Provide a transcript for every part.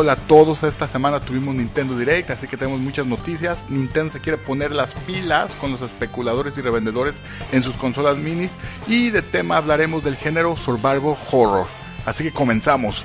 hola a todos. Esta semana tuvimos Nintendo Direct, así que tenemos muchas noticias. Nintendo se quiere poner las pilas con los especuladores y revendedores en sus consolas mini. Y de tema hablaremos del género Survival Horror. Así que comenzamos.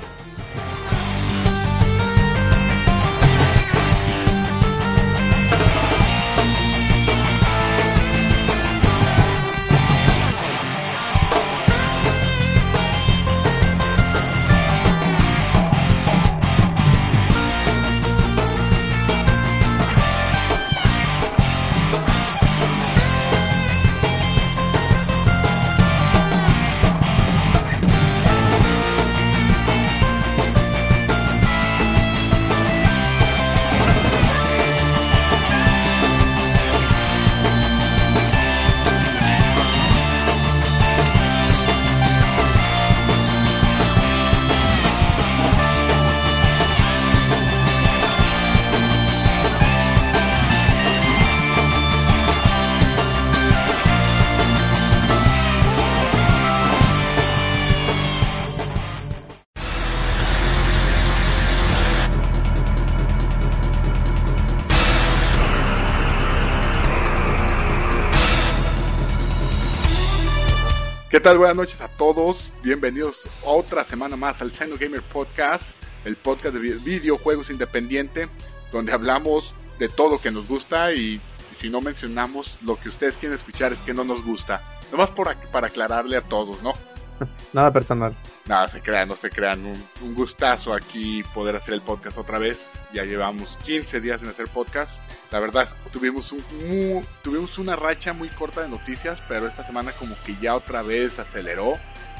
Tal? Buenas noches a todos. Bienvenidos otra semana más al Seno Gamer Podcast, el podcast de videojuegos independiente, donde hablamos de todo lo que nos gusta y, si no mencionamos lo que ustedes quieren escuchar es que no nos gusta. Nomás por, para aclararle a todos, ¿no? Nada personal. Nada, se crean, no se crean. Un, gustazo aquí poder hacer el podcast otra vez. Ya llevamos 15 días en hacer podcast. La verdad, tuvimos, un, tuvimos una racha muy corta de noticias, pero esta semana como que ya otra vez aceleró.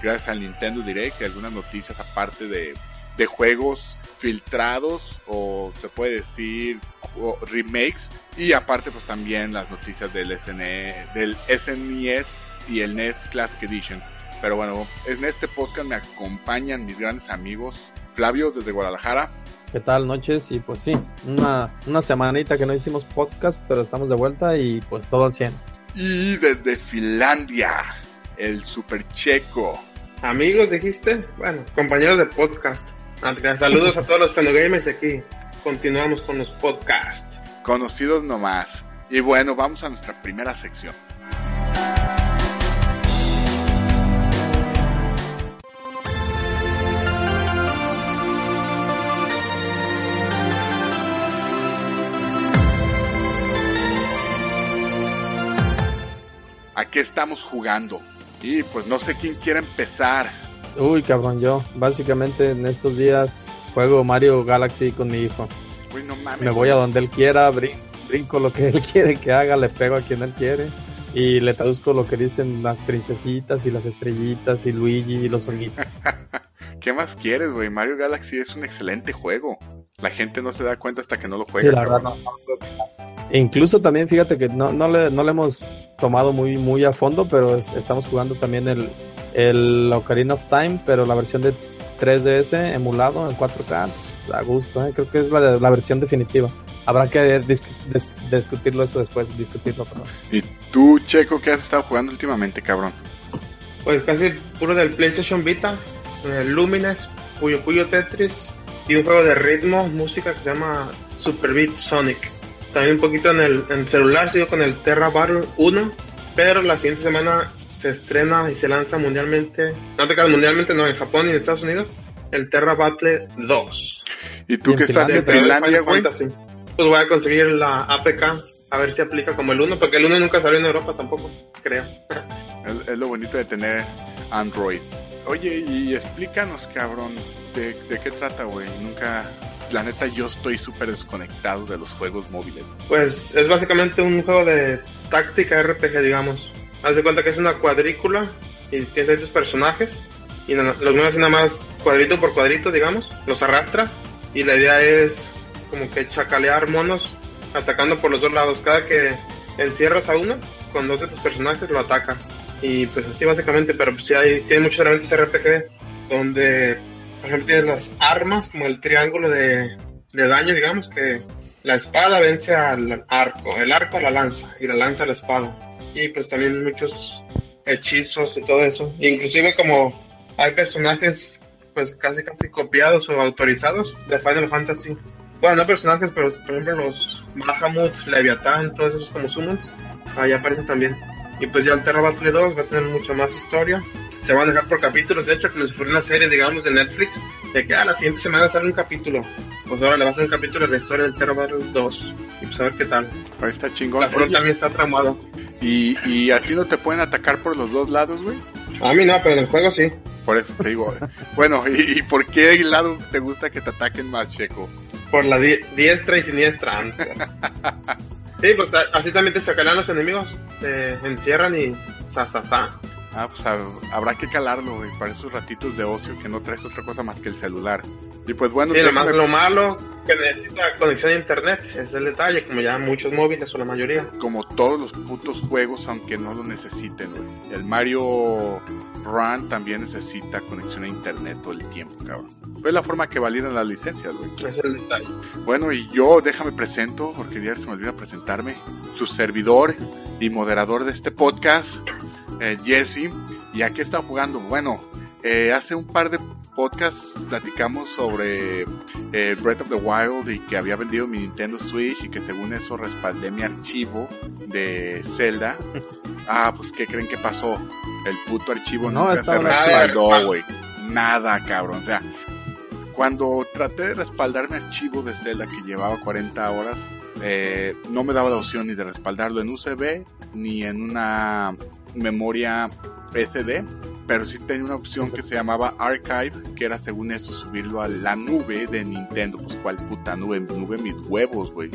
Gracias al Nintendo Direct, algunas noticias aparte de, de juegos filtrados o se puede decir remakes. Y aparte pues también las noticias del, SNE, del SNES y el NES Classic Edition. Pero bueno, en este podcast me acompañan mis grandes amigos. Flavio desde Guadalajara. ¿Qué tal? Noches. Y pues sí, una, una semanita que no hicimos podcast, pero estamos de vuelta y pues todo al 100. Y desde Finlandia, el super checo. Amigos, dijiste. Bueno, compañeros de podcast. Saludos a todos los Gamers aquí. Continuamos con los podcasts. Conocidos nomás. Y bueno, vamos a nuestra primera sección. A qué estamos jugando. Y pues no sé quién quiere empezar. Uy, cabrón, yo básicamente en estos días juego Mario Galaxy con mi hijo. Uy, no mames. Me voy a donde él quiera, brinco lo que él quiere que haga, le pego a quien él quiere y le traduzco lo que dicen las princesitas y las estrellitas y Luigi y los ojitos. ¿Qué más quieres, güey? Mario Galaxy es un excelente juego. La gente no se da cuenta hasta que no lo juega. la verdad, e incluso también, fíjate que no, no, le, no le hemos tomado muy, muy a fondo, pero estamos jugando también el, el Ocarina of Time, pero la versión de 3DS emulado en 4K, pues, a gusto, ¿eh? creo que es la, la versión definitiva. Habrá que discutirlo eso después, discutirlo. ¿Y tú, Checo, qué has estado jugando últimamente, cabrón? Pues casi puro del PlayStation Vita, el Lumines, Puyo Puyo Tetris y un juego de ritmo, música que se llama Super Beat Sonic también un poquito en el, celular, sigo con el Terra Battle 1, pero la siguiente semana se estrena y se lanza mundialmente, no te caes mundialmente, no, en Japón y en Estados Unidos, el Terra Battle 2. ¿Y tú qué estás en Finlandia, güey? Pues voy a conseguir la APK, a ver si aplica como el 1, porque el 1 nunca salió en Europa tampoco, creo. Es, lo bonito de tener Android. Oye, y explícanos, cabrón, de, de qué trata, güey. Nunca, la neta yo estoy súper desconectado de los juegos móviles. Pues es básicamente un juego de táctica RPG, digamos. Haz de cuenta que es una cuadrícula y tienes ahí tus personajes y los mueves nada más cuadrito por cuadrito, digamos, los arrastras y la idea es como que chacalear monos atacando por los dos lados. Cada que encierras a uno, con dos de tus personajes lo atacas. Y pues así básicamente, pero pues sí hay, tiene muchos elementos RPG donde por ejemplo, tienes las armas, como el triángulo de, daño, digamos, que la espada vence al arco, el arco a la lanza y la lanza a la espada. Y pues también muchos hechizos y todo eso. Inclusive como hay personajes pues casi casi copiados o autorizados de Final Fantasy. Bueno, no personajes, pero por ejemplo los Bahamut, Leviathan, todos esos como summons, ahí aparecen también. Y pues ya el Terra Battle 2 va a tener mucha más historia. Se van a dejar por capítulos, de hecho, que les fue una serie, digamos, de Netflix, de que a ah, la siguiente semana sale un capítulo. Pues ahora le va a hacer un capítulo de la historia del Terra Battle 2. Y pues a ver qué tal. Ahí está chingón. La front también está tramado. ¿Y, ¿Y a ti no te pueden atacar por los dos lados, güey? A mí no, pero en el juego sí. Por eso te digo. bueno, ¿y, por qué lado te gusta que te ataquen más, Checo? Por la diestra y siniestra. sí, pues así también te sacarán los enemigos. Te encierran y sa, sa, sa. Ah, pues habrá que calarlo, güey, para esos ratitos de ocio que no traes otra cosa más que el celular. Y pues bueno, sí, más lo malo que necesita conexión a internet, es el detalle, como ya muchos móviles o la mayoría. Como todos los putos juegos, aunque no lo necesiten, güey. El Mario Run también necesita conexión a internet todo el tiempo, cabrón. Fue la forma que validan las licencias, güey. Es el detalle. Bueno, y yo, déjame presento, porque ya se me olvida presentarme, su servidor y moderador de este podcast, eh, Jesse. ¿Y a qué está jugando? Bueno, eh, hace un par de podcasts platicamos sobre eh, Breath of the Wild y que había vendido mi Nintendo Switch y que según eso respaldé mi archivo de Zelda. Ah, pues ¿qué creen que pasó? El puto archivo no nunca se respaldó, güey. Nada, cabrón. O sea, cuando traté de respaldar mi archivo de Zelda que llevaba 40 horas, eh, no me daba la opción ni de respaldarlo en USB ni en una memoria SD, pero sí tenía una opción que se llamaba Archive, que era según eso subirlo a la nube de Nintendo. Pues cuál puta nube, nube mis huevos, güey.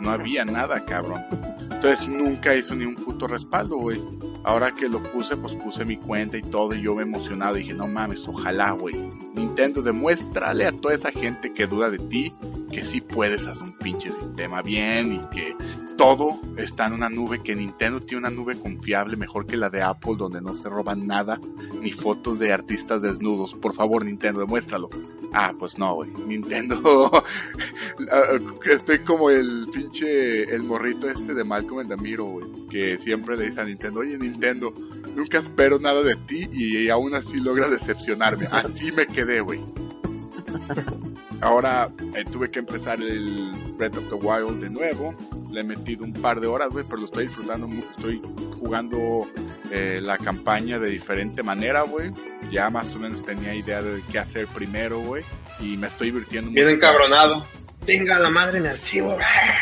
No había nada, cabrón. Entonces nunca hizo ni un puto respaldo, güey. Ahora que lo puse, pues puse mi cuenta y todo, y yo me emocionado dije, no mames, ojalá, güey. Nintendo, demuéstrale a toda esa gente que duda de ti que sí puedes hacer un pinche sistema bien y que todo está en una nube, que Nintendo tiene una nube confiable mejor que la de Apple donde no se roban nada, ni fotos de artistas desnudos. Por favor, Nintendo, demuéstralo. Ah, pues no, güey. Nintendo. Estoy como el pinche. El morrito este de Malcolm en Damiro, güey. Que siempre le dice a Nintendo: Oye, Nintendo, nunca espero nada de ti y aún así logra decepcionarme. Así me quedé, güey. Ahora eh, tuve que empezar el Breath of the Wild de nuevo. Le he metido un par de horas, güey, pero lo estoy disfrutando mucho. Estoy jugando eh, la campaña de diferente manera, güey. Ya más o menos tenía idea de qué hacer primero, güey. Y me estoy divirtiendo Bien encabronado. Tenga la madre mi archivo.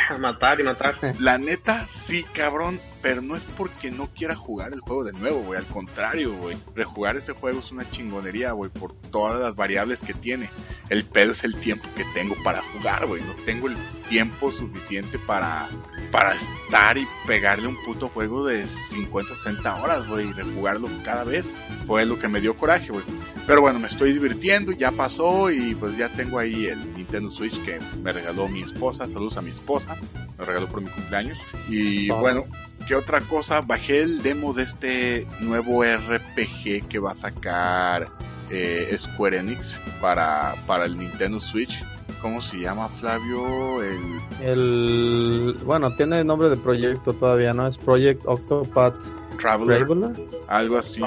A matar y matar. La neta, sí, cabrón pero no es porque no quiera jugar el juego de nuevo, güey. Al contrario, güey. Rejugar ese juego es una chingonería, güey, por todas las variables que tiene. El pedo es el tiempo que tengo para jugar, güey. No tengo el tiempo suficiente para, para estar y pegarle un puto juego de 50 60 horas, güey, y rejugarlo cada vez. Fue lo que me dio coraje, güey. Pero bueno, me estoy divirtiendo, ya pasó y pues ya tengo ahí el Nintendo Switch que me regaló mi esposa. Saludos a mi esposa. Me regaló por mi cumpleaños. Y bueno, ¿Qué otra cosa? Bajé el demo de este nuevo RPG que va a sacar eh, Square Enix para, para el Nintendo Switch. ¿Cómo se llama, Flavio? El... el... Bueno, tiene nombre de proyecto todavía, ¿no? Es Project Octopath Traveler. Algo así.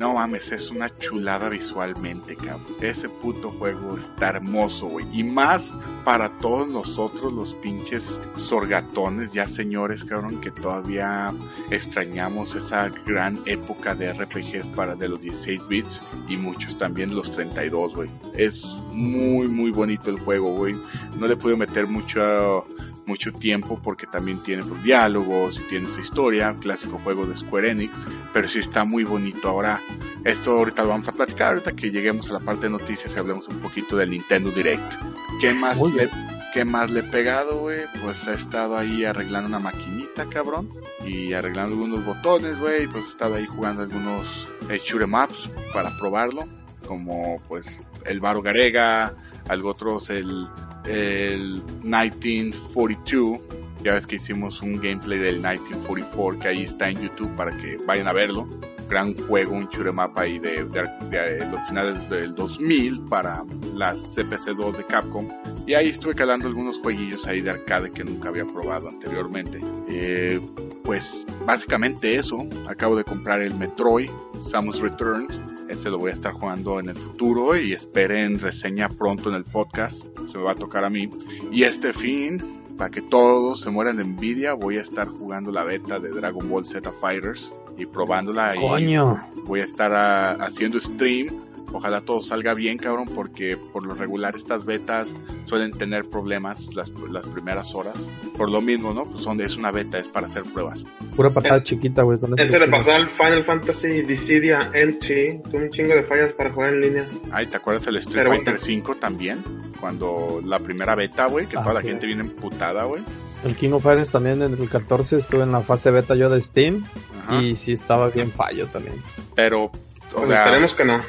No mames, es una chulada visualmente, cabrón. Ese puto juego está hermoso, güey. Y más para todos nosotros, los pinches sorgatones, ya señores, cabrón, que todavía extrañamos esa gran época de RPGs para de los 16 bits y muchos también los 32, güey. Es muy, muy bonito el juego, güey. No le puedo meter mucho mucho tiempo porque también tiene pues, diálogos y tiene su historia, clásico juego de Square Enix, pero sí está muy bonito. Ahora, esto ahorita lo vamos a platicar, ahorita que lleguemos a la parte de noticias y hablemos un poquito del Nintendo Direct. ¿Qué más, le, ¿qué más le he pegado, güey? Pues he estado ahí arreglando una maquinita, cabrón, y arreglando algunos botones, güey, pues he estado ahí jugando algunos eh, maps para probarlo, como pues el Baro Garega, algo otros el el 1942. Ya ves que hicimos un gameplay del 1944 que ahí está en YouTube para que vayan a verlo. Gran juego, un mapa ahí de, los finales del 2000 para la CPC2 de Capcom. Y ahí estuve calando algunos jueguillos ahí de arcade que nunca había probado anteriormente. Eh, pues básicamente eso. Acabo de comprar el Metroid Samus Returns Este lo voy a estar jugando en el futuro y esperen reseña pronto en el podcast. Se me va a tocar a mí. Y este fin, para que todos se mueran de envidia, voy a estar jugando la beta de Dragon Ball Z Fighters y probándola. Coño. Y voy a estar ah, haciendo stream Ojalá todo salga bien, cabrón, porque por lo regular estas betas suelen tener problemas las, las primeras horas. Por lo mismo, ¿no? Pues son, es una beta, es para hacer pruebas. Pura patada chiquita, güey. con Ese le pasó al Final Fantasy Dissidia NT. Tuvo un chingo de fallas para jugar en línea. Ay, ¿te acuerdas del Street Pero Fighter bueno. 5 también? Cuando la primera beta, güey, que Ah, toda la gente viene emputada, güey. El King of Fighters también en el 14 estuve en la fase beta yo de Steam Ajá. y sí estaba bien fallo también. Pero, o Pues sea, esperemos que no.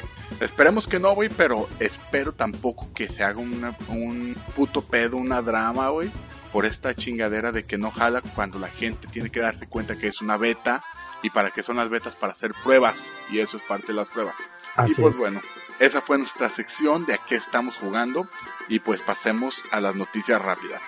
Esperemos que no, güey, pero espero tampoco que se haga una- un puto pedo, una drama, güey, por esta chingadera de que no jala cuando la gente tiene que darse cuenta que es una beta y para qué son las betas para hacer pruebas y eso es parte de las pruebas. Así y pues es. bueno, esa fue nuestra sección de a qué estamos jugando y pues pasemos a las noticias rápidas.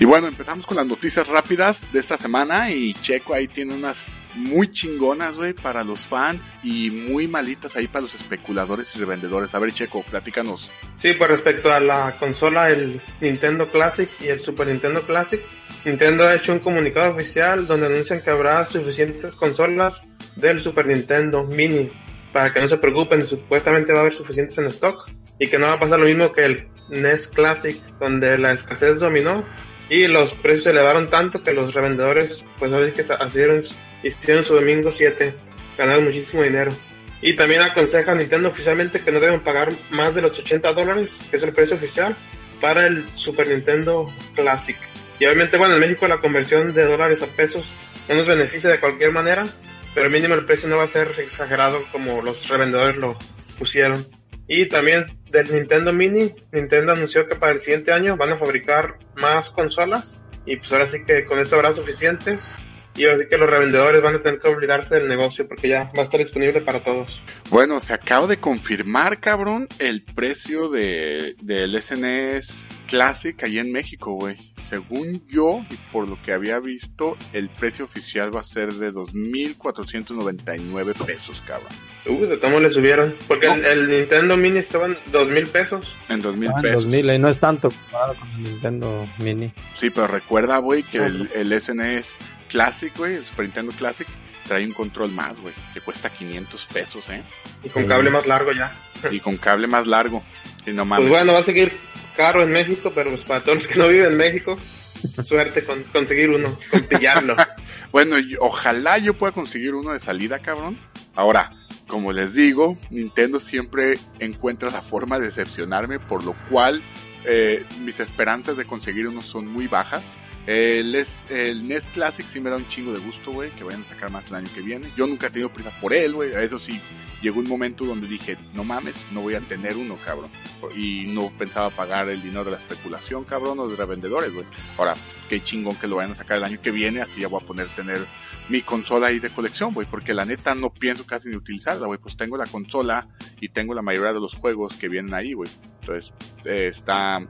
Y bueno, empezamos con las noticias rápidas de esta semana y Checo ahí tiene unas muy chingonas, güey, para los fans y muy malitas ahí para los especuladores y revendedores. A ver, Checo, platícanos. Sí, pues respecto a la consola, el Nintendo Classic y el Super Nintendo Classic, Nintendo ha hecho un comunicado oficial donde anuncian que habrá suficientes consolas del Super Nintendo Mini para que no se preocupen, supuestamente va a haber suficientes en stock y que no va a pasar lo mismo que el NES Classic donde la escasez dominó y los precios se elevaron tanto que los revendedores pues ahora que hicieron, hicieron su domingo 7, ganaron muchísimo dinero. Y también aconseja a Nintendo oficialmente que no deben pagar más de los 80 dólares, que es el precio oficial, para el Super Nintendo Classic. Y obviamente, bueno, en México la conversión de dólares a pesos no nos beneficia de cualquier manera, pero mínimo el precio no va a ser exagerado como los revendedores lo pusieron. Y también del Nintendo Mini, Nintendo anunció que para el siguiente año van a fabricar más consolas. Y pues ahora sí que con esto habrá suficientes. Y ahora sí que los revendedores van a tener que olvidarse del negocio porque ya va a estar disponible para todos. Bueno, se acaba de confirmar, cabrón, el precio de, del SNES Classic allá en México, güey. Según yo, y por lo que había visto, el precio oficial va a ser de 2.499 pesos, cabrón. Uh, de tomo le subieron. Porque No. el, el Nintendo Mini estaba en dos mil pesos. En 2.000 Ah, en pesos. 2000 y no es tanto comparado con el Nintendo Mini. Sí, pero recuerda, güey, que el, el SNES Classic, güey, el Super Nintendo Classic, trae un control más, güey, que cuesta 500 pesos, ¿eh? Y con Sí. cable más largo ya. Y con cable más largo. Y no mames. Pues bueno, va a seguir caro en México, pero pues para todos los que no viven en México, suerte con conseguir uno, con pillarlo. Bueno, ojalá yo pueda conseguir uno de salida, cabrón. Ahora, como les digo, Nintendo siempre encuentra la forma de decepcionarme, por lo cual eh, mis esperanzas de conseguir uno son muy bajas. El, el NES Classic sí me da un chingo de gusto, güey, que vayan a sacar más el año que viene. Yo nunca he tenido prisa por él, güey. Eso sí, llegó un momento donde dije, no mames, no voy a tener uno, cabrón. Y no pensaba pagar el dinero de la especulación, cabrón, o de revendedores, güey. Ahora, qué chingón que lo vayan a sacar el año que viene, así ya voy a poder tener mi consola ahí de colección, güey, porque la neta no pienso casi ni utilizarla, güey, pues tengo la consola y tengo la mayoría de los juegos que vienen ahí, güey. Entonces, eh, está,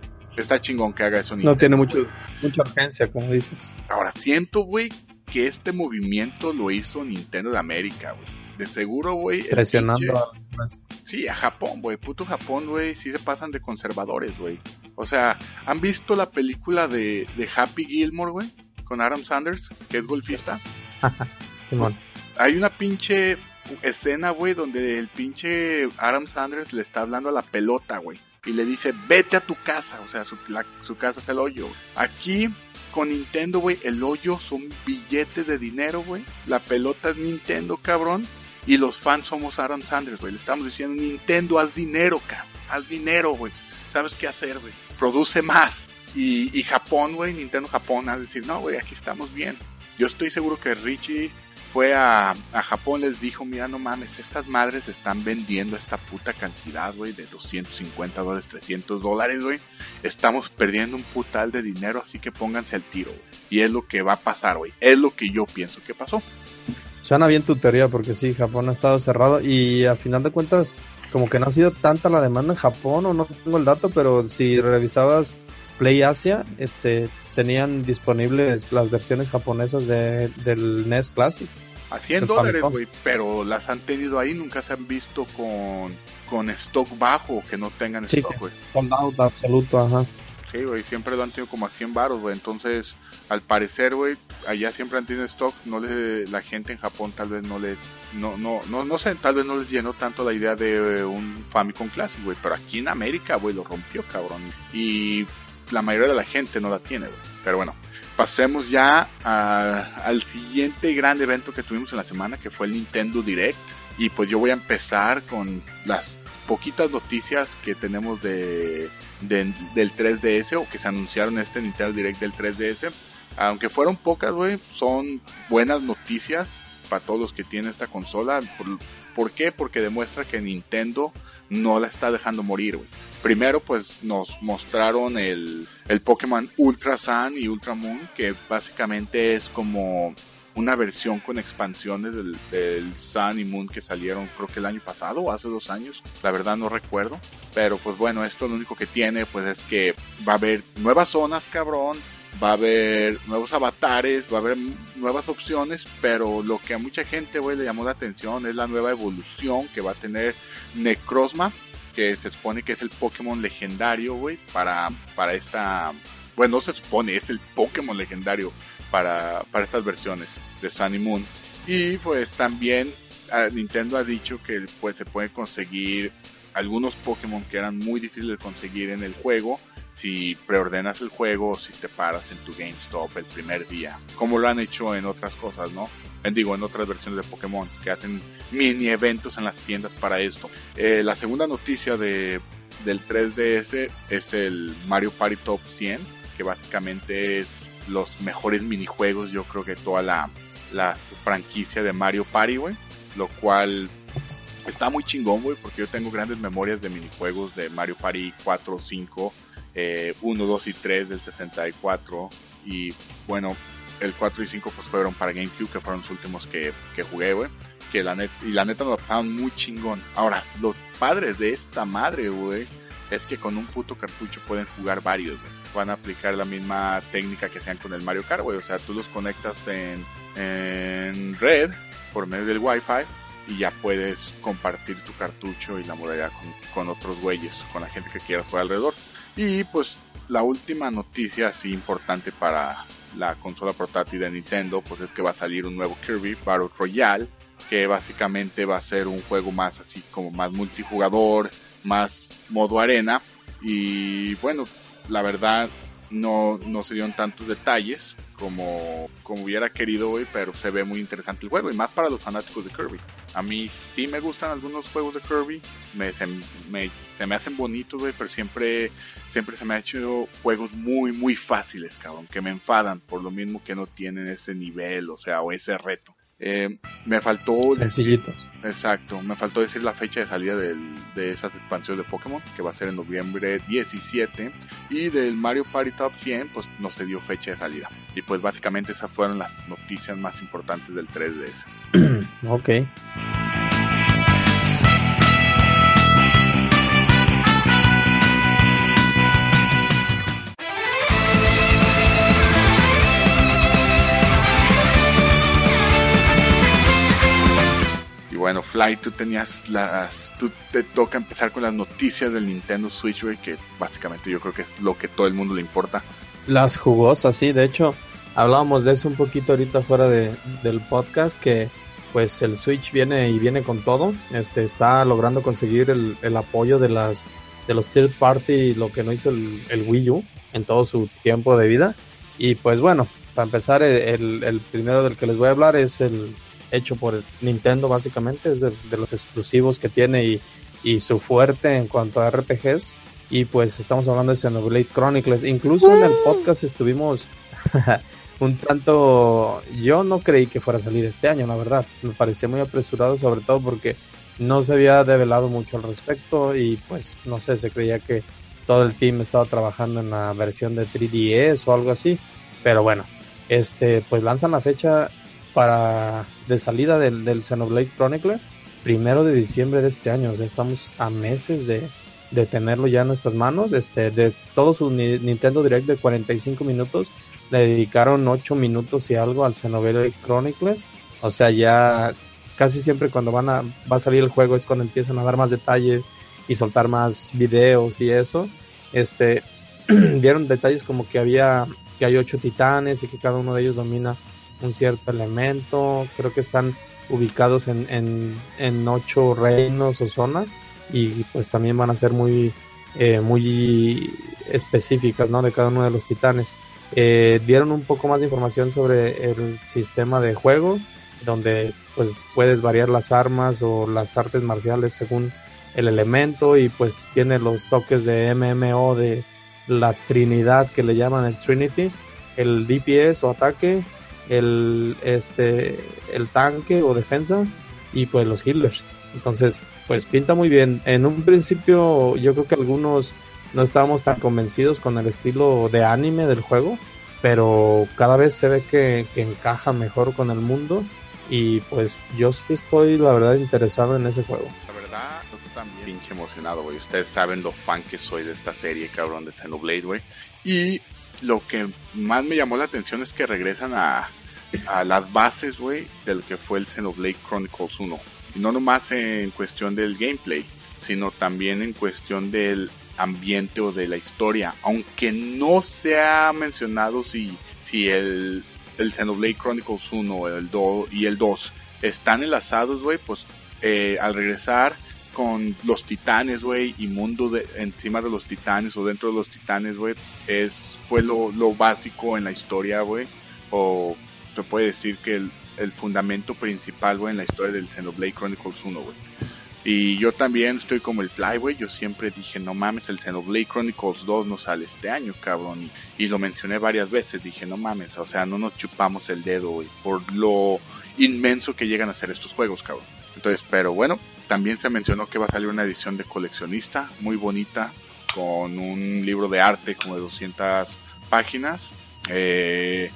está chingón que haga eso No Nintendo, tiene güey. mucho, mucha urgencia, como dices. Ahora, siento, güey, que este movimiento lo hizo Nintendo de América, güey. De seguro, güey. Presionando pinche- a Sí, a Japón, güey. Puto Japón, güey. Sí se pasan de conservadores, güey. O sea, ¿han visto la película de, de Happy Gilmore, güey? Con Adam Sanders, que es golfista. Simón. Hay una pinche escena, güey, donde el pinche Adam Sanders le está hablando a la pelota, güey. Y le dice, vete a tu casa. O sea, su, su casa es el hoyo. Aquí, con Nintendo, güey, el hoyo son billetes de dinero, güey. La pelota es Nintendo, cabrón. Y los fans somos Adam Sanders, güey. Le estamos diciendo, Nintendo, haz dinero, cabrón. Haz dinero, güey. ¿Sabes qué hacer, güey? Produce más. Y, y Japón, güey, Nintendo Japón, a decir, no, güey, aquí estamos bien. Yo estoy seguro que Richie fue a, Japón, les dijo, mira, no mames, estas madres están vendiendo esta puta cantidad, güey, de 250 dólares, 300 dólares, güey. Estamos perdiendo un putal de dinero, así que pónganse al tiro, güey. Y es lo que va a pasar, güey. Es lo que yo pienso que pasó. Suena bien tu teoría porque sí, Japón ha estado cerrado y a final de cuentas como que no ha sido tanta la demanda en Japón o no tengo el dato, pero si revisabas Play Asia, este, tenían disponibles las versiones japonesas de, del NES Classic. A 100 dólares, güey, pero las han tenido ahí, nunca se han visto con, con stock bajo, que no tengan stock, güey. out absoluto, ajá. Sí, güey, siempre lo han tenido como a 100 baros, güey. Entonces, al parecer, güey, allá siempre han tenido stock. No les, la gente en Japón tal vez no les, no, no, no, no sé, tal vez no les llenó tanto la idea de un Famicom Classic, güey. Pero aquí en América, güey, lo rompió, cabrón. Y la mayoría de la gente no la tiene, güey. Pero bueno, pasemos ya al siguiente gran evento que tuvimos en la semana, que fue el Nintendo Direct. Y pues yo voy a empezar con las poquitas noticias que tenemos de del 3DS o que se anunciaron este Nintendo Direct del 3DS. Aunque fueron pocas, güey, son buenas noticias para todos los que tienen esta consola. ¿Por, qué? Porque demuestra que Nintendo no la está dejando morir, güey. Primero, pues nos mostraron el, el Pokémon Ultra Sun y Ultra Moon, que básicamente es como una versión con expansiones del, del, Sun y Moon que salieron creo que el año pasado o hace dos años, la verdad no recuerdo, pero pues bueno, esto lo único que tiene pues es que va a haber nuevas zonas cabrón, va a haber nuevos avatares, va a haber nuevas opciones, pero lo que a mucha gente güey le llamó la atención es la nueva evolución que va a tener Necrozma, que se supone que es el Pokémon legendario, güey, para, para esta... Bueno, no se supone, es el Pokémon legendario para, para estas versiones de Sun y Moon. Y pues también Nintendo ha dicho que pues se puede conseguir algunos Pokémon que eran muy difíciles de conseguir en el juego si preordenas el juego o si te paras en tu GameStop el primer día, como lo han hecho en otras cosas, ¿no? Digo, en otras versiones de Pokémon, que hacen mini eventos en las tiendas para esto. Eh, la segunda noticia de, del 3DS es el Mario Party Top 100, que básicamente es los mejores minijuegos, yo creo que toda la, la franquicia de Mario Party, güey. Lo cual está muy chingón, güey, porque yo tengo grandes memorias de minijuegos de Mario Party 4, 5, eh, 1, 2 y 3 del 64. Y bueno, el 4 y 5 pues fueron para GameCube, que fueron los últimos que, que jugué, güey. Que la net, y la neta lo muy chingón. Ahora, los padres de esta madre, güey, es que con un puto cartucho pueden jugar varios, güey. Van a aplicar la misma técnica que sean con el Mario Kart, güey. O sea, tú los conectas en, en red por medio del Wi-Fi y ya puedes compartir tu cartucho y la modalidad con, con otros güeyes, con la gente que quieras jugar alrededor. Y pues la última noticia así importante para la consola portátil de Nintendo, pues es que va a salir un nuevo Kirby Battle Royale, que básicamente va a ser un juego más así como más multijugador, más modo arena. Y bueno, la verdad no, no se dieron tantos detalles, como, como hubiera querido hoy, pero se ve muy interesante el juego y más para los fanáticos de Kirby. A mí sí me gustan algunos juegos de Kirby, me, se, me, se me hacen bonitos, güey, pero siempre, siempre se me han hecho juegos muy, muy fáciles, cabrón, que me enfadan por lo mismo que no tienen ese nivel, o sea, o ese reto. Eh, me faltó. Sencillitos. Exacto, me faltó decir la fecha de salida del, de esas expansiones de Pokémon, que va a ser en noviembre 17. Y del Mario Party Top 100, pues no se dio fecha de salida. Y pues básicamente esas fueron las noticias más importantes del 3DS. ok. Bueno, Fly, tú tenías las. Tú te toca empezar con las noticias del Nintendo Switch, güey, que básicamente yo creo que es lo que todo el mundo le importa. Las jugosas, sí, de hecho, hablábamos de eso un poquito ahorita fuera de, del podcast, que pues el Switch viene y viene con todo, este está logrando conseguir el, el apoyo de las de los third party, lo que no hizo el, el Wii U en todo su tiempo de vida. Y pues bueno, para empezar, el, el primero del que les voy a hablar es el hecho por Nintendo básicamente, es de, los exclusivos que tiene y, y, su fuerte en cuanto a RPGs. Y pues estamos hablando de Xenoblade Chronicles. Incluso en el podcast estuvimos un tanto... Yo no creí que fuera a salir este año, la verdad. Me parecía muy apresurado, sobre todo porque no se había develado mucho al respecto y pues no sé, se creía que todo el team estaba trabajando en la versión de 3DS o algo así. Pero bueno, este pues lanzan la fecha para de salida del, del Xenoblade Chronicles primero de diciembre de este año. O sea, estamos a meses de, de tenerlo ya en nuestras manos. Este, de todo su Nintendo Direct de 45 minutos, le dedicaron 8 minutos y algo al Xenoblade Chronicles. O sea, ya casi siempre cuando van a, va a salir el juego es cuando empiezan a dar más detalles y soltar más videos y eso. Este, dieron detalles como que había, que hay ocho titanes y que cada uno de ellos domina un cierto elemento. Creo que están ubicados en, en, en ocho reinos o zonas y pues también van a ser muy, eh, muy específicas, ¿no? De cada uno de los titanes. Eh, dieron un poco más de información sobre el sistema de juego, donde pues puedes variar las armas o las artes marciales según el elemento y pues tiene los toques de MMO de la Trinidad que le llaman el Trinity, el DPS o ataque, el este el tanque o defensa y pues los healers. Entonces, pues pinta muy bien. En un principio yo creo que algunos no estábamos tan convencidos con el estilo de anime del juego, pero cada vez se ve que, encaja mejor con el mundo y pues yo sí estoy la verdad interesado en ese juego. La verdad, yo también pinche emocionado, güey. Ustedes saben lo fan que soy de esta serie, cabrón, de Xenoblade, güey. Y lo que más me llamó la atención es que regresan a, a las bases, güey, del que fue el Xenoblade Chronicles 1 no nomás en cuestión del gameplay, sino también en cuestión del ambiente o de la historia. Aunque no se ha mencionado si, si el, el Xenoblade Chronicles 1 el 2 y el 2 están enlazados, güey, pues eh, al regresar con los titanes, güey, y mundo de, encima de los titanes o dentro de los titanes, güey, es, fue lo, lo básico en la historia, güey, o se puede decir que el, el fundamento principal, güey, en la historia del Xenoblade Chronicles 1, güey. Y yo también estoy como el Fly, güey. Yo siempre dije, no mames, el Xenoblade Chronicles 2 no sale este año, cabrón. Y, lo mencioné varias veces. Dije, no mames, o sea, no nos chupamos el dedo, güey, por lo inmenso que llegan a ser estos juegos, cabrón. Entonces, pero bueno, también se mencionó que va a salir una edición de coleccionista muy bonita, con un libro de arte como de 200 páginas. Eh,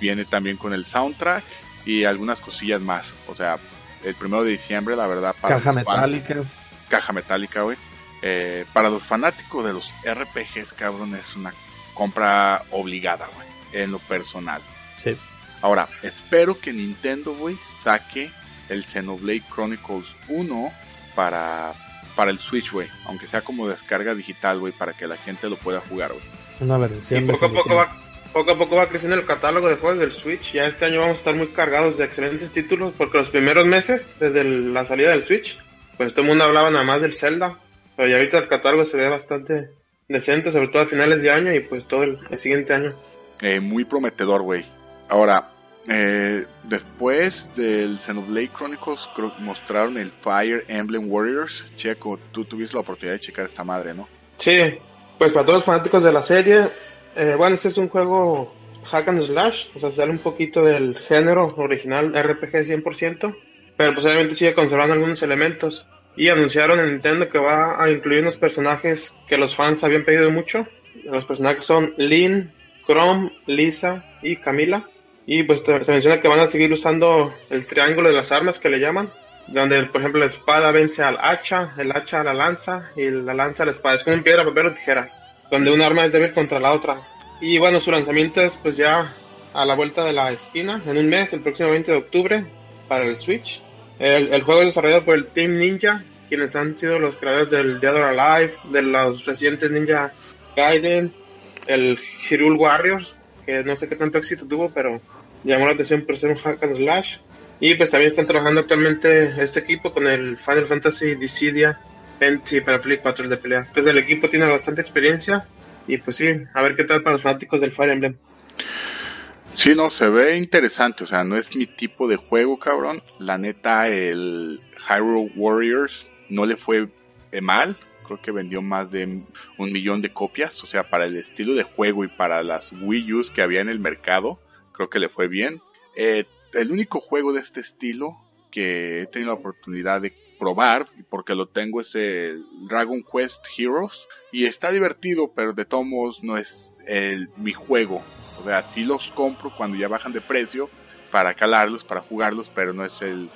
viene también con el soundtrack y algunas cosillas más. O sea, el primero de diciembre, la verdad, para caja metálica. caja metálica, güey. Eh, para los fanáticos de los RPGs, cabrón, es una compra obligada, güey, en lo personal. Sí. Ahora, espero que Nintendo, güey, saque el Xenoblade Chronicles 1 para, para el Switch, güey, aunque sea como descarga digital, güey, para que la gente lo pueda jugar, güey. Una versión. Y poco a poco va poco a poco va creciendo el catálogo de juegos del Switch. Ya este año vamos a estar muy cargados de excelentes títulos porque los primeros meses, desde la salida del Switch, pues todo el mundo hablaba nada más del Zelda. Pero ya ahorita el catálogo se ve bastante decente, sobre todo a finales de año y pues todo el, siguiente año. Eh, muy prometedor, güey. Ahora, eh, después del Xenoblade Chronicles mostraron el Fire Emblem Warriors. Checo, tú tuviste la oportunidad de checar esta madre, ¿no? Sí, pues para todos los fanáticos de la serie, eh, bueno, este es un juego hack and slash, o sea, sale un poquito del género original RPG 100%, pero posiblemente sigue conservando algunos elementos. Y anunciaron en Nintendo que va a incluir unos personajes que los fans habían pedido mucho. Los personajes son Lynn, Chrome, Lisa y Camila. Y pues se menciona que van a seguir usando el triángulo de las armas que le llaman. Donde, por ejemplo, la espada vence al hacha, el hacha a la lanza y la lanza a la espada. Es como un piedra, papel o tijeras donde un arma es débil contra la otra. Y bueno, su lanzamiento es pues ya a la vuelta de la esquina, en un mes, el próximo 20 de octubre, para el Switch. El, juego es desarrollado por el Team Ninja, quienes han sido los creadores del Dead or Alive, de los recientes Ninja Gaiden, el Hyrule Warriors, que no sé qué tanto éxito tuvo, pero llamó la atención por ser un hack and slash. Y pues también están trabajando actualmente este equipo con el Final Fantasy Dissidia sí, para Play 4 de peleas. Pues el equipo tiene bastante experiencia y pues sí, a ver qué tal para los fanáticos del Fire Emblem. Sí, no, se ve interesante, o sea, no es mi tipo de juego, cabrón. La neta, el Hyrule Warriors no le fue eh, mal, creo que vendió más de un millón de copias, o sea, para el estilo de juego y para las Wii U's que había en el mercado, creo que le fue bien. Eh, el único juego de este estilo que he tenido la oportunidad de probar, porque lo tengo, es el Dragon Quest Heroes. Y está divertido, pero de todos modos no es el, mi juego. O sea, sí los compro cuando ya bajan de precio, para calarlos, para jugarlos, pero no es el...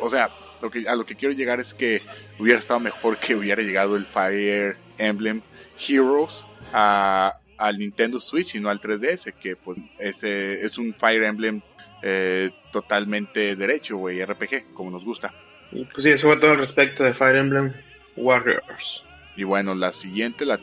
o sea, lo que, a lo que quiero llegar es que hubiera estado mejor que hubiera llegado el Fire Emblem Heroes a, al Nintendo Switch y no al 3DS, que pues es un Fire Emblem eh, totalmente derecho, güey, RPG, como nos gusta. Y pues sí, eso fue todo al respecto de Fire Emblem Warriors. Y bueno, la siguiente, la,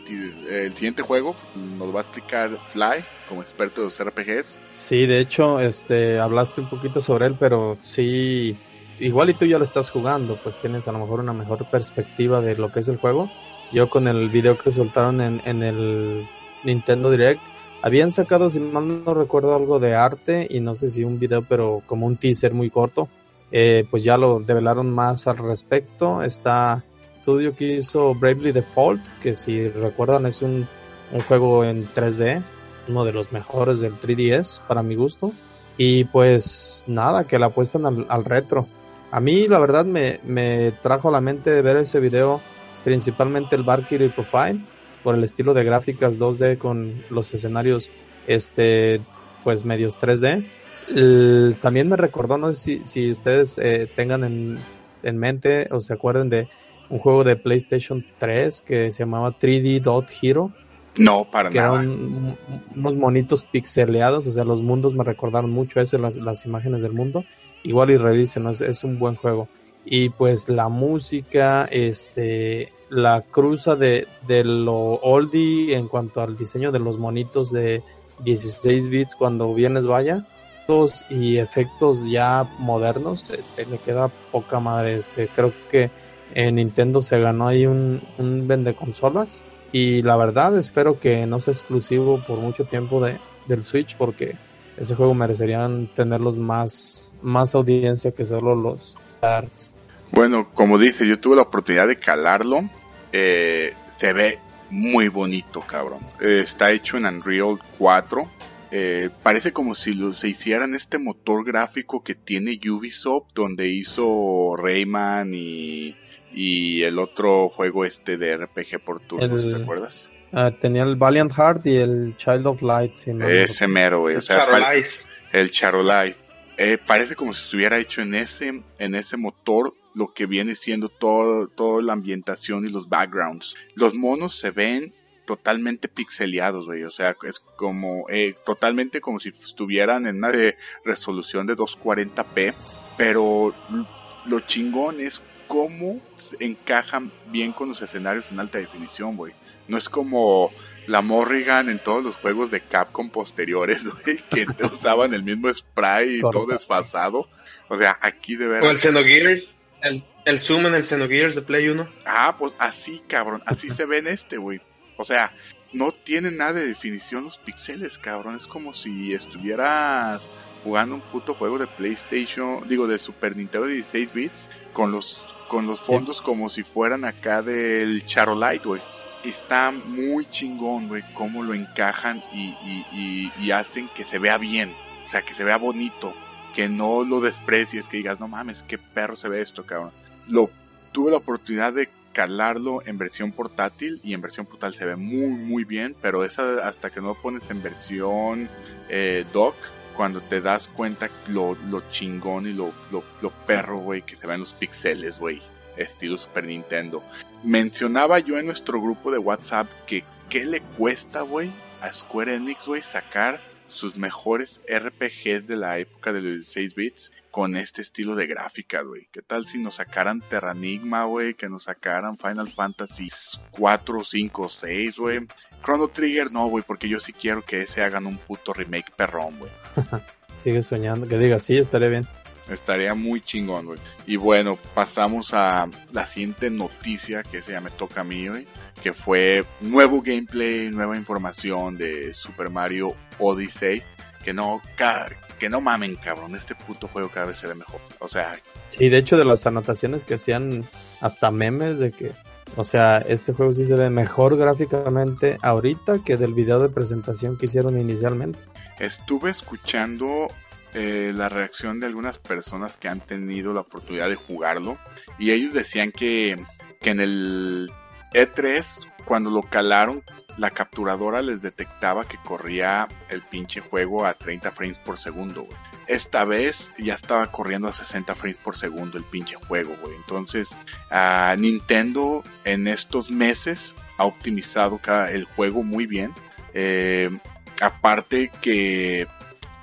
el siguiente juego nos va a explicar Fly como experto de los RPGs. Sí, de hecho, este, hablaste un poquito sobre él, pero sí, igual y tú ya lo estás jugando, pues tienes a lo mejor una mejor perspectiva de lo que es el juego. Yo con el video que soltaron en, en el Nintendo Direct, habían sacado, si mal no recuerdo, algo de arte y no sé si un video, pero como un teaser muy corto. Eh, pues ya lo develaron más al respecto. Está estudio que hizo Bravely Default, que si recuerdan es un, un juego en 3D, uno de los mejores del 3DS para mi gusto. Y pues nada, que la apuestan al, retro. A mí la verdad me, me, trajo a la mente ver ese video principalmente el Valkyrie Profile por el estilo de gráficas 2D con los escenarios este pues medios 3D. también me recordó, no sé si, si ustedes eh, tengan en, en mente o se acuerden de un juego de PlayStation 3 que se llamaba 3D Dot Hero. No, para que Eran unos monitos pixeleados, o sea, los mundos me recordaron mucho eso, las, las imágenes del mundo. Igual y revisen, es, es un buen juego. Y pues la música, este, la cruza de, de lo oldie en cuanto al diseño de los monitos de 16 bits cuando vienes vaya y efectos ya modernos este le queda poca madre este creo que en Nintendo se ganó ahí un, un vende consolas y la verdad espero que no sea exclusivo por mucho tiempo de, del Switch porque ese juego merecerían tenerlos más, más audiencia que solo los Stars. Bueno, como dice, yo tuve la oportunidad de calarlo. Eh, se ve muy bonito, cabrón. Eh, está hecho en Unreal 4. Eh, parece como si lo, se hicieran este motor gráfico que tiene Ubisoft, donde hizo Rayman y y el otro juego este de RPG por turnos, ¿te acuerdas? Ah, tenía el Valiant Heart y el Child of Light. ese mero, güey. El o El. Eh, parece como si estuviera hecho en ese, en ese motor lo que viene siendo todo, toda la ambientación y los backgrounds. Los monos se ven totalmente pixeleados, güey. O sea, es como eh, totalmente como si estuvieran en una de resolución de 240p. Pero lo chingón es cómo encajan bien con los escenarios en alta definición, güey. No es como la Morrigan en todos los juegos de Capcom posteriores, güey, que usaban el mismo spray y todo desfasado. O sea, aquí de verdad. O el Xenogears, el, el zoom en el Xenogears de Play 1. Ah, pues así, cabrón, así se ve en este, güey. O sea, no tiene nada de definición los píxeles, cabrón. Es como si estuvieras jugando un puto juego de PlayStation, digo, de Super Nintendo de 16 bits, con los con los fondos como si fueran acá del Charolite, güey. Está muy chingón, güey, cómo lo encajan y, y, y, hacen que se vea bien, o sea, que se vea bonito, que no lo desprecies, que digas, no mames, qué perro se ve esto, cabrón. Lo tuve la oportunidad de calarlo en versión portátil y en versión portátil se ve muy muy bien, pero esa hasta que no lo pones en versión eh, dock cuando te das cuenta lo, lo chingón y lo, lo, lo perro, güey, que se ven los pixeles, güey, estilo Super Nintendo. Mencionaba yo en nuestro grupo de WhatsApp que qué le cuesta, güey, a Square Enix, güey, sacar sus mejores RPGs de la época de los 16 bits con este estilo de gráfica, güey. ¿Qué tal si nos sacaran Terranigma, güey? Que nos sacaran Final Fantasy 4, 5, 6, güey. Chrono Trigger no, güey, porque yo sí quiero que ese hagan un puto remake perrón, güey. Sigue soñando, que diga, sí, estaría bien. Estaría muy chingón, güey. Y bueno, pasamos a la siguiente noticia que se me toca a mí, güey. Que fue nuevo gameplay, nueva información de Super Mario Odyssey. Que no, que no mamen, cabrón. Este puto juego cada vez se ve mejor. O sea. Sí, de hecho, de las anotaciones que hacían hasta memes de que o sea, este juego sí se ve mejor gráficamente ahorita que del video de presentación que hicieron inicialmente. Estuve escuchando eh, la reacción de algunas personas que han tenido la oportunidad de jugarlo y ellos decían que, que en el E3 cuando lo calaron la capturadora les detectaba que corría el pinche juego a 30 frames por segundo. esta vez ya estaba corriendo a 60 frames por segundo el pinche juego. Entonces, Nintendo en estos meses ha optimizado el juego muy bien. Eh, aparte que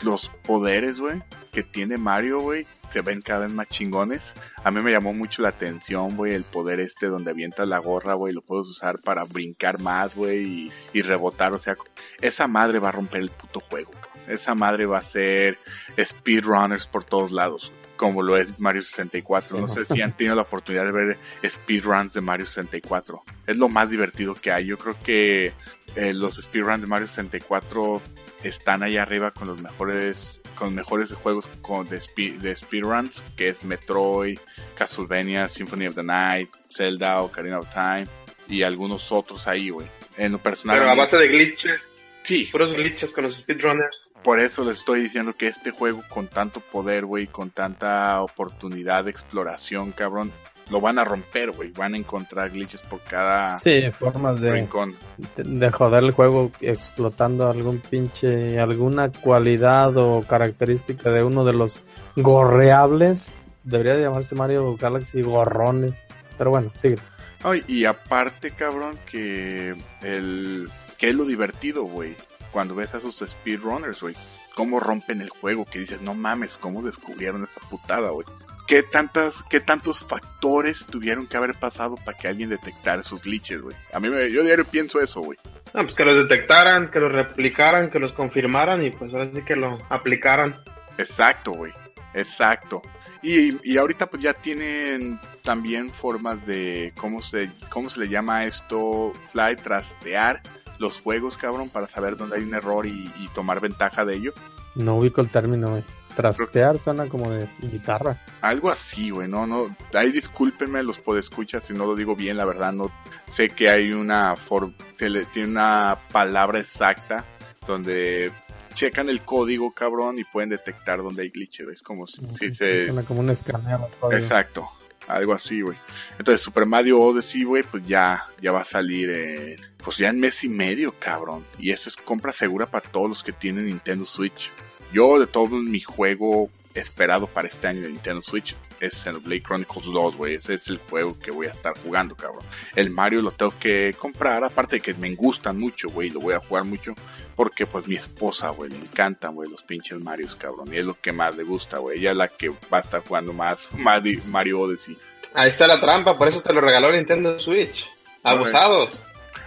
los poderes, güey, que tiene Mario, güey, se ven cada vez más chingones. A mí me llamó mucho la atención, güey, el poder este donde avientas la gorra, güey, lo puedes usar para brincar más, güey, y, rebotar. O sea, esa madre va a romper el puto juego, Esa madre va a ser speedrunners por todos lados, como lo es Mario 64. No sé si han tenido la oportunidad de ver speedruns de Mario 64. Es lo más divertido que hay. Yo creo que eh, los speedruns de Mario 64 están ahí arriba con los mejores con mejores juegos con, de, speed, de speedruns que es Metroid, Castlevania, Symphony of the Night, Zelda, Ocarina of Time y algunos otros ahí, güey. En lo personal. Pero a base de glitches. Sí. Puros glitches con los speedrunners. Por eso les estoy diciendo que este juego con tanto poder, güey, con tanta oportunidad de exploración, cabrón, lo van a romper, güey. Van a encontrar glitches por cada sí, formas de, rincón. De, joder el juego explotando algún pinche, alguna cualidad o característica de uno de los gorreables. Debería llamarse Mario Galaxy Gorrones. Pero bueno, sigue. Ay, y aparte, cabrón, que el que es lo divertido, güey. Cuando ves a esos speedrunners, güey. Cómo rompen el juego, que dices, no mames, cómo descubrieron esta putada, güey qué tantas, qué tantos factores tuvieron que haber pasado para que alguien detectara esos glitches, güey. A mí me, yo diario pienso eso, güey. Ah, pues que los detectaran, que los replicaran, que los confirmaran y pues ahora sí que lo aplicaran. Exacto, güey. Exacto. Y, y ahorita pues ya tienen también formas de cómo se cómo se le llama esto, fly trastear los juegos, cabrón, para saber dónde hay un error y, y tomar ventaja de ello. No ubico el término, güey. Trastear suena como de guitarra. Algo así, güey, no, no, ahí discúlpenme los podescuchas si no lo digo bien, la verdad no sé que hay una for tiene una palabra exacta donde checan el código, cabrón, y pueden detectar donde hay glitches, es como si, si se... Suena como un escaneo. Exacto, algo así, güey. Entonces Super Mario Odyssey, güey, pues ya, ya va a salir, pues ya en mes y medio, cabrón. Y eso es compra segura para todos los que tienen Nintendo Switch. Yo, de todo mi juego esperado para este año de Nintendo Switch es Xenoblade Chronicles 2, güey. Ese es el juego que voy a estar jugando, cabrón. El Mario lo tengo que comprar, aparte de que me gustan mucho, güey. Lo voy a jugar mucho porque, pues, mi esposa, güey, le encantan, güey, los pinches Marios, cabrón. Y es lo que más le gusta, güey. Ella es la que va a estar jugando más Mario Odyssey. Ahí está la trampa, por eso te lo regaló Nintendo Switch. Abusados.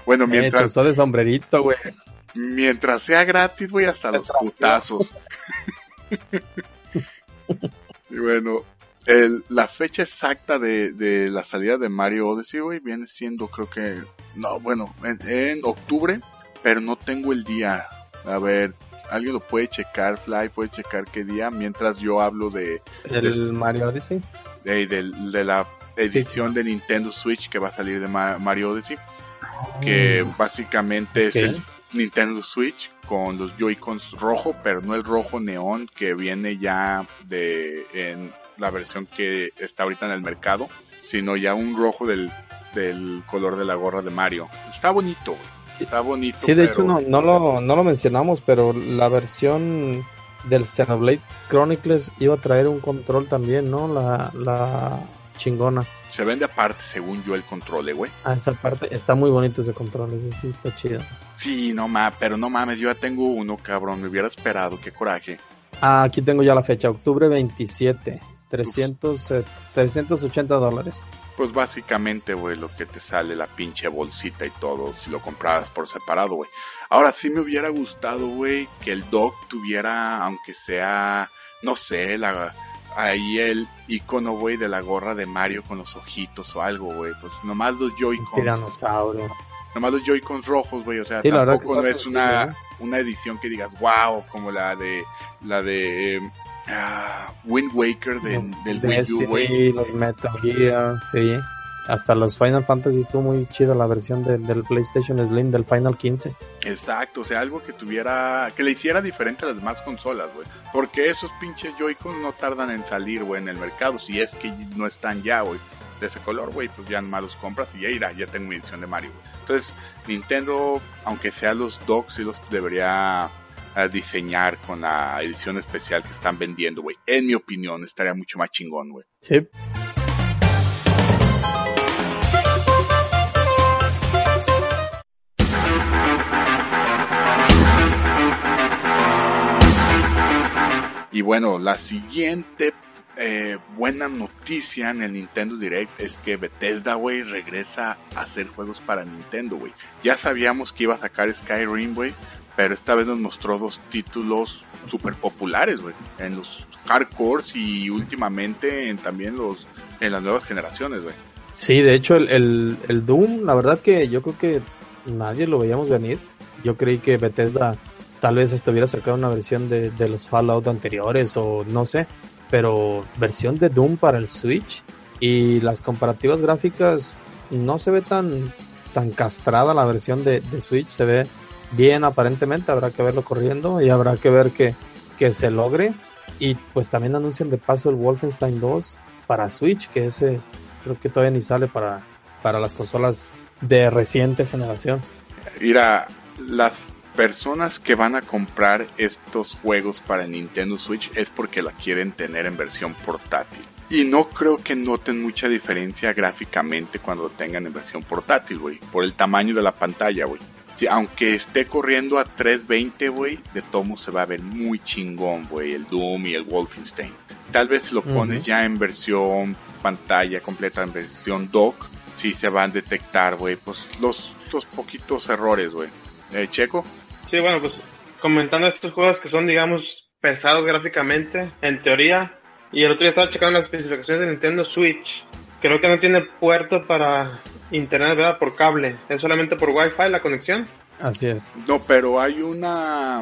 Bueno, eh, mientras... Eh, de sombrerito, güey mientras sea gratis, voy hasta los putazos. y bueno, el, la fecha exacta de, de, la salida de Mario Odyssey, güey, viene siendo, creo que, no, bueno, en, octubre, pero no tengo el día. A ver, alguien lo puede checar, Fly puede checar qué día, mientras yo hablo de... ¿El Mario Odyssey? De, de, la edición de Nintendo Switch que va a salir de Mario Odyssey, que oh. básicamente es el Nintendo Switch con los Joy-Cons rojo, pero no el rojo neón que viene ya de en la versión que está ahorita en el mercado, sino ya un rojo del, del color de la gorra de Mario. Está bonito, está bonito. Sí, de hecho no, no, lo, no lo mencionamos, pero la versión del Xenoblade Chronicles iba a traer un control también, ¿no? La, la chingona. Se vende aparte, según yo, el control, güey. Ah, esa parte está muy bonito ese control, ese sí está chido. Sí, no mames, pero no mames, yo ya tengo uno, cabrón, me hubiera esperado, qué coraje. Ah, aquí tengo ya la fecha, octubre 27, 300, 380 dólares. Pues básicamente, güey, lo que te sale la pinche bolsita y todo, si lo comprabas por separado, güey. Ahora sí me hubiera gustado, güey, que el dock tuviera, aunque sea, no sé, la, ahí el icono, güey, de la gorra de Mario con los ojitos o algo, güey. Pues nomás los Joy-Cons. Tiranosaurio. Nomás los Joy-Cons rojos, güey. O sea, tampoco no es una, una edición que digas, wow, como la de, la de, uh, Wind Waker de, del Wii U. Los Metal Gear, sí. Hasta los Final Fantasy estuvo muy chido la versión del PlayStation Slim del Final 15. Exacto, o sea, algo que tuviera, que le hiciera diferente a las demás consolas, güey. Porque esos pinches Joy-Con no tardan en salir, güey, en el mercado, si es que no están ya, güey. De ese color, güey, pues ya nomás los compras y ya irá, ya tengo mi edición de Mario, güey. Entonces, Nintendo, aunque sea los docks, sí los debería a diseñar con la edición especial que están vendiendo, güey. En mi opinión, estaría mucho más chingón, güey. Sí. Y bueno, la siguiente eh, buena noticia en el Nintendo Direct es que Bethesda, güey, regresa a hacer juegos para Nintendo, güey. Ya sabíamos que iba a sacar Skyrim, güey, pero esta vez nos mostró dos títulos super populares, güey, en los hardcores y últimamente en también los en las nuevas generaciones, güey. Sí, de hecho el, el, Doom, la verdad que yo creo que nadie lo veíamos venir. Yo creí que Bethesda tal vez estuviera sacando una versión de, de los Fallout anteriores o no sé, pero versión de Doom para el Switch y las comparativas gráficas no se ve tan tan castrada la versión de, de Switch, se ve bien aparentemente, habrá que verlo corriendo y habrá que ver que, que se logre y pues también anuncian de paso el Wolfenstein 2 para Switch, que ese creo que todavía ni sale para, para las consolas de reciente generación. Mira, las personas que van a comprar estos juegos para Nintendo Switch es porque la quieren tener en versión portátil. Y no creo que noten mucha diferencia gráficamente cuando lo tengan en versión portátil, güey. Por el tamaño de la pantalla, güey. Aunque esté corriendo a 320, güey, de tomo se va a ver muy chingón, güey. El Doom y el Wolfenstein. Tal vez si lo pones ya en versión pantalla completa, en versión dock, sí se van a detectar, güey, pues los, los poquitos errores, güey. Eh, Checo. Sí, bueno, pues comentando estos juegos que son, digamos, pesados gráficamente, en teoría, y el otro día estaba checando las especificaciones de Nintendo Switch. Creo que no tiene puerto para internet, ¿verdad? Por cable. Es solamente por Wi-Fi la conexión. Así es. No, pero hay una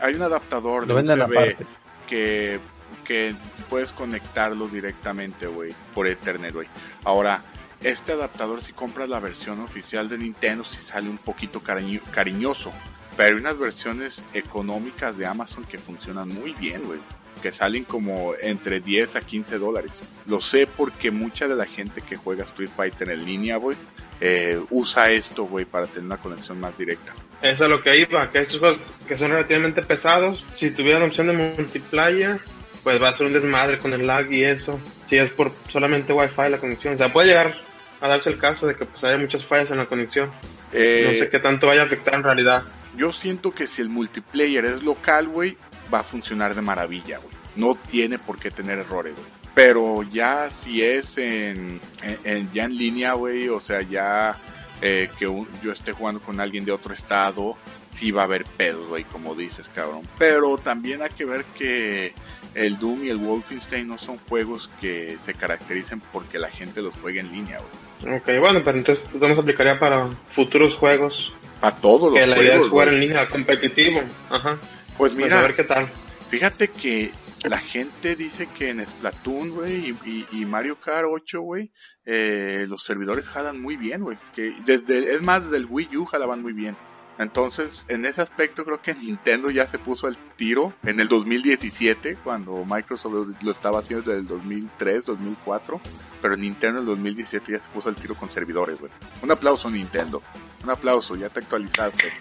hay un adaptador de Lo venden USB aparte. que que puedes conectarlo directamente, güey, por Ethernet, güey. Ahora, este adaptador si compras la versión oficial de Nintendo si sale un poquito cariño- cariñoso, pero hay unas versiones económicas de Amazon que funcionan muy bien, güey. Que salen como entre 10 a 15 dólares. Lo sé porque mucha de la gente que juega Street Fighter en línea, güey, eh, usa esto, güey, para tener una conexión más directa. Eso es lo que iba, que estos juegos que son relativamente pesados, si tuvieran opción de multiplayer, pues va a ser un desmadre con el lag y eso. Si es por solamente Wi-Fi la conexión. O sea, puede llegar a darse el caso de que pues haya muchas fallas en la conexión. Eh, No sé qué tanto vaya a afectar en realidad. Yo siento que si el multiplayer es local, güey, va a funcionar de maravilla, güey. No tiene por qué tener errores, güey. Pero ya si es en, en- en- ya en línea, güey, o sea, ya eh, que un- yo esté jugando con alguien de otro estado, sí va a haber pedos, güey, como dices, cabrón. Pero también hay que ver que el Doom y el Wolfenstein no son juegos que se caractericen porque la gente los juegue en línea, güey. Ok, bueno, pero entonces esto nos aplicaría para futuros juegos. Para todos los Que la idea juegos, es jugar en línea competitivo. Ajá. Pues Pues mira, a ver qué tal. Fíjate que la gente dice que en Splatoon, güey, y, Mario Kart 8, güey, eh, los servidores jalan muy bien, güey. Que desde, es más, desde el Wii U jalaban muy bien. Entonces, en ese aspecto creo que Nintendo ya se puso el tiro en el 2017, cuando Microsoft lo, lo estaba haciendo desde el 2003, 2004, pero Nintendo en el 2017 ya se puso el tiro con servidores, güey. Un aplauso Nintendo, un aplauso, ya te actualizaste.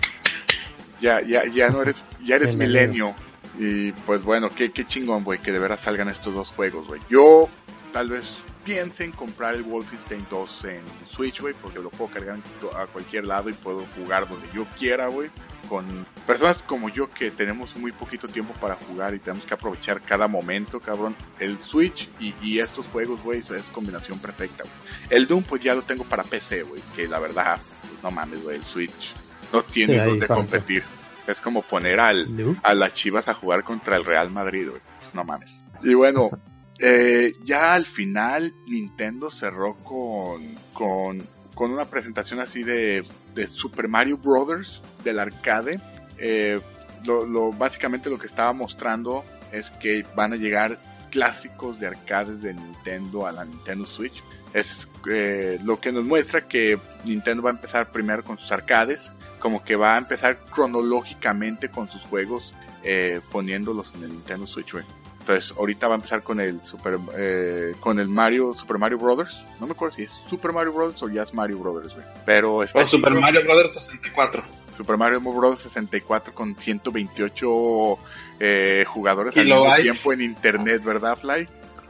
Ya, ya, ya no eres, ya eres milenio. Y pues bueno, qué, qué chingón, güey, que de veras salgan estos dos juegos, güey. Yo tal vez piense en comprar el Wolfenstein 2 en Switch, güey, porque lo puedo cargar a cualquier lado y puedo jugar donde yo quiera, güey. Con personas como yo que tenemos muy poquito tiempo para jugar y tenemos que aprovechar cada momento, cabrón. El Switch y, y estos juegos, güey, es combinación perfecta, güey. El Doom, pues ya lo tengo para PC, güey, que la verdad, pues, no mames, güey, el Switch no tiene Sí, donde falta. competir. Es como poner al, No. a las Chivas a jugar contra el Real Madrid, güey. No mames. Y bueno, eh, ya al final Nintendo cerró con, con, con una presentación así de, de Super Mario Brothers del arcade. Eh, lo, lo- básicamente lo que estaba mostrando es que van a llegar clásicos de arcades de Nintendo a la Nintendo Switch. Es eh, lo que nos muestra que Nintendo va a empezar primero con sus arcades, como que va a empezar cronológicamente con sus juegos eh, poniéndolos en el Nintendo Switch, güey. Entonces, ahorita va a empezar con el Super eh, con el Mario Super Mario Brothers. No me acuerdo si es Super Mario Brothers o ya es Mario Brothers, güey. Pero está O Super. Mario Bros. 64. Super Mario Bros. 64 con 128 eh, jugadores al mismo tiempo en internet, ¿verdad, Fly?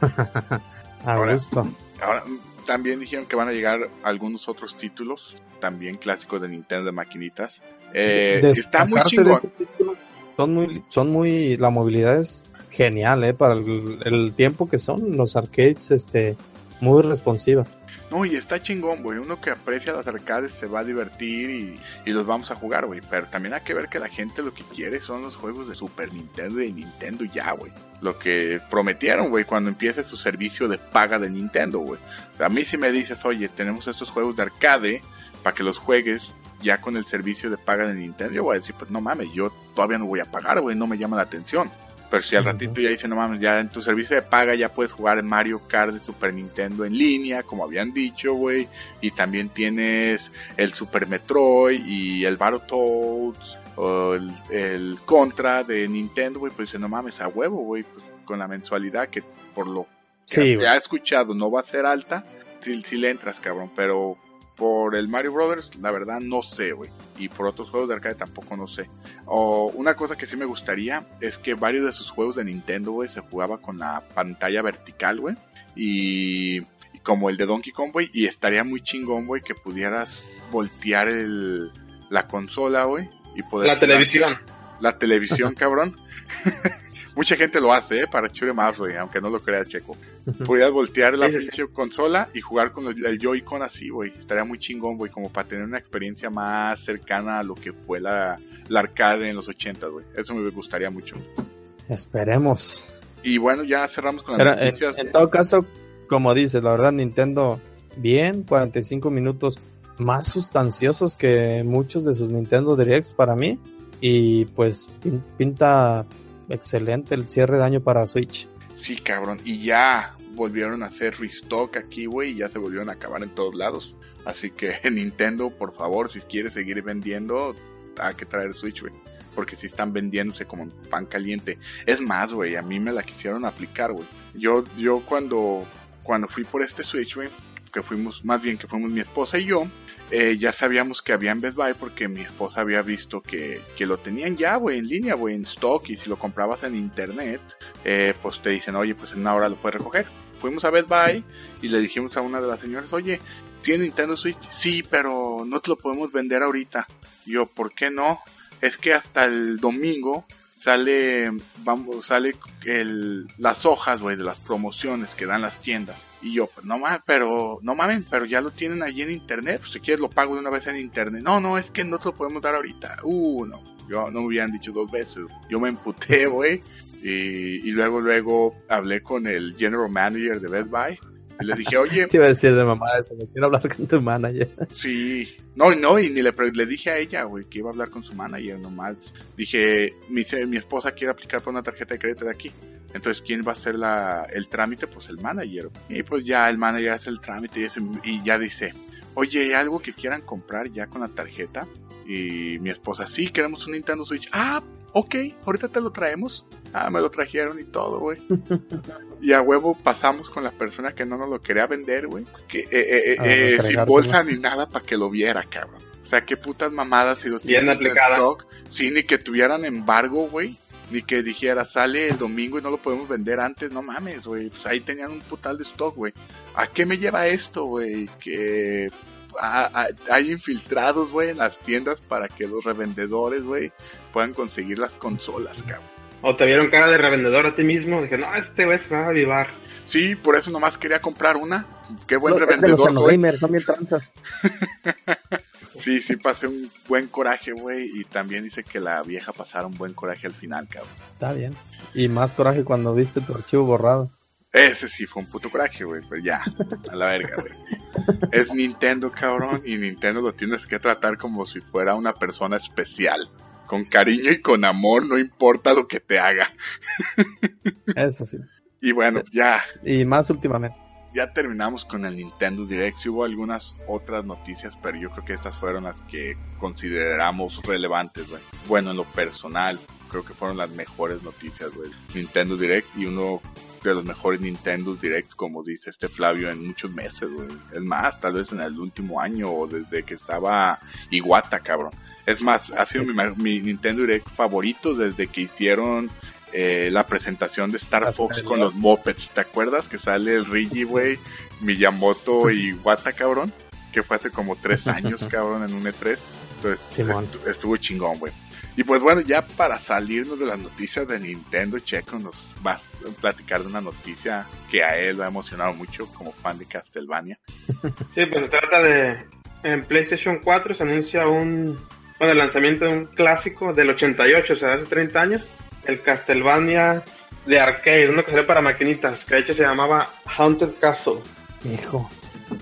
A Ahora- gusto. Ahora, también dijeron que van a llegar algunos otros títulos, también clásicos de Nintendo de maquinitas. Eh, está muy chingón. título, Son muy, son muy, la movilidad es genial, eh, para el, el tiempo que son los arcades, este, muy responsivas. No, y está chingón, güey. Uno que aprecia las arcades se va a divertir y, los vamos a jugar, güey. Pero también hay que ver que la gente lo que quiere son los juegos de Super Nintendo y de Nintendo ya, güey. Lo que prometieron, güey, cuando empiece su servicio de paga de Nintendo, güey. A mí si me dices, oye, tenemos estos juegos de arcade para que los juegues ya con el servicio de paga de Nintendo, yo voy a decir, pues no mames, yo todavía no voy a pagar, güey, no me llama la atención. Pero si al ratito ya dice, no mames, ya en tu servicio de paga ya puedes jugar Mario Kart de Super Nintendo en línea, como habían dicho, güey. Y también tienes el Super Metroid y el Battletoads o el, el Contra de Nintendo, güey. Pues dice, no mames, a huevo, güey. Pues con la mensualidad que por lo que Sí, se ha escuchado no va a ser alta, si, si le entras, cabrón. Pero por el Mario Brothers, la verdad no sé, güey. Y por otros juegos de arcade tampoco no sé. O una cosa que sí me gustaría es que varios de sus juegos de Nintendo, güey, se jugaba con la pantalla vertical, güey. Y, y como el de Donkey Kong, güey. Y estaría muy chingón, güey, que pudieras voltear el, la consola, güey. Y poder La televisión. La televisión, cabrón. Mucha gente lo hace, ¿eh? Para chure más, güey, aunque no lo crea Checo. Podrías voltear la pinche consola y jugar con el, el Joy-Con así, güey. Estaría muy chingón, güey, como para tener una experiencia más cercana a lo que fue la, la arcade en los 80, güey. Eso me gustaría mucho. Esperemos. Y bueno, ya cerramos con las Pero, en, noticias. en todo caso, como dices, la verdad, Nintendo, bien, 45 minutos más sustanciosos que muchos de sus Nintendo Directs para mí. Y pues pin- pinta excelente el cierre de año para Switch. Sí, cabrón. Y ya volvieron a hacer restock aquí, güey, y ya se volvieron a acabar en todos lados. Así que Nintendo, por favor, si quiere seguir vendiendo, hay que traer Switch, güey. Porque si están vendiéndose como pan caliente. Es más, güey, a mí me la quisieron aplicar, güey. Yo, yo cuando, cuando fui por este Switch, güey, que fuimos, más bien que fuimos mi esposa y yo, eh, ya sabíamos que había en Best Buy porque mi esposa había visto que, que lo tenían ya, güey, en línea, güey, en stock. Y si lo comprabas en internet, eh, pues te dicen, oye, pues en una lo puedes recoger. Fuimos a Best Buy y le dijimos a una de las señoras, oye, ¿tiene Nintendo Switch? Sí, pero no te lo podemos vender ahorita. Y yo, ¿por qué no? Es que hasta el domingo sale, vamos, sale el, las hojas, güey, de las promociones que dan las tiendas. Y yo, pues no mames, pero, no mames, pero ya lo tienen allí en internet. Pues si quieres lo pago de una vez en internet. No, no, es que no te lo podemos dar ahorita. Uh, no. Yo no me hubieran dicho dos veces. Yo me emputé, güey. Y, y luego, luego hablé con el general manager de Best Buy. Y le dije, oye, Te iba a decir de mamá eso, me quiero hablar con tu manager. Sí, no, no, y ni le, le dije a ella, güey, que iba a hablar con su manager nomás. Dije, mi, mi esposa quiere aplicar por una tarjeta de crédito de aquí. Entonces, ¿quién va a hacer la, el trámite? Pues el manager. Y pues ya el manager hace el trámite y, ese- y ya dice, oye, ¿hay algo que quieran comprar ya con la tarjeta? Y mi esposa, sí, queremos un Nintendo Switch. Ah, ok, ahorita te lo traemos. Ah, me lo trajeron y todo, güey. y a huevo pasamos con la persona que no nos lo quería vender, güey. Que, eh, eh, A eh, sin bolsa ni nada para que lo viera, cabrón. O sea, qué putas mamadas si lo Bien tienes en stock. Sí, ni que tuvieran embargo, güey. Ni que dijera, sale el domingo y no lo podemos vender antes. No mames, güey. Pues ahí tenían un putal de stock, güey. ¿A qué me lleva esto, güey? Que a- a- hay infiltrados, güey, en las tiendas para que los revendedores, güey, puedan conseguir las consolas, cabrón. O te vieron cara de revendedor a ti mismo. Dije, no, este güey se va a avivar. Sí, por eso nomás quería comprar una. Qué buen Los- es de los revendedor soy. Xenogamers, son bien tranzas. Sí, sí, pasé un buen coraje, güey. Y también dice que la vieja pasara un buen coraje al final, cabrón. Está bien. Y más coraje cuando viste tu archivo borrado. Ese sí fue un puto coraje, güey. Pero ya, a la verga, güey. Es Nintendo, cabrón. Y Nintendo lo tienes que tratar como si fuera una persona especial. Con cariño y con amor, no importa lo que te haga. Eso sí. Y bueno, ya, Y más últimamente. ya terminamos con el Nintendo Direct. Sí hubo algunas otras noticias, pero yo creo que estas fueron las que consideramos relevantes, güey. Bueno, en lo personal. creo que fueron las mejores noticias, güey. Nintendo Direct y uno de los mejores Nintendo Direct, como dice este Flavio, en muchos meses, güey. Es más, tal vez en el último año o desde que estaba Iguata, cabrón. Es más, ha sido mi, mi Nintendo Direct favorito desde que hicieron eh, la presentación de Star Fox con los Mopeds. ¿Te acuerdas que sale el Rigi, güey, Miyamoto y Wata, cabrón? Que fue hace como tres años, cabrón, en un E3. Entonces, estuvo chingón, güey. Y pues bueno, ya para salirnos de las noticias de Nintendo, Checo nos va a platicar de una noticia que a él lo ha emocionado mucho como fan de Castlevania. Sí, pues se trata de... En PlayStation 4 se anuncia un... Bueno, el lanzamiento de un clásico del 88, o sea, hace 30 años, el Castlevania de arcade, uno que salió para maquinitas, que de hecho se llamaba Haunted Castle. Hijo.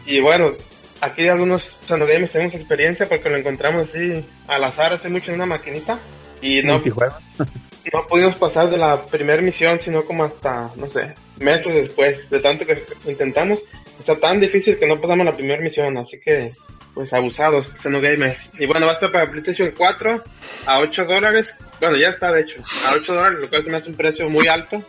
Y bueno, aquí algunos Sanogames tenemos experiencia porque lo encontramos así al azar hace mucho en una maquinita y no, no pudimos pasar de la primera misión, sino como hasta, no sé, meses después, de tanto que intentamos. Está tan difícil que no pasamos la primera misión, así que pues abusados, Xenogamers. Y bueno, va a estar para PlayStation 4 a 8 dólares. Bueno, ya está de hecho, a 8 dólares, lo cual se me hace un precio muy alto.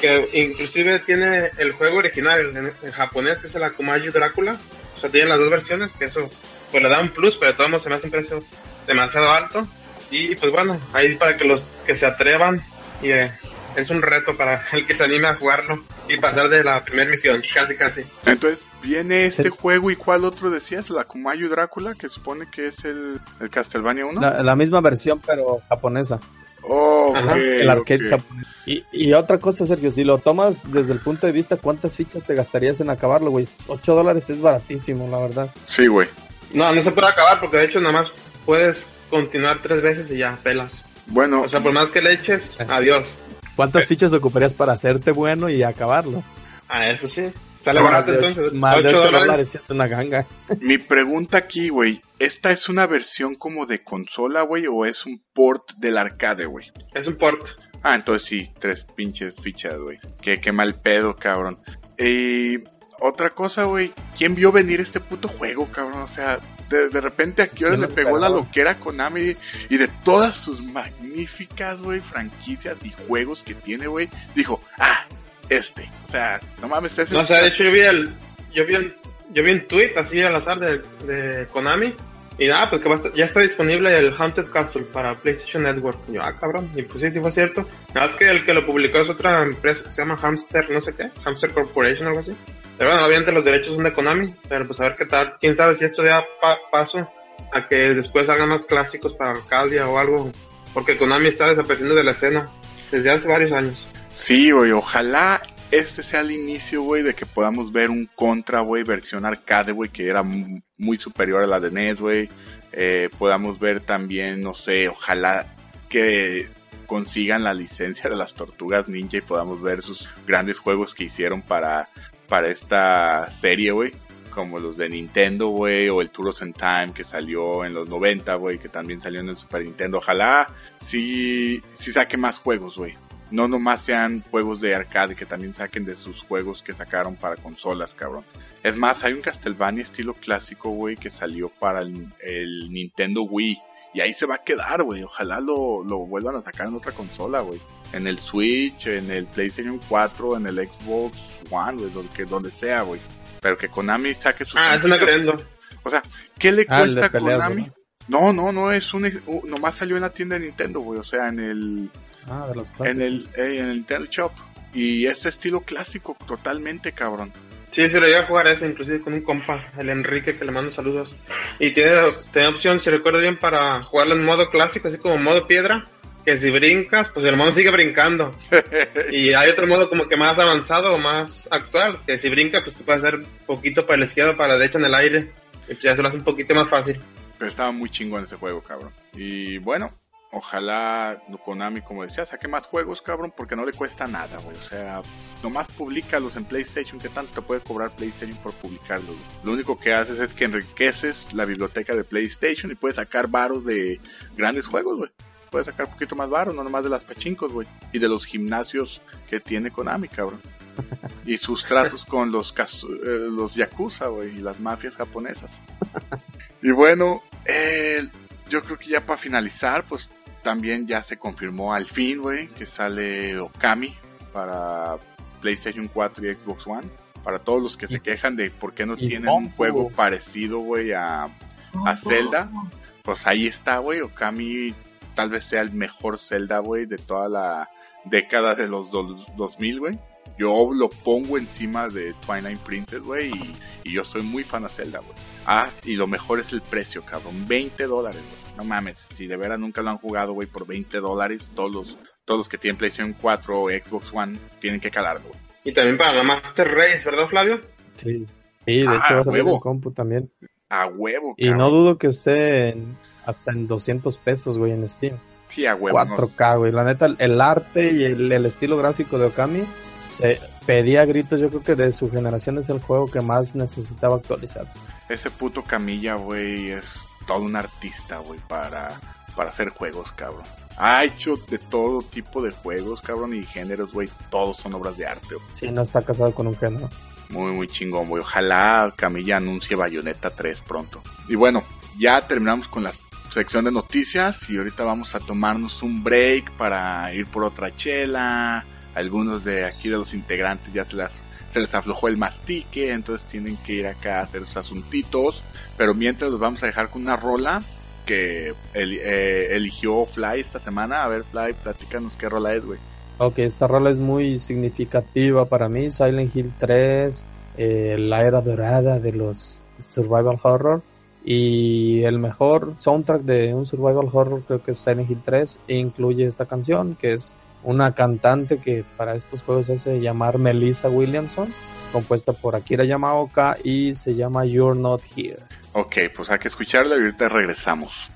Que inclusive tiene el juego original en, japonés, que es el Akumaji Drácula. O sea, tiene las dos versiones, que eso pues le da un plus, pero de todos modos se me hace un precio demasiado alto. Y pues bueno, ahí para que los que se atrevan y eh, es un reto para el que se anime a jugarlo y pasar de la primera misión, casi casi. Entonces, viene este juego y cuál otro decías, la Kumayu Drácula, que supone que es el, el Castlevania 1. La, misma versión, pero japonesa. Oh, el arcade japonés. Y, y, otra cosa, Sergio, si lo tomas desde el punto de vista, ¿cuántas fichas te gastarías en acabarlo, güey? 8 dólares es baratísimo, la verdad. Sí, güey. No, no se puede acabar porque de hecho nada más puedes continuar tres veces y ya, pelas. Bueno. O sea, por más que le eches, adiós. ¿Cuántas fichas ocuparías para hacerte bueno y acabarlo? Ah, eso sí. Sale barato entonces. Más de 8 dólares es una ganga. Mi pregunta aquí, güey. ¿Esta es una versión como de consola, güey? ¿O es un port del arcade, güey? Es un port. Ah, entonces sí, tres pinches fichas, güey. Qué, qué mal pedo, cabrón. Y otra cosa, güey. ¿Quién vio venir este puto juego, cabrón? O sea, de, de repente a hora le pegó la loquera Konami y de todas sus magníficas, güey, franquicias y juegos que tiene, güey, dijo, ah, este. O sea, no mames, este No, o sea, de hecho yo vi el, yo vi un, yo vi un tweet así al azar de, de Konami y nada, pues que ya está disponible el Haunted Castle para PlayStation Network. Y yo, ah, cabrón. Y pues sí, sí fue cierto. Nada más que el que lo publicó es otra empresa que se llama Hamster, no sé qué, Hamster Corporation o algo así. Pero bueno, obviamente los derechos son de Konami, pero pues a ver qué tal. Quién sabe si esto da paso a que después hagan más clásicos para Arcadia o algo. Porque Konami está desapareciendo de la escena desde hace varios años. Sí, güey, ojalá este sea el inicio, güey, de que podamos ver un Contra, güey, versión arcade, güey, que era muy superior a la de NES, güey. Eh, podamos ver también, no sé, ojalá que consigan la licencia de las tortugas ninja y podamos ver sus grandes juegos que hicieron para, para esta serie, güey. Como los de Nintendo, güey, o el Turtles in Time que salió en los 90, güey, que también salió en el Super Nintendo. Ojalá sí, sí saque más juegos, güey no nomás sean juegos de arcade, que también saquen de sus juegos que sacaron para consolas, cabrón. Es más, hay un Castlevania estilo clásico, güey, que salió para el, Nintendo Wii. Y ahí se va a quedar, güey. Ojalá lo, lo vuelvan a sacar en otra consola, güey. En el Switch, en el PlayStation 4, en el Xbox One, güey, donde, donde sea, güey. Pero que Konami saque su... Ah, eso no creyendo. O sea, ¿qué le ah, cuesta a Konami? No, no, no, es un... Nomás salió en la tienda de Nintendo, güey. O sea, en el Ah, de los en el, eh, en el Nintendo Shop. Y este estilo clásico, totalmente cabrón. Sí, se lo iba a jugar ese, inclusive con un compa, el Enrique, que le mando saludos. Y tiene, tiene opción, si recuerdo bien, para jugarlo en modo clásico, así como modo piedra, que si brincas, pues el mono sigue brincando. y hay otro modo como que más avanzado o más actual, que si brincas, pues tú puedes hacer poquito para la izquierda o para la derecha en el aire. Y pues ya se lo hace un poquito más fácil. Pero estaba muy chingón ese juego, cabrón. Y bueno, Ojalá Konami, como decía, saque más juegos, cabrón, porque no le cuesta nada, güey. O sea, nomás publicalos en PlayStation, que tanto te puede cobrar PlayStation por publicarlos? Lo único que haces es que enriqueces la biblioteca de PlayStation y puedes sacar varos de grandes juegos, güey. Puedes sacar un poquito más varos, no nomás de las pachincos, güey. Y de los gimnasios que tiene Konami, cabrón. Y sus tratos con los, eh, los Yakuza, güey, y las mafias japonesas. Y bueno, yo creo que ya para finalizar, pues también ya se confirmó al fin, güey, que sale Okami para PlayStation 4 y Xbox One. Para todos los que se quejan de por qué no tienen un juego parecido, güey, a, a Zelda, pues ahí está, güey. Okami tal vez sea el mejor Zelda, güey, de toda la década de los 2000, güey. Yo lo pongo encima de Twilight Princess, güey, y, yo soy muy fan de Zelda, güey. Ah, y lo mejor es el precio, cabrón. 20 dólares, güey. No mames, si de veras nunca lo han jugado, güey, por 20 dólares, todos los, todos los que tienen PlayStation 4 o Xbox One tienen que calarlo, güey. Y también para la Master Race, ¿verdad, Flavio? Sí. Y de ah, hecho va a salir en compu también. A huevo, Y no dudo que esté hasta en 200 pesos, güey, en Steam. Sí, a huevo. 4K, güey. La neta, el arte y el, el estilo gráfico de Okami se pedía gritos, yo creo que de su generación es el juego que más necesitaba actualizarse. Ese puto Camilla, güey, es todo un artista, güey, para, para hacer juegos, cabrón. Ha hecho de todo tipo de juegos, cabrón, y géneros, güey, todos son obras de arte. Güey. Sí, no está casado con un género. Muy, muy chingón, güey. Ojalá Camilla anuncie Bayonetta 3 pronto. Y bueno, ya terminamos con la sección de noticias y ahorita vamos a tomarnos un break para ir por otra chela, algunos de aquí de los integrantes ya se, las, se les aflojó el mastique, entonces tienen que ir acá a hacer sus asuntitos. Pero mientras los vamos a dejar con una rola que eh, eligió Fly esta semana. A ver, Fly, platícanos qué rola es, güey. Ok, esta rola es muy significativa para mí. Silent Hill 3, eh, la era dorada de los survival horror. Y el mejor soundtrack de un survival horror creo que es Silent Hill 3 e incluye esta canción que es una cantante que para estos juegos se hace llamar Melissa Williamson, compuesta por Akira Yamaoka y se llama You're Not Here. Ok, pues hay que escucharla y ahorita regresamos.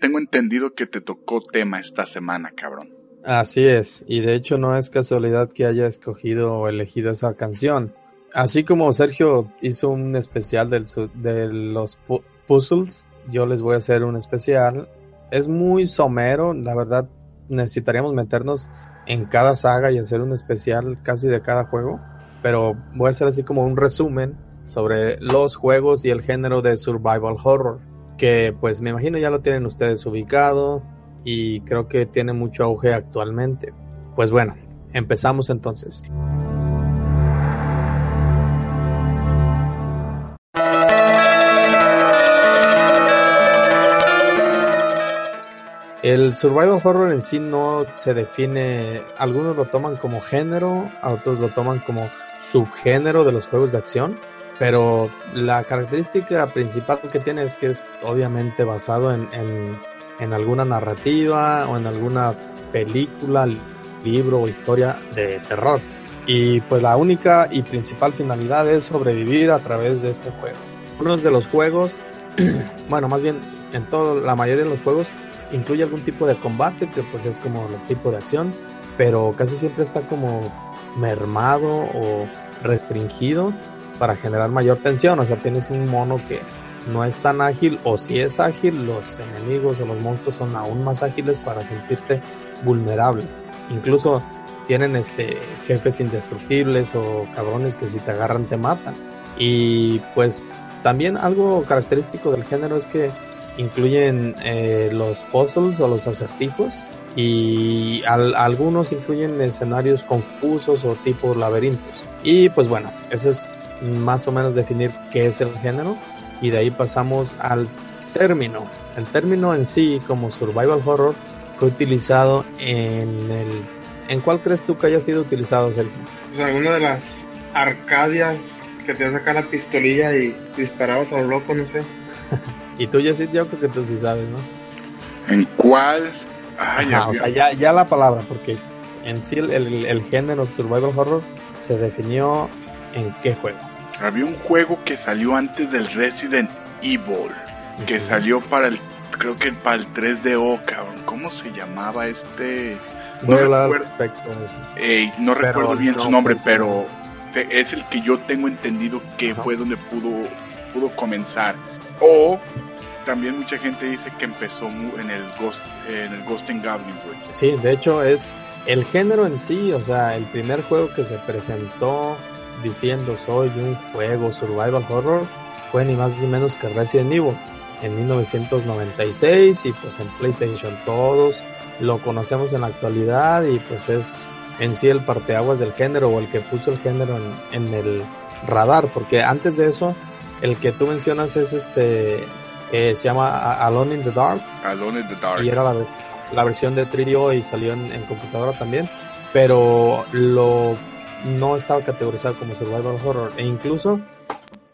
Tengo entendido que te tocó tema esta semana, cabrón. Así es, y de hecho no es casualidad que haya escogido o elegido esa canción. Así como Sergio hizo un especial del, de los puzzles, yo les voy a hacer un especial. Es muy somero, la verdad necesitaríamos meternos en cada saga y hacer un especial casi de cada juego, pero voy a hacer así como un resumen sobre los juegos y el género de survival horror, que pues me imagino ya lo tienen ustedes ubicado y creo que tiene mucho auge actualmente. Pues bueno, empezamos entonces. El survival horror en sí no se define, algunos lo toman como género, otros lo toman como subgénero de los juegos de acción, pero la característica principal que tiene es que es obviamente basado en, en, alguna narrativa o en alguna película, libro o historia de terror. Y pues la única y principal finalidad es sobrevivir a través de este juego. Uno de los juegos, bueno, más bien en toda la mayoría de los juegos incluye algún tipo de combate, que pues es como los tipos de acción, pero casi siempre está como mermado o restringido para generar mayor tensión. O sea, tienes un mono que no es tan ágil o si es ágil, los enemigos o los monstruos son aún más ágiles para sentirte vulnerable. Incluso tienen este jefes indestructibles o cabrones que si te agarran te matan. Y pues también algo característico del género es que incluyen eh, los puzzles o los acertijos y algunos incluyen escenarios confusos o tipo laberintos. Y pues bueno, eso es más o menos definir qué es el género y de ahí pasamos al término. El término en sí como survival horror fue utilizado en el... ¿En cuál crees tú que haya sido utilizado, Sergio? Pues alguna de las arcadias que te sacar la pistolilla y disparabas a lo loco, no sé. y tú, ya sí, yo creo que tú sí sabes, ¿no? ¿En cuál? o sea, ya, ya la palabra, porque en sí el, el, género survival horror se definió en qué juego. Había un juego que salió antes del Resident Evil, que salió para el, creo que para el 3DO, cabrón. ¿Cómo se llamaba este? No recuerdo, no recuerdo bien su nombre, pero es el que yo tengo entendido que fue donde pudo, pudo comenzar. O también mucha gente dice que empezó en el Ghost, en el Ghost and Goblin, Sí, de hecho es el género en sí, o sea, el primer juego que se presentó diciendo soy un juego survival horror fue ni más ni menos que Resident Evil en 1996 y pues en PlayStation todos lo conocemos en la actualidad y pues es en sí el parteaguas del género o el que puso el género en, en el radar porque antes de eso el que tú mencionas es este eh, se llama Alone in the Dark. Alone in the Dark. Y era la, la versión de 3DO y salió en, computadora también. Pero lo no estaba categorizado como survival horror. E incluso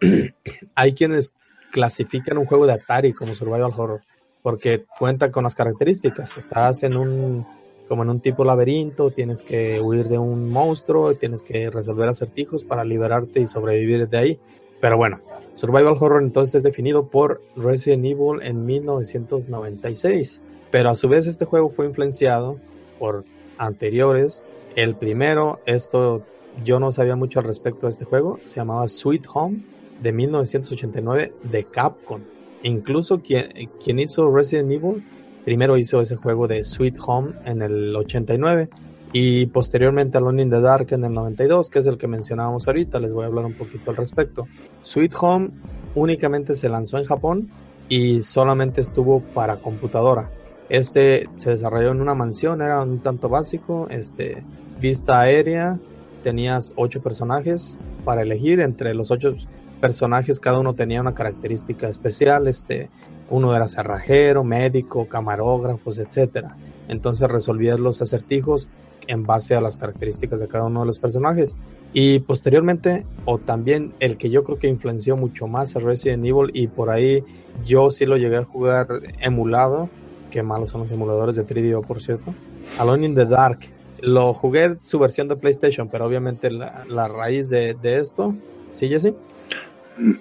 hay quienes clasifican un juego de Atari como survival horror. Porque cuenta con las características. Estás en un como en un tipo laberinto, tienes que huir de un monstruo, tienes que resolver acertijos para liberarte y sobrevivir de ahí. Pero bueno, Survival Horror entonces es definido por Resident Evil en 1996, pero a su vez este juego fue influenciado por anteriores. El primero, esto yo no sabía mucho al respecto de este juego, se llamaba Sweet Home de 1989 de Capcom. Incluso quien, quien hizo Resident Evil primero hizo ese juego de Sweet Home en el 89 y posteriormente Alone in the Dark en el 92, que es el que mencionábamos ahorita, les voy a hablar un poquito al respecto. Sweet Home únicamente se lanzó en Japón y solamente estuvo para computadora. Este se desarrolló en una mansión, era un tanto básico, este, vista aérea, tenías ocho personajes para elegir, entre los ocho personajes cada uno tenía una característica especial, este, uno era cerrajero, médico, camarógrafos, etcétera. Entonces resolvías los acertijos en base a las características de cada uno de los personajes. Y posteriormente, o también el que yo creo que influenció mucho más a Resident Evil, y por ahí yo sí lo llegué a jugar emulado, que malos son los emuladores de 3DO, por cierto. Alone in the Dark. Lo jugué su versión de PlayStation, pero obviamente la, la raíz de, de esto, ¿sí, Jesse?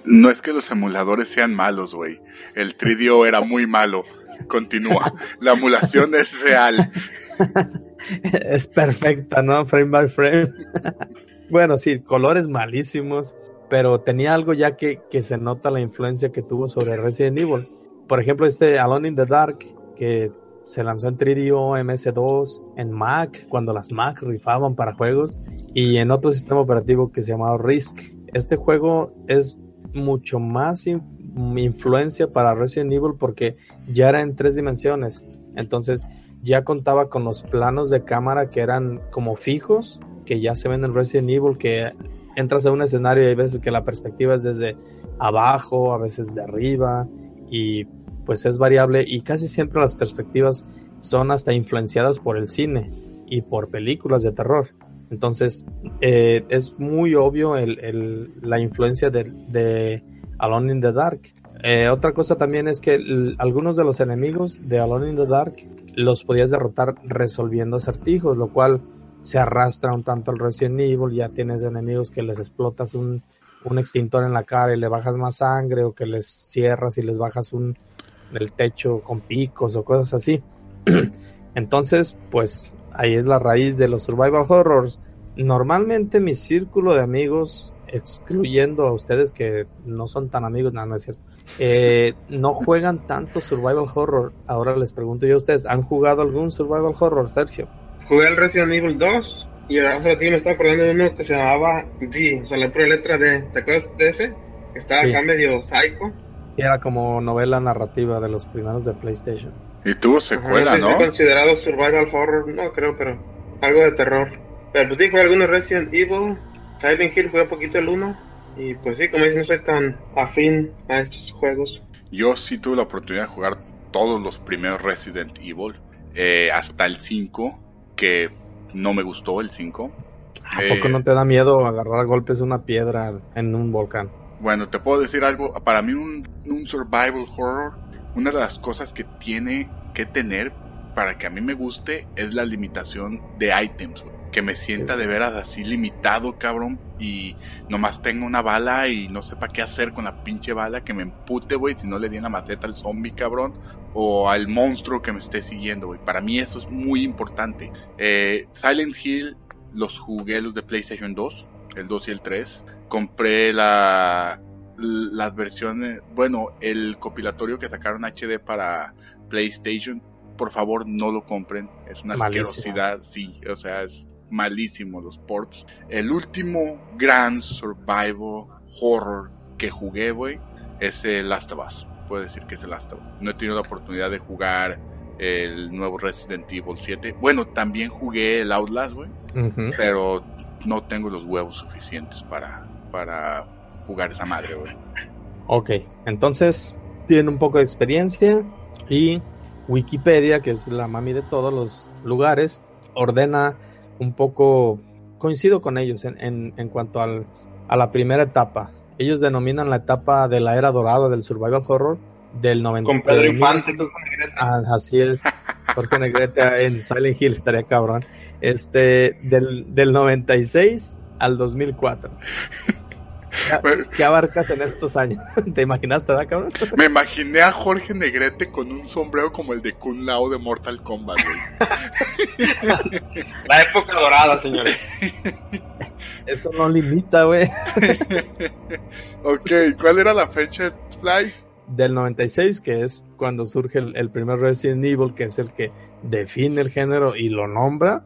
No es que los emuladores sean malos, güey. El 3DO era muy malo. Continúa. La emulación es real. es perfecta, ¿no? Frame by frame. bueno, sí, colores malísimos, pero tenía algo ya que, que se nota la influencia que tuvo sobre Resident Evil. Por ejemplo, este Alone in the Dark, que se lanzó en 3DO, MS2, en Mac, cuando las Mac rifaban para juegos, y en otro sistema operativo que se llamaba Risk. Este juego es mucho más influencia para Resident Evil porque ya era en tres dimensiones. Entonces ya contaba con los planos de cámara que eran como fijos, que ya se ven en Resident Evil, que entras a un escenario y hay veces que la perspectiva es desde abajo, a veces de arriba, y pues es variable y casi siempre las perspectivas son hasta influenciadas por el cine y por películas de terror. Entonces eh, es muy obvio el, la influencia de, de, Alone in the Dark. Eh, otra cosa también es que algunos de los enemigos de Alone in the Dark los podías derrotar resolviendo acertijos, lo cual se arrastra un tanto al Resident Evil. Ya tienes enemigos que les explotas un, un extintor en la cara y le bajas más sangre o que les cierras y les bajas un el techo con picos o cosas así. Entonces, pues ahí es la raíz de los survival horrors. Normalmente mi círculo de amigos, excluyendo a ustedes que no son tan amigos, no, no es cierto, eh, no juegan tanto survival horror. Ahora les pregunto yo a ustedes, ¿han jugado algún survival horror, Sergio? Jugué el Resident Evil 2 y ahora me estaba acordando de uno que se llamaba D, o sea, la pura letra D. ¿Te acuerdas de ese? Que estaba acá medio psycho. Era como novela narrativa de los primeros de PlayStation. Y tuvo secuela, ¿no? ¿no? considerado survival horror, no creo, pero algo de terror. Pero pues sí, jugué algunos Resident Evil, Silent Hill, jugué un poquito el 1. Y pues sí, como dicen, no soy tan afín a estos juegos. Yo sí tuve la oportunidad de jugar todos los primeros Resident Evil, eh, hasta el 5, que no me gustó el 5. ¿A poco no te da miedo agarrar a golpes una piedra en un volcán? Bueno, te puedo decir algo. Para mí un, survival horror, una de las cosas que tiene que tener para que a mí me guste es la limitación de items, Que me sienta de veras así limitado, cabrón. Y nomás tengo una bala y no sepa qué hacer con la pinche bala. Que me empute, güey, si no le di una maceta al zombie, cabrón. O al monstruo que me esté siguiendo, güey. Para mí eso es muy importante. Eh, Silent Hill los jugué los de PlayStation 2. El 2 y el 3. Compré la, las versiones, bueno, el compilatorio que sacaron HD para PlayStation, por favor no lo compren, es una asquerosidad, sí, o sea, es malísimo los ports. El último gran survival horror que jugué, güey, es el Last of Us. Puedo decir que es el Last of Us. No he tenido la oportunidad de jugar el nuevo Resident Evil 7. Bueno, también jugué el Outlast, güey, pero no tengo los huevos suficientes para, para jugar esa madre, güey. Ok, entonces tienen un poco de experiencia y Wikipedia, que es la mami de todos los lugares, ordena un poco, coincido con ellos en, en, cuanto al, a la primera etapa. Ellos denominan la etapa de la era dorada del survival horror del 90. Con Pedro Infante, ah, así es. Jorge Negrete en Silent Hill estaría cabrón. Este, del, del 96 al 2004. ¿Qué, abarcas en estos años? ¿Te imaginaste, da cabrón? Me imaginé a Jorge Negrete con un sombrero como el de Kun Lao de Mortal Kombat, La época dorada, señores. Eso no limita, güey. ok, ¿cuál era la fecha de Fly? Del 96, que es cuando surge el, primer Resident Evil, que es el que define el género y lo nombra,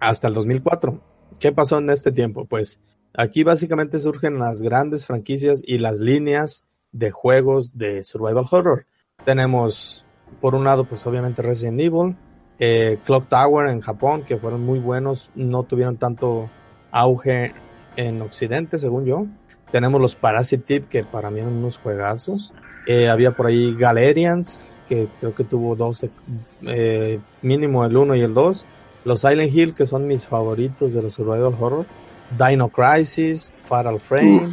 hasta el 2004. ¿Qué pasó en este tiempo? Pues Aquí básicamente surgen las grandes franquicias y las líneas de juegos de survival horror. Tenemos, por un lado, pues obviamente Resident Evil, eh, Clock Tower en Japón, que fueron muy buenos, no tuvieron tanto auge en Occidente, según yo. Tenemos los Parasite que para mí eran unos juegazos. Eh, había por ahí Galerians, que creo que tuvo dos, eh, mínimo el 1 y el 2. Los Silent Hill, que son mis favoritos de los survival horror. Dino Crisis, Fatal Frame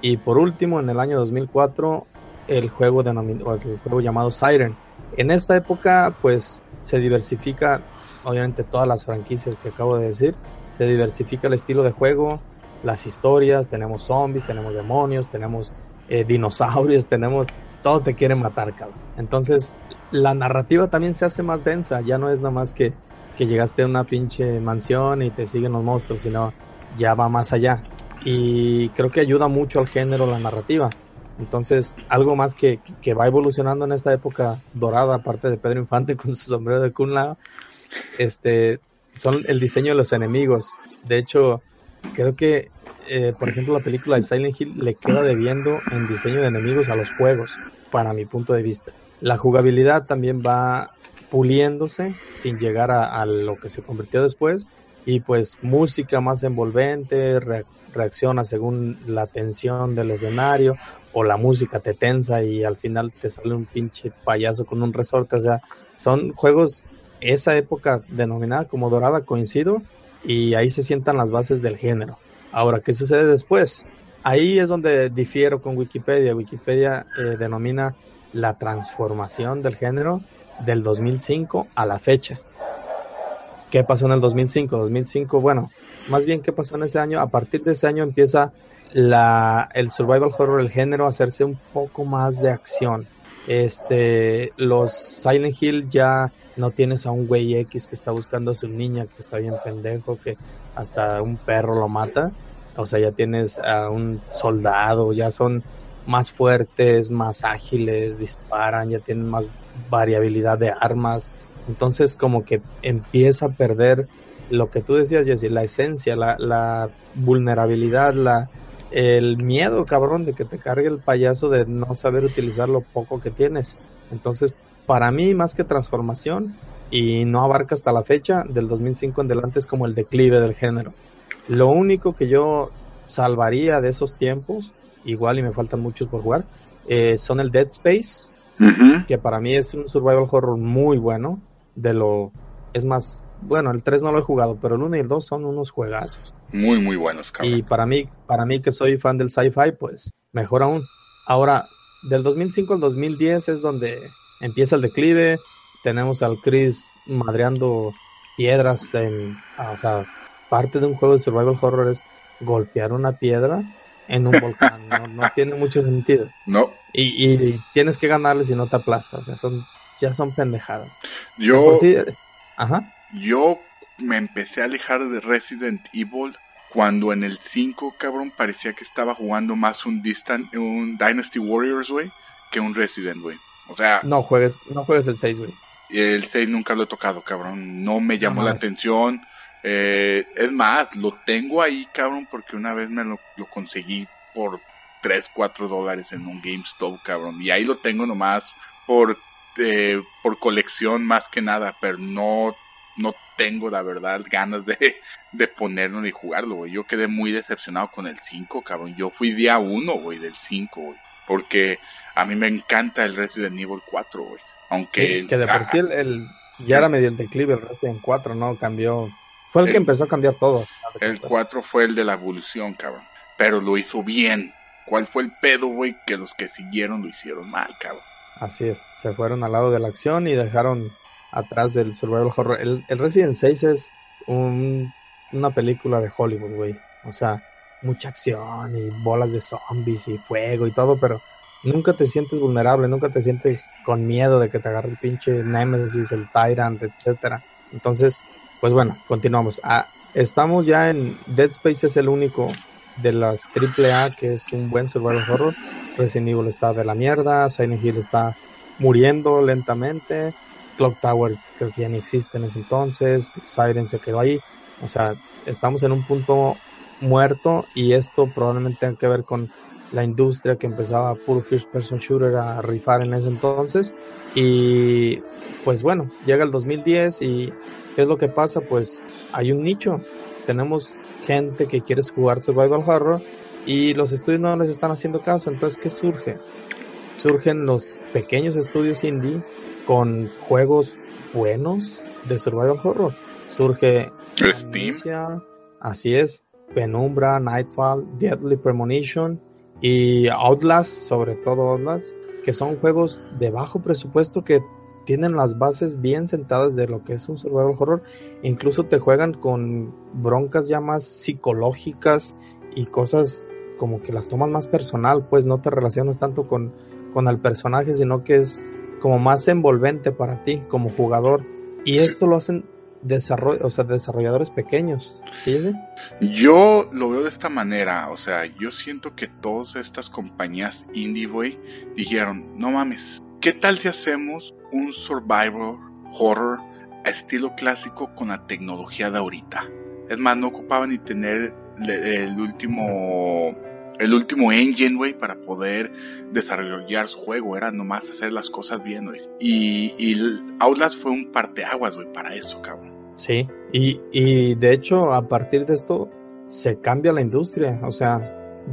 y por último en el año 2004 el juego, el juego llamado Siren. En esta época pues se diversifica obviamente todas las franquicias que acabo de decir, se diversifica el estilo de juego, las historias, tenemos zombies, tenemos demonios, tenemos eh, dinosaurios, tenemos todo te quiere matar, cabrón. Entonces, la narrativa también se hace más densa, ya no es nada más que, que llegaste a una pinche mansión y te siguen los monstruos, sino ya va más allá. Y creo que ayuda mucho al género la narrativa. Entonces, algo más que, que va evolucionando en esta época dorada, aparte de Pedro Infante con su sombrero de Kun este, son el diseño de los enemigos. De hecho, creo que, eh, por ejemplo, la película de Silent Hill le queda debiendo en diseño de enemigos a los juegos, para mi punto de vista. La jugabilidad también va puliéndose sin llegar a, lo que se convirtió después. Y pues música más envolvente, reacciona según la tensión del escenario, o la música te tensa y al final te sale un pinche payaso con un resorte. O sea, son juegos, esa época denominada como dorada, coincido, y ahí se sientan las bases del género. Ahora, ¿qué sucede después? Ahí es donde difiero con Wikipedia. Wikipedia eh, denomina la transformación del género del 2005 a la fecha. ¿Qué pasó en el 2005? 2005, bueno, más bien qué pasó en ese año. A partir de ese año empieza la, el survival horror, el género, hacerse un poco más de acción. Este, los Silent Hill ya no tienes a un güey X que está buscando a su niña, que está bien pendejo, que hasta un perro lo mata. O sea, ya tienes a un soldado, ya son más fuertes, más ágiles, disparan, ya tienen más variabilidad de armas. Entonces como que empieza a perder lo que tú decías, Jesse, la esencia, la, vulnerabilidad, la, el miedo, cabrón, de que te cargue el payaso de no saber utilizar lo poco que tienes. Entonces, para mí, más que transformación, y no abarca hasta la fecha, del 2005 en adelante es como el declive del género. Lo único que yo salvaría de esos tiempos, igual y me faltan muchos por jugar, eh, son el Dead Space, que para mí es un survival horror muy bueno, de lo, es más, bueno, el 3 no lo he jugado, pero el 1 y el 2 son unos juegazos. Muy, muy buenos, cabrón. Y para mí, para mí que soy fan del sci-fi, pues mejor aún. Ahora, del 2005 al 2010 es donde empieza el declive. Tenemos al Chris madreando piedras en, ah, o sea, parte de un juego de survival horror es golpear una piedra en un volcán. no, tiene mucho sentido. No. Y, y, tienes que ganarle si no te aplastas. O sea, son, ya son pendejadas. Yo. ajá. Yo me empecé a alejar de Resident Evil cuando en el 5, cabrón, parecía que estaba jugando más un Distant, un Dynasty Warriors, güey, que un Resident, güey. O sea... No juegues, no juegues el 6, güey. El 6 nunca lo he tocado, cabrón. No me llamó la atención. Eh, es más, lo tengo ahí, cabrón, porque una vez me lo, lo conseguí por 3, 4 dólares en un GameStop, cabrón. Y ahí lo tengo nomás por, eh, por colección más que nada, pero no no tengo la verdad ganas de, de ponerlo ni jugarlo, güey. Yo quedé muy decepcionado con el 5, cabrón. Yo fui día 1, güey, del 5, güey. Porque a mí me encanta el Resident Evil 4, güey. Aunque... que de por sí el, ya era medio el declive el Resident 4, ¿no? Cambió... Fue el, que empezó a cambiar todo. El 4 fue el de la evolución, cabrón. Pero lo hizo bien. ¿Cuál fue el pedo, güey? Que los que siguieron lo hicieron mal, cabrón. Así es. Se fueron al lado de la acción y dejaron atrás del survival horror. El, el Resident 6 es un, una película de Hollywood, güey. O sea, mucha acción y bolas de zombies y fuego y todo, pero nunca te sientes vulnerable, nunca te sientes con miedo de que te agarre el pinche Nemesis, el Tyrant, etcétera. Entonces, pues bueno, continuamos. Ah, estamos ya en Dead Space es el único de las AAA que es un buen survival horror. Resident Evil está de la mierda, Silent Hill está muriendo lentamente, Clock Tower creo que ya ni existe en ese entonces, Siren se quedó ahí, o sea, estamos en un punto muerto y esto probablemente tenga que ver con la industria que empezaba puro first person shooter a rifar en ese entonces y pues bueno, llega el 2010 y ¿qué es lo que pasa? Pues hay un nicho, tenemos gente que quiere jugar survival horror y los estudios no les están haciendo caso, entonces ¿qué surge? Surgen los pequeños estudios indie con juegos buenos de survival horror. Surge Steam. así es, Penumbra, Nightfall, Deadly Premonition y Outlast, sobre todo Outlast, que son juegos de bajo presupuesto que tienen las bases bien sentadas de lo que es un survival horror. Incluso te juegan con broncas ya más psicológicas y cosas como que las tomas más personal, pues no te relacionas tanto con con el personaje, sino que es como más envolvente para ti como jugador. Y esto lo hacen desarroll o sea, desarrolladores pequeños. ¿sí? Yo lo veo de esta manera, o sea, yo siento que todas estas compañías indie, boy, dijeron, no mames, ¿qué tal si hacemos un survival horror a estilo clásico con la tecnología de ahorita? Es más, no ocupaban ni tener el último el último engine, güey, para poder desarrollar su juego. Era nomás hacer las cosas bien, güey. Y, y Outlast fue un parteaguas, güey, para eso, cabrón. Sí, y, y de hecho, a partir de esto, se cambia la industria. O sea,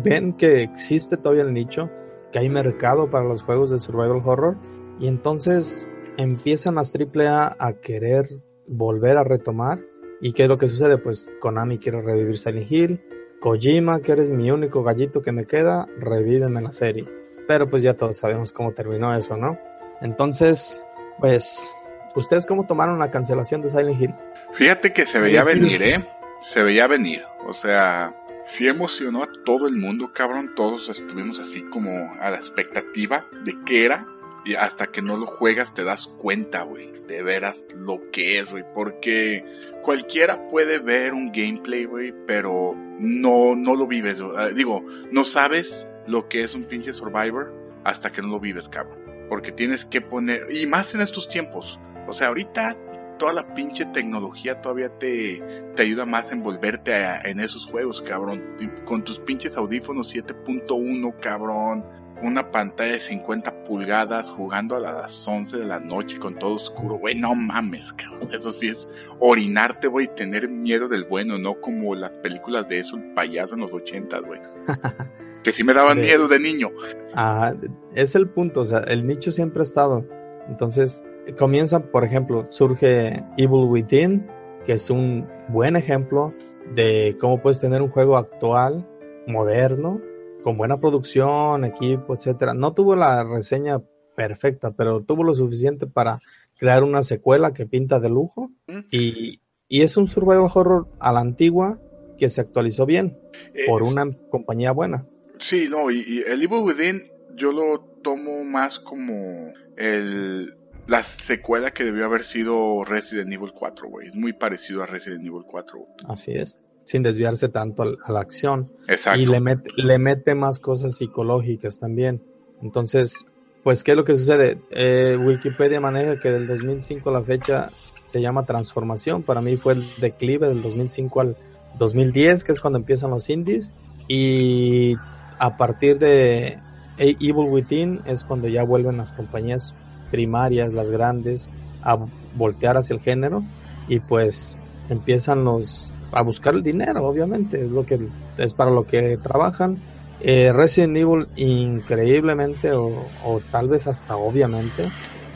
ven que existe todavía el nicho, que hay mercado para los juegos de survival horror. Y entonces empiezan las AAA a querer volver a retomar. ¿Y qué es lo que sucede? Pues Konami quiere revivir Silent Hill, Kojima, que eres mi único gallito que me queda, revíveme la serie. Pero pues ya todos sabemos cómo terminó eso, ¿no? Entonces, pues, ¿ustedes cómo tomaron la cancelación de Silent Hill? Fíjate que se veía venir, ¿eh? Se veía venir. O sea, sí emocionó a todo el mundo, cabrón. Todos estuvimos así como a la expectativa de qué era. Y hasta que no lo juegas te das cuenta, güey, de veras lo que es, güey. Porque cualquiera puede ver un gameplay, güey, pero no, no lo vives. Ah, digo, no sabes lo que es un pinche Survivor hasta que no lo vives, cabrón. Porque tienes que poner, y más en estos tiempos. O sea, ahorita toda la pinche tecnología todavía te, te ayuda más a envolverte en esos juegos, cabrón. Con tus pinches audífonos 7.1, cabrón una pantalla de 50 pulgadas jugando a las 11 de la noche con todo oscuro, güey, no mames, cabrón. Eso sí es orinarte, güey, tener miedo del bueno, no como las películas de eso, el payaso en los 80, güey. que sí me daban miedo de niño. Ah, es el punto, o sea, el nicho siempre ha estado. Entonces, comienza, por ejemplo, surge Evil Within, que es un buen ejemplo de cómo puedes tener un juego actual, moderno, con buena producción, equipo, etcétera. No tuvo la reseña perfecta, pero tuvo lo suficiente para crear una secuela que pinta de lujo y, es un survival horror a la antigua que se actualizó bien por una compañía buena. Sí, no, y, el Evil Within yo lo tomo más como el la secuela que debió haber sido Resident Evil 4, güey. Es muy parecido a Resident Evil 4. Así es sin desviarse tanto a, la acción. Exacto. Y le mete, le mete más cosas psicológicas también. Entonces, pues, ¿qué es lo que sucede? Eh, Wikipedia maneja que del 2005 a la fecha se llama transformación. Para mí fue el declive del 2005 al 2010, que es cuando empiezan los indies. Y a partir de Evil Within es cuando ya vuelven las compañías primarias, las grandes, a voltear hacia el género. Y pues empiezan los a buscar el dinero, obviamente, es lo que es para lo que trabajan. Eh, Resident Evil increíblemente o, tal vez hasta obviamente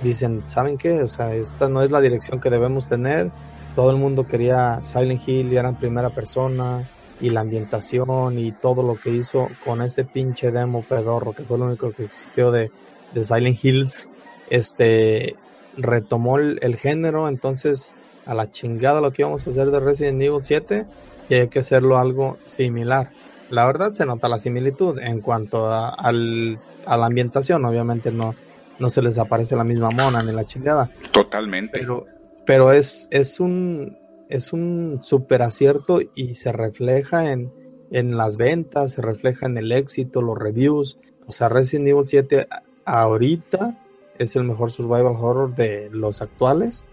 dicen, ¿saben qué? O sea, esta no es la dirección que debemos tener. Todo el mundo quería Silent Hill y era en primera persona y la ambientación y todo lo que hizo con ese pinche demo pedorro que fue lo único que existió de, de Silent Hills, este retomó el género, entonces a la chingada lo que íbamos a hacer de Resident Evil 7 y hay que hacerlo algo similar. La verdad se nota la similitud en cuanto a, al, a la ambientación, obviamente no, no se les aparece la misma mona ni la chingada. Totalmente. Pero, pero es, es un es un super acierto y se refleja en, en las ventas, se refleja en el éxito, los reviews. O sea, Resident Evil 7 ahorita es el mejor survival horror de los actuales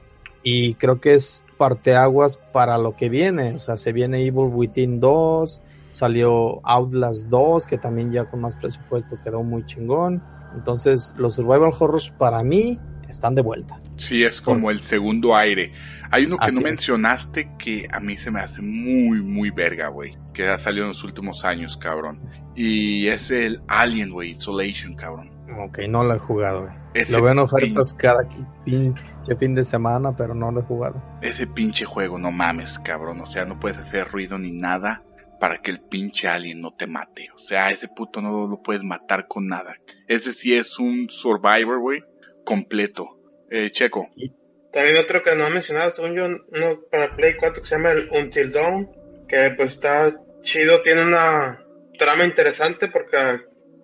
y creo que es parteaguas para lo que viene. O sea, se viene Evil Within 2, salió Outlast 2, que también ya con más presupuesto quedó muy chingón. Entonces, los survival horrors para mí están de vuelta. Sí, es como el segundo aire. Hay uno que no mencionaste que a mí se me hace muy, muy verga, güey. Que ha salido en los últimos años, cabrón. Y es el Alien, güey, Isolation, cabrón. Ok, no lo he jugado, güey. Lo veo en ofertas cada pinche fin de semana, pero no lo he jugado. Ese pinche juego, no mames, cabrón. O sea, no puedes hacer ruido ni nada para que el pinche alien no te mate. O sea, ese puto no lo puedes matar con nada. Ese sí es un survivor, güey, completo. Eh, Checo. También otro que no he mencionado, según yo, uno para Play 4 que se llama el Until Dawn, que pues está chido, tiene una trama interesante porque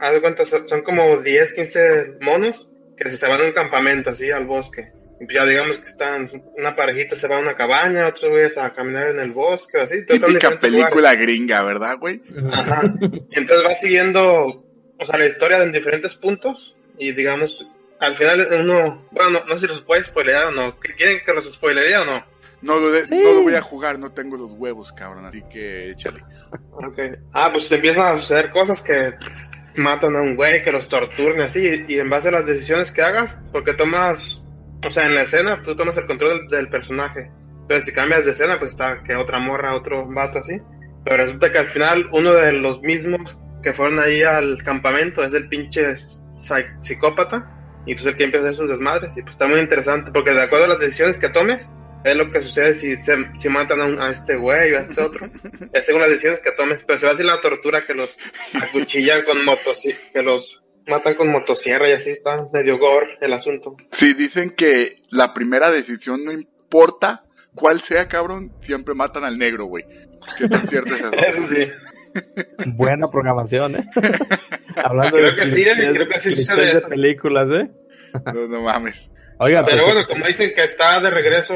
haz de cuenta, son como 10, 15 monos que se van a un campamento así al bosque. Y pues ya digamos que están, una parejita se va a una cabaña, otros güeyes a caminar en el bosque, así. Típica película lugares. gringa, ¿verdad, güey? Ajá. Y entonces va siguiendo, o sea, la historia en diferentes puntos y digamos, al final uno, bueno, no, no sé si los puede spoilear o no. ¿Qué- ¿Quieren que los spoileré o no? No lo, de- Sí. no lo voy a jugar, no tengo los huevos, cabrón, así que échale. Okay. Ah, pues empiezan a suceder cosas que matan a un güey, que los torturan y así, y en base a las decisiones que hagas, porque tomas, o sea, en la escena tú tomas el control del, del personaje. Entonces si cambias de escena, pues está que otra morra, otro vato así. Pero resulta que al final uno de los mismos que fueron ahí al campamento es el pinche psi- psicópata, y pues el que empieza a hacer sus desmadres, y pues está muy interesante, porque de acuerdo a las decisiones que tomes, es lo que sucede si, se, si matan a, un- a este güey o a este otro. Es según las decisiones que tomes, pero se va a hacer la tortura que los acuchillan con motosierra, que los matan con motosierra y así está medio gore el asunto. Sí, dicen que la primera decisión no importa cuál sea, cabrón, siempre matan al negro, güey. ¿Qué tan cierto es eso? Eso sí. Buena programación, ¿eh? Hablando Creo de que sí, clichés- creo que sí sucede de eso. películas, ¿eh? No, no mames. Oiga, Pero pues, bueno, se- como dicen que está de regreso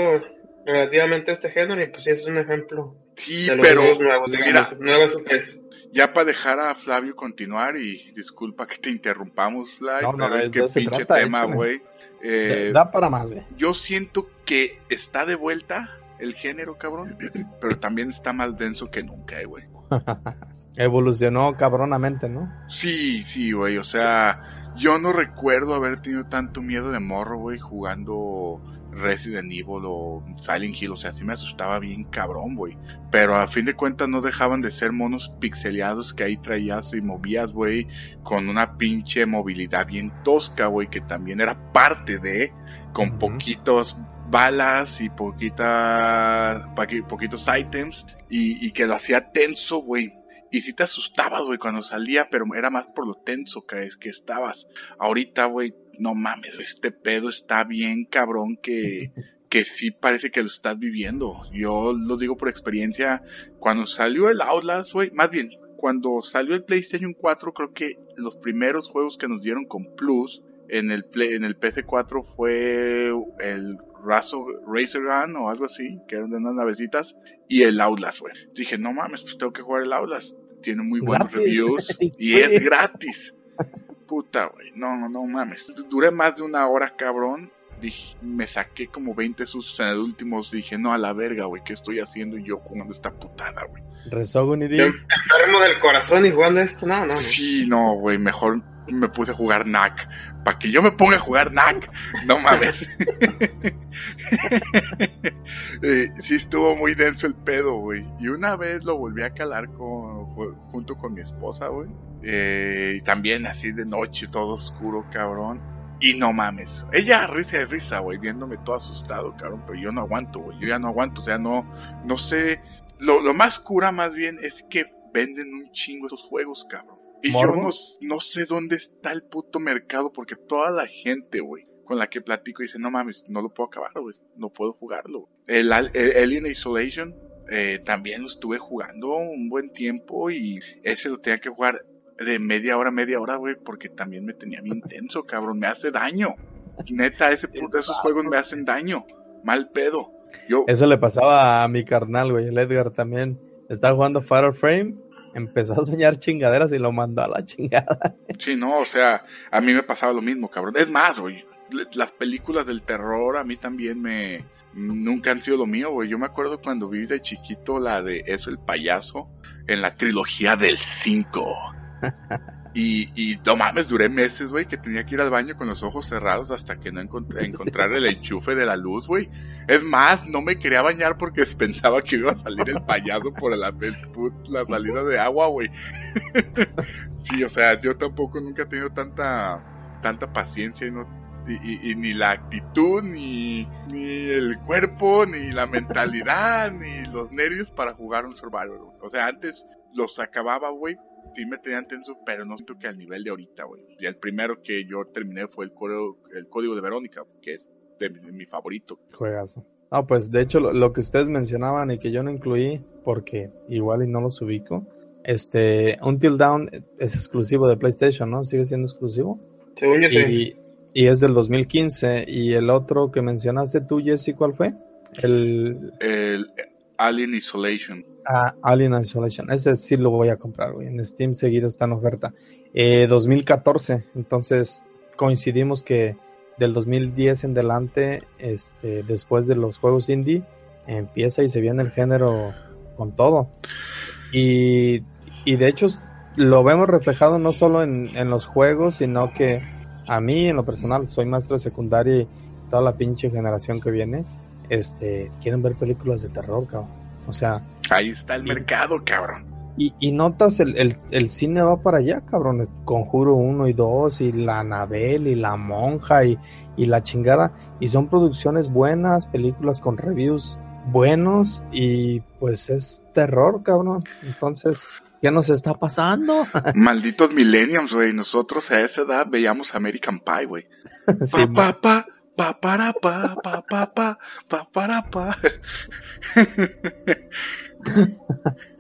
relativamente este género, y pues sí, es un ejemplo Sí, de los pero nuevos, digamos. mira, Nuevos es. ya para dejar a Flavio continuar y disculpa que te interrumpamos, Flavio, No, no, pero es que pinche trata, tema, güey. Eh, da para más, güey. yo siento que está de vuelta el género, cabrón, pero también está más denso que nunca, eh, güey. Evolucionó cabronamente, ¿no? Sí, sí, güey, o sea, yo no recuerdo haber tenido tanto miedo de morro, güey, jugando Resident Evil o Silent Hill, o sea, sí me asustaba bien cabrón, güey. Pero a fin de cuentas no dejaban de ser monos pixeleados que ahí traías y movías, güey, con una pinche movilidad bien tosca, güey, que también era parte de, con poquitos balas y poquitas, poquitos items, y, y que lo hacía tenso, güey. Y sí te asustabas, güey, cuando salía, pero era más por lo tenso que, que estabas. Ahorita, güey, no mames, este pedo está bien cabrón que, que sí parece que lo estás viviendo. Yo lo digo por experiencia. Cuando salió el Outlast, güey, más bien, cuando salió el PlayStation 4, creo que los primeros juegos que nos dieron con Plus en el, Play- en el PC4 fue el Razo, Razer Gun o algo así, que eran de unas navecitas, y el Outlast, güey. Dije, no mames, pues tengo que jugar el Outlast. Tiene muy buenos Gratis. reviews y es gratis. Puta, güey, no, no, no mames. Duré más de una hora, cabrón. Dije, me saqué como 20 sustos en el último. Dije, no, a la verga, güey, ¿qué estoy haciendo yo jugando esta putada, güey? Rezogun y enfermo del corazón y jugando esto, no, no, no. Sí, no, güey, mejor me puse a jugar NAC. Para que yo me ponga a jugar NAC. No mames. Eh, sí estuvo muy denso el pedo, güey. Y una vez lo volví a calar con, junto con mi esposa, güey. Eh, y también así de noche, todo oscuro, cabrón. Y no mames. Ella risa y risa, güey, viéndome todo asustado, cabrón. Pero yo no aguanto, güey. Yo ya no aguanto. O sea, no, no sé. Lo, lo más cura más bien es que venden un chingo esos juegos, cabrón. Y yo no, no sé dónde está el puto mercado porque toda la gente, güey, con la que platico dice, no mames, no lo puedo acabar, güey, no puedo jugarlo. El, el Alien Isolation eh, también lo estuve jugando un buen tiempo y ese lo tenía que jugar de media hora, media hora, güey, porque también me tenía bien tenso, cabrón, me hace daño. Neta, ese puto- esos juegos me hacen daño, mal pedo. Yo, Eso le pasaba a mi carnal, güey, el Edgar también. Estaba jugando Fatal Frame, empezó a soñar chingaderas y lo mandó a la chingada. Sí, no, o sea, a mí me pasaba lo mismo, cabrón. Es más, güey, las películas del terror a mí también me... Nunca han sido lo mío, güey. Yo me acuerdo cuando vi de chiquito la de Eso el payaso en la trilogía del 5. Y, y no mames, duré meses, güey, que tenía que ir al baño con los ojos cerrados hasta que no encont- encontrara el enchufe de la luz, güey. Es más, no me quería bañar porque pensaba que iba a salir el payaso por la, salida de agua, güey. sí, o sea, yo tampoco nunca he tenido tanta, tanta paciencia y no y, y- y ni la actitud, ni, ni el cuerpo, ni la mentalidad, ni los nervios para jugar un Survivor. güey. O sea, antes los acababa, güey, sí me tenían tenso, pero no siento que al nivel de ahorita, güey. Y el primero que yo terminé fue el código, el código de Verónica, que es de mi, mi favorito. Juegazo. No, pues de hecho lo, lo que ustedes mencionaban y que yo no incluí, porque igual y no los ubico, Este, Until Dawn es exclusivo de PlayStation, ¿no? Sigue siendo exclusivo. Según yo sí. Y, y es del 2015. Y el otro que mencionaste tú, Jesse, ¿cuál fue? El El Alien Isolation. Ah, Alien Isolation. Ese sí lo voy a comprar, güey. En Steam seguido está en oferta. Eh, 2014. Entonces coincidimos que del 2010 en delante, este, después de los juegos indie, empieza y se viene el género con todo. Y, de hecho lo vemos reflejado no solo en, en los juegos, sino que a mí en lo personal soy maestro de secundaria y toda la pinche generación que viene, este, quieren ver películas de terror, cabrón. O sea, Ahí está el mercado, cabrón. y, y notas el, el, el cine va para allá, cabrón. Conjuro 1 y 2 y la Anabel y la monja y, y la chingada. Y son producciones buenas, películas con reviews buenos y pues es terror, cabrón. Entonces, ¿qué nos está pasando? Malditos millennials, güey. Nosotros a esa edad veíamos American Pie, güey. Sí, Pa, pa, pa, pa, para, pa, pa, pa, pa, pa, para, pa.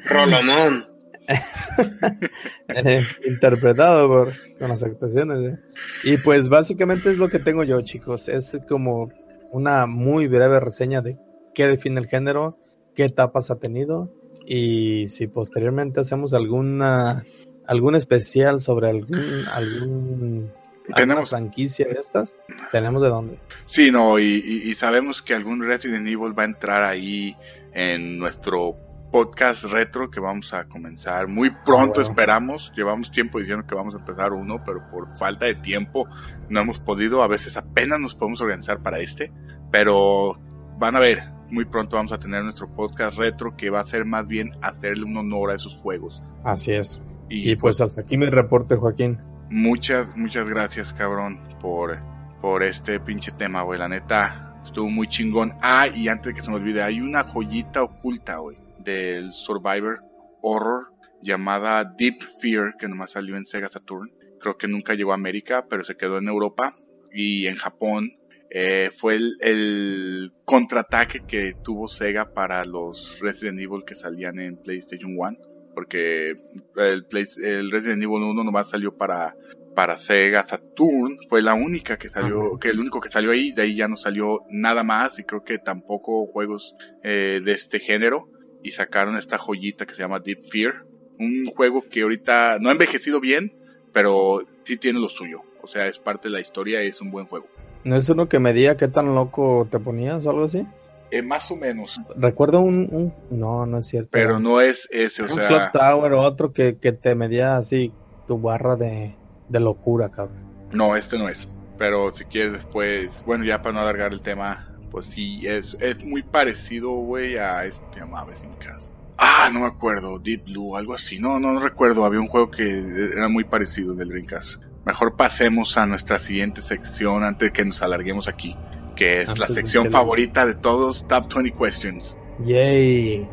Rolomón. eh, interpretado por con las actuaciones. eh. Y pues básicamente es lo que tengo yo, chicos. Es como una muy breve reseña de qué define el género, qué etapas ha tenido y si posteriormente hacemos alguna algún especial sobre algún algún Tenemos- franquicia de estas, tenemos de dónde. Sí, no, y, y- y sabemos que algún Resident Evil va a entrar ahí en nuestro podcast retro que vamos a comenzar muy pronto, bueno. esperamos. Llevamos tiempo diciendo que vamos a empezar uno, pero por falta de tiempo no hemos podido. A veces apenas nos podemos organizar para este, pero van a ver, muy pronto vamos a tener nuestro podcast retro que va a ser más bien hacerle un honor a esos juegos. Así es. Y, Y pues hasta aquí mi reporte, Joaquín. Muchas, muchas gracias, cabrón, por, por este pinche tema, güey. La neta, estuvo muy chingón. Ah, y antes de que se me olvide, hay una joyita oculta, güey, del Survivor Horror llamada Deep Fear, que nomás salió en Sega Saturn. Creo que nunca llegó a América, pero se quedó en Europa y en Japón. Eh, fue el, el contraataque que tuvo Sega para los Resident Evil que salían en PlayStation 1 porque el, Play- el Resident Evil 1 nomás salió para para Sega Saturn, fue la única que salió, que el único que salió ahí, de ahí ya no salió nada más y creo que tampoco juegos eh, de este género y sacaron esta joyita que se llama Deep Fear, un juego que ahorita no ha envejecido bien, pero sí tiene lo suyo, o sea, es parte de la historia y es un buen juego. ¿No es uno que me diga qué tan loco te ponías o algo así? Eh, más o menos, Recuerdo un, un- No, no es cierto. pero no es ese, o un sea, Clock Tower o otro que, que te medía así tu barra de, de locura, cabrón. No, este no es. Pero si quieres después, bueno, ya para no alargar el tema, pues sí, es, es muy parecido, güey, a este sin casa. Ah, no me acuerdo, Deep Blue, algo así. No, no, no recuerdo, había un juego que era muy parecido del Dreamcast. Mejor pasemos a nuestra siguiente sección antes de que nos alarguemos aquí, que es la sección favorita de todos, Top 20 Questions. Yay.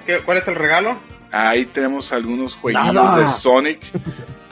¿Qué- ¿Cuál es el regalo? Ahí tenemos algunos jueguitos Nada. de Sonic.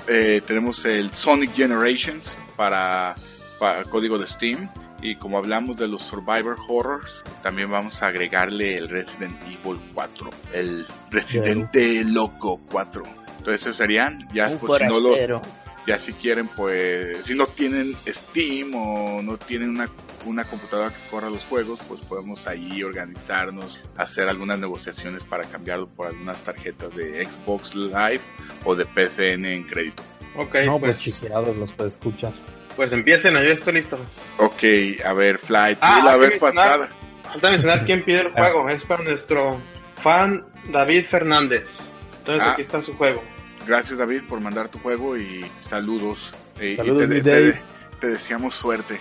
Eh, tenemos el Sonic Generations para, para código de Steam. Y como hablamos de los Survivor Horrors, también vamos a agregarle el Resident Evil 4. El Residente Loco 4. Entonces esos serían, ya Un pues, si no lo, forastero. ya si quieren pues, si no tienen Steam o no tienen una, una computadora que corra los juegos, pues podemos ahí organizarnos, hacer algunas negociaciones para cambiarlo por algunas tarjetas de Xbox Live o de PCN en crédito. Ok, no, pues pues, los puedes escuchar. pues empiecen, yo estoy listo. Ok, a ver, Fly, Ah, la vez pasada. Falta mencionar quién pide el juego. Es para nuestro fan David Fernández. Entonces Ah. aquí está su juego. gracias David por mandar tu juego y saludos. Eh, y Saludos, te, te- te- te deseamos suerte.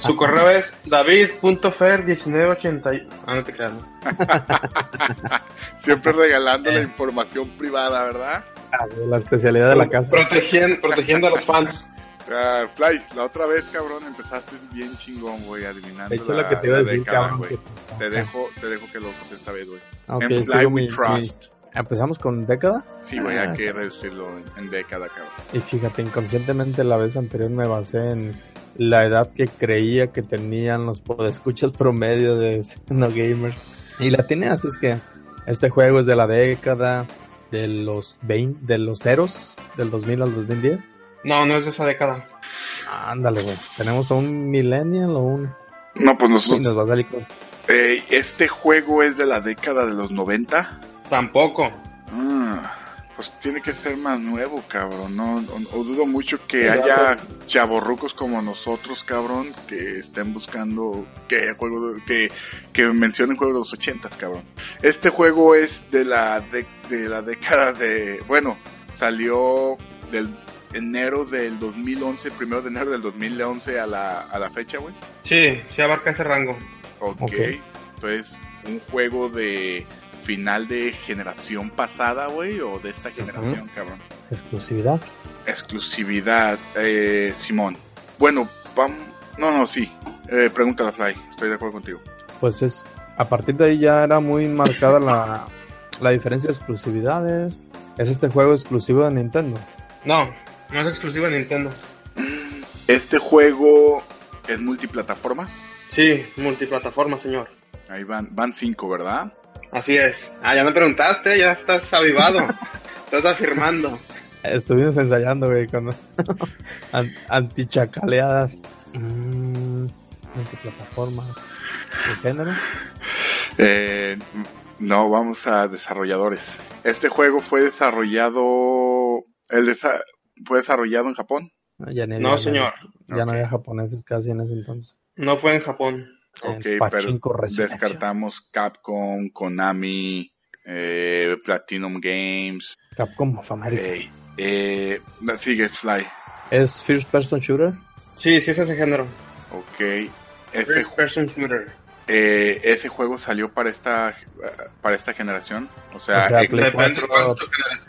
Su correo es david.fer1980. Ah, no te creas. ¿no? Siempre regalando la información privada, ¿verdad? Ah, La especialidad de la casa. Protegiendo, protegiendo a los fans. Ah, Fly, la otra vez, cabrón, empezaste bien chingón, güey, adivinando De hecho, la, lo que te iba a decir, década, cabrón. que- Te dejo, te dejo que lo esta vez, güey. Ok, en Fly We mi- Trust. Empezamos con década. Sí, güey, Ah. hay que reducirlo en, en década, cabrón. Y fíjate, inconscientemente la vez anterior me basé en la edad que creía que tenían los podescuchas promedio de no gamers. Y la tiene así es que este juego es de la década de los 20, de los ceros, del 2000 al 2010. No, no es de esa década. Ándale, güey. Tenemos a un millennial o un... No, pues Sí, nosotros, nos va a salir con... eh, este juego es de la década de los 90. Tampoco. Ah, pues tiene que ser más nuevo, cabrón. No, o, o dudo mucho que Sí, haya chavorrucos como nosotros, cabrón, que estén buscando que juego de- que, que mencionen juegos de los ochentas, cabrón. Este juego es de la de, de la década de, bueno, salió del enero del 2011, primero de enero del 2011 a la a la fecha, güey. Sí, sí abarca ese rango. Ok. Ok. Entonces, un juego de final de generación pasada, güey, o de esta generación, cabrón. Exclusividad. Exclusividad, eh, Simón. Bueno, vamos. No, no, sí. Eh, pregúntala, Fly. Estoy de acuerdo contigo. Pues es... A partir de ahí ya era muy marcada la, la diferencia de exclusividades. Es este juego exclusivo de Nintendo. No, no es exclusivo de Nintendo. Este juego es multiplataforma. Sí, multiplataforma, señor. Ahí van, van cinco, ¿verdad? Así es. Ah, ya me preguntaste, ya estás avivado. estás afirmando. Estuvimos ensayando, güey, con an- antichacaleadas. Mm, multiplataforma. ¿De género? Eh, no, vamos a desarrolladores. Este juego fue desarrollado. El desa- fue desarrollado en Japón. Ya, No, había- señor. Ya no había japoneses casi en ese entonces. No fue en Japón. Ok, pero Resurrection. descartamos Capcom, Konami, eh, Platinum Games. Capcom of America. Eh, eh, sigue Sly. ¿Es First Person Shooter? Sí, sí es ese género. Ok. Ese, First person shooter. eh, ese juego salió para esta para esta generación. O sea, O sea, ex- Play Depende de 4, cuál es tu generación.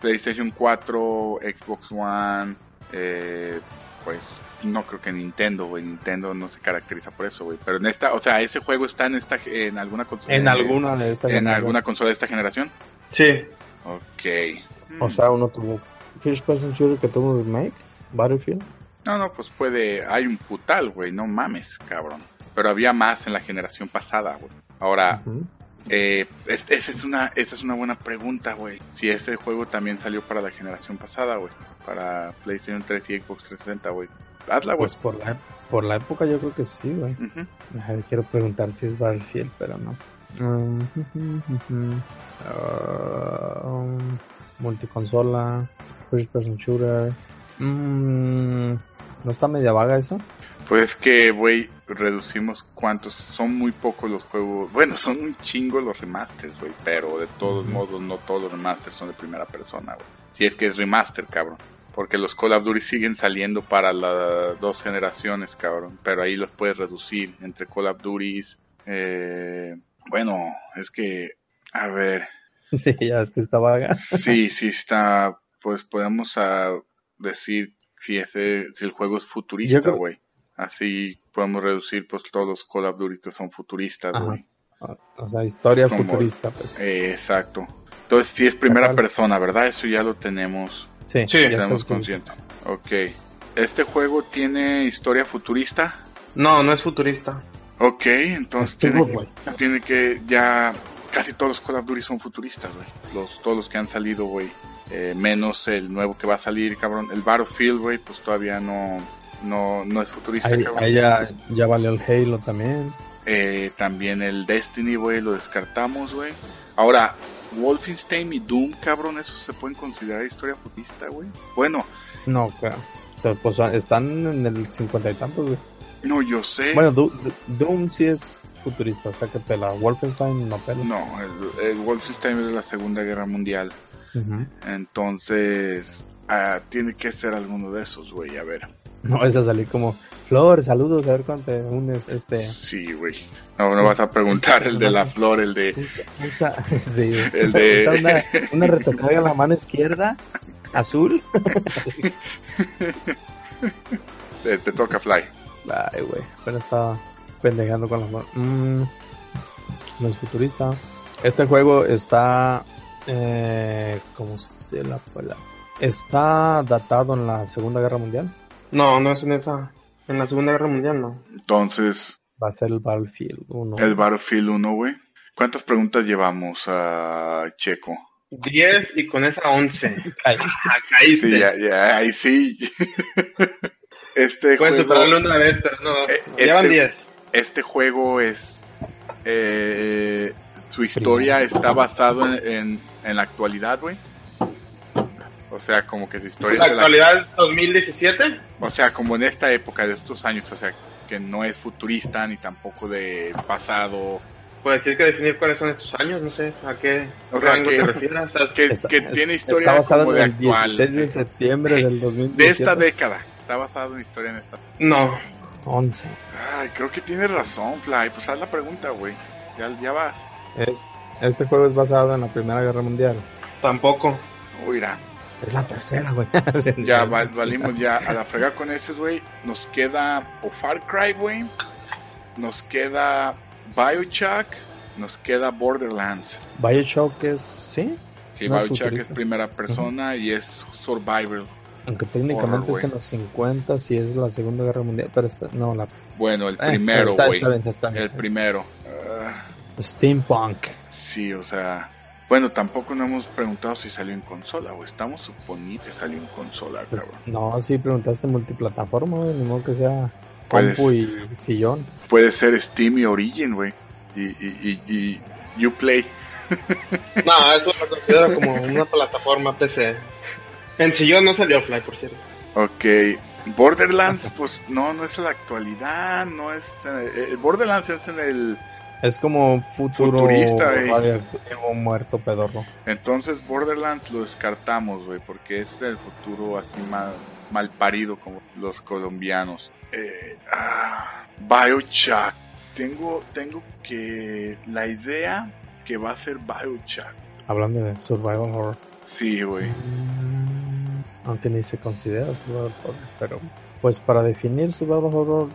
PlayStation 4, Xbox One, eh, pues no creo que Nintendo, güey. Nintendo no se caracteriza por eso, güey. Pero en esta, o sea, ese juego está en esta en alguna consola. En alguna de estas. en alguna consola de esta generación. Sí. Ok. O sea, uno tuvo First Person Shooter que tuvo remake, Battlefield. No, no, pues puede. Hay un putal, güey. No mames, cabrón. Pero había más en la generación pasada, güey. Ahora, Ujú. eh, es- esa es una, esa es una buena pregunta, güey. Si ese juego también salió para la generación pasada, güey. Para PlayStation 3 y Xbox 360, güey. Hazla, güey. Pues por la, por la época yo creo que sí, güey. Quiero preguntar si es Battlefield, pero no. Ah, um, multiconsola, First Person Shooter. Mm, ¿No está media vaga esa? Pues que, güey, reducimos cuántos. Son muy pocos los juegos. Bueno, son un chingo los remasters, güey. Pero de todos modos, no todos los remasters son de primera persona, güey. Si es que es remaster, cabrón. Porque los Call of Duty siguen saliendo para las dos generaciones, cabrón. Pero ahí los puedes reducir entre Call of Duties. Eh, bueno, es que, a ver, Sí, ya es que está vaga. sí, sí está, pues podemos ah, decir si ese, si el juego es futurista, güey. Así podemos reducir pues todos los Call of Duty que son futuristas, güey. O sea, historia Como- futurista, pues. Eh, exacto. Entonces si es primera persona, ¿verdad? Eso ya lo tenemos, Sí, Sí, ya tenemos estás consciente. Ok. Este juego tiene historia futurista. No, no es futurista. Ok, entonces tiene, güey. tiene que ya casi todos los Call of Duty son futuristas, güey. Los todos los que han salido, güey. Eh, menos el nuevo que va a salir, cabrón. El Battlefield, güey, pues todavía no no no es futurista, Ahí, cabrón. ahí ya, ya valió el Halo también. Eh, también el Destiny, güey, lo descartamos, güey. Ahora, Wolfenstein y Doom, cabrón, esos se pueden considerar historia futurista, güey. Bueno, No, claro. Pues están en el cincuenta y tantos, güey. no, yo sé. Bueno, Du- Doom sí es futurista, o sea que pela. Wolfenstein no pela. no, el, el Wolfenstein es de la Segunda Guerra Mundial. Entonces, ah, tiene que ser alguno de esos, güey, a ver. No vas a salir como, Flor, saludos, a ver cuándo te unes, este... Sí, güey. No, no vas a preguntar el de la flor, el de... Usa, sí, El de- usa una, una retrocarga en la mano izquierda, azul. Te, te toca Fly. Ay, güey, pero estaba pendejando con la mano. Mm, no es futurista. Este juego está, eh, ¿cómo se la? Está datado en la Segunda Guerra Mundial. No, no es en esa. En la Segunda Guerra Mundial, no. Entonces, Va a ser el Battlefield 1. el Battlefield 1, güey. ¿Cuántas preguntas llevamos a Checo? 10 y con esa 11. Ay, Ah, caíste. Sí, ya, ya, ahí sí. este Pueden juego, superarlo una vez, pero no. Eh, Llevan este- 10. este juego es, eh, su historia está basado en, en, en la actualidad, güey. O sea, como que su historia La es de la- actualidad es 2017. o sea, como en esta época de estos años, o sea, que no es futurista ni tampoco de pasado, Pues tienes que definir cuáles son estos años, no sé a qué O sea, rango que- te refieras. O sea, que, Está- que tiene historia está basado como en de el actual, 16 de septiembre del de 2017. esta década. Está basado en historia en esta. no. 11. Ay, creo que tienes razón, Fly. Pues haz la pregunta, güey. Ya, ya vas. Es- este juego es basado en la Primera Guerra Mundial. Tampoco. Mira, Es la tercera, güey. ya val- valimos ya a la frega con ese, güey. Nos queda o Far Cry, güey. Nos queda Bioshock. Nos queda Borderlands. Bioshock es, sí, Sí, No Bioshock es primera persona y es survival. aunque técnicamente Horror, es en los 50, si es la Segunda Guerra Mundial, pero está, no, la Bueno, el Ah, primero, está- güey. El primero. Steampunk. sí, o sea. Bueno, tampoco no hemos preguntado si salió en consola, güey. Estamos suponiendo que salió en consola, Pues, cabrón. no, sí preguntaste multiplataforma, güey, ni modo que sea compu y sillón. Puede ser Steam y Origin, güey. Y, y, y, y Uplay. No, eso lo considero como una plataforma PC. En sillón no salió Fly, por cierto. Ok. Borderlands, pues no, no es la actualidad, no es... eh, eh, Borderlands es en el... Es como un futuro Futurista, eh. radioactivo muerto pedorro. Entonces Borderlands lo descartamos, güey, porque es el futuro así mal, mal parido como los colombianos. Eh, ah, Bioshock. Tengo, tengo que... La idea que va a ser Bioshock. Hablando de survival horror. Sí, güey. Aunque ni se considera survival horror, pero pues para definir survival horror,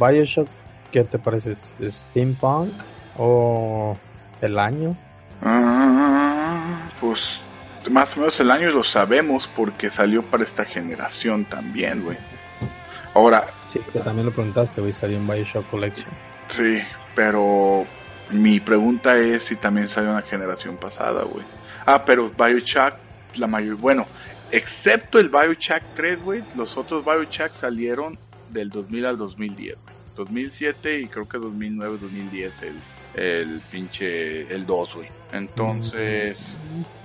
Bioshock, ¿qué te parece? ¿Steampunk o el año? Ah, pues más o menos el año lo sabemos porque salió para esta generación también, güey. Ahora, Sí, que también lo preguntaste, güey, salió en Bioshock Collection. sí, pero mi pregunta es si también salió en la generación pasada, güey. Ah, pero Bioshock, la mayor, bueno, excepto el Bioshock 3, güey, los otros Bioshock salieron del 2000 al 2010, güey. 2007 y creo que 2009, 2010 el, el pinche, el 2, güey. Entonces,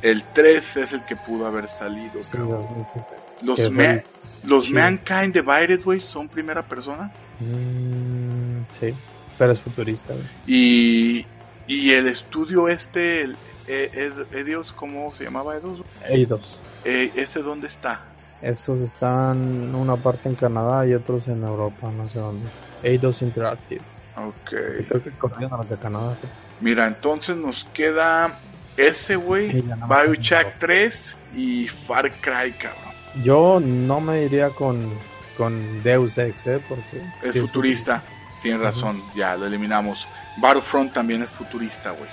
el 3 es el que pudo haber salido, Sí, creo. 2007. Los, fue los sí. Mankind Divided, güey, son primera persona. Mm, sí, pero es futurista, güey. Y, y el estudio este, el, eh, Ed- Edios, ¿cómo se llamaba Edios? Eidos. Eh, ¿Ese dónde está? Esos están una parte en Canadá y otros en Europa, no sé dónde. Eidos Interactive. Ok. Creo que corrieron a los de Canadá, sí. Mira, entonces nos queda ese, güey. Bioshock 3 y Far Cry, cabrón. Yo no me iría con, con Deus Ex, ¿eh? Porque Es sí futurista. Tienes Ujú. razón, ya lo eliminamos. Battlefront también es futurista, güey.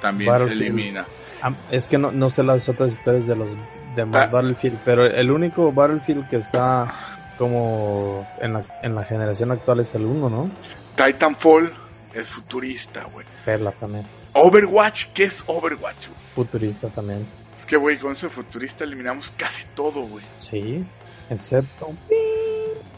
También se elimina. Ah, es que no, no sé las otras historias de los demás Ah. Battlefield, pero el único Battlefield que está como en la, en la generación actual es el 1, ¿no? Titanfall es futurista, güey. Perla también. Overwatch, ¿qué es Overwatch? güey? Futurista también. Es que, güey, con ese futurista eliminamos casi todo, güey. Sí, excepto.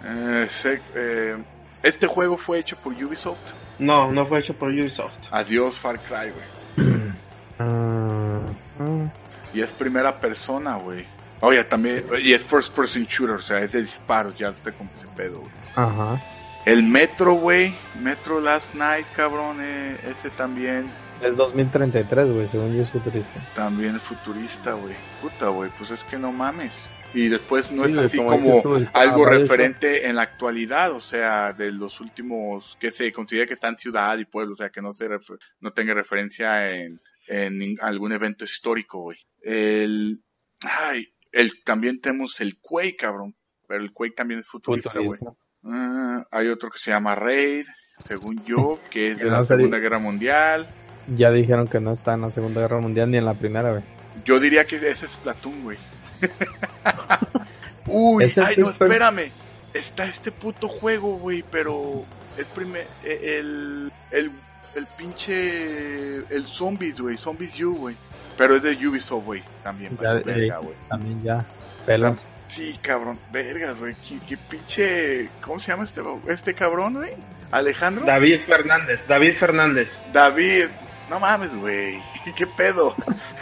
Eh, se- eh, este juego fue hecho por Ubisoft. No, no fue hecho por Ubisoft. Adiós Far Cry, güey. Ah, ah, Y es primera persona, güey. Oye, también, y es first person shooter, o sea, es de disparos, ya está con ese pedo, güey. ajá. El Metro, güey, Metro Last Night, cabrón, eh, ese también Es 2033, güey, según yo es futurista. También es futurista, güey. Puta, güey, pues es que no mames. Y después no Sí, es así como tú, algo referente en la actualidad, o sea, de los últimos que se considera que está en ciudad y pueblo, o sea, que no se refer- no tenga referencia en, en algún evento histórico, güey. El, ay, el, también tenemos el Quake, cabrón, pero el Quake también es futurista, güey. Ah, hay otro que se llama Raid, según yo, que es de no la Segunda Guerra Mundial. Ya dijeron que no está en la Segunda Guerra Mundial ni en la Primera, güey. Yo diría que ese es Splatoon, güey. Uy, ay, no, espérame. Está este puto juego, güey, pero es primer el el el pinche el Zombies, güey, Zombies U, güey. Pero es de Ubisoft, güey, también, Ya, vale, verga, eh, güey. También ya. Pelas. Sí, cabrón, vergas, güey. ¿Qué, qué pinche ¿Cómo se llama este este cabrón, güey? Alejandro David Fernández, David Fernández. David. No mames, güey. ¿Qué pedo?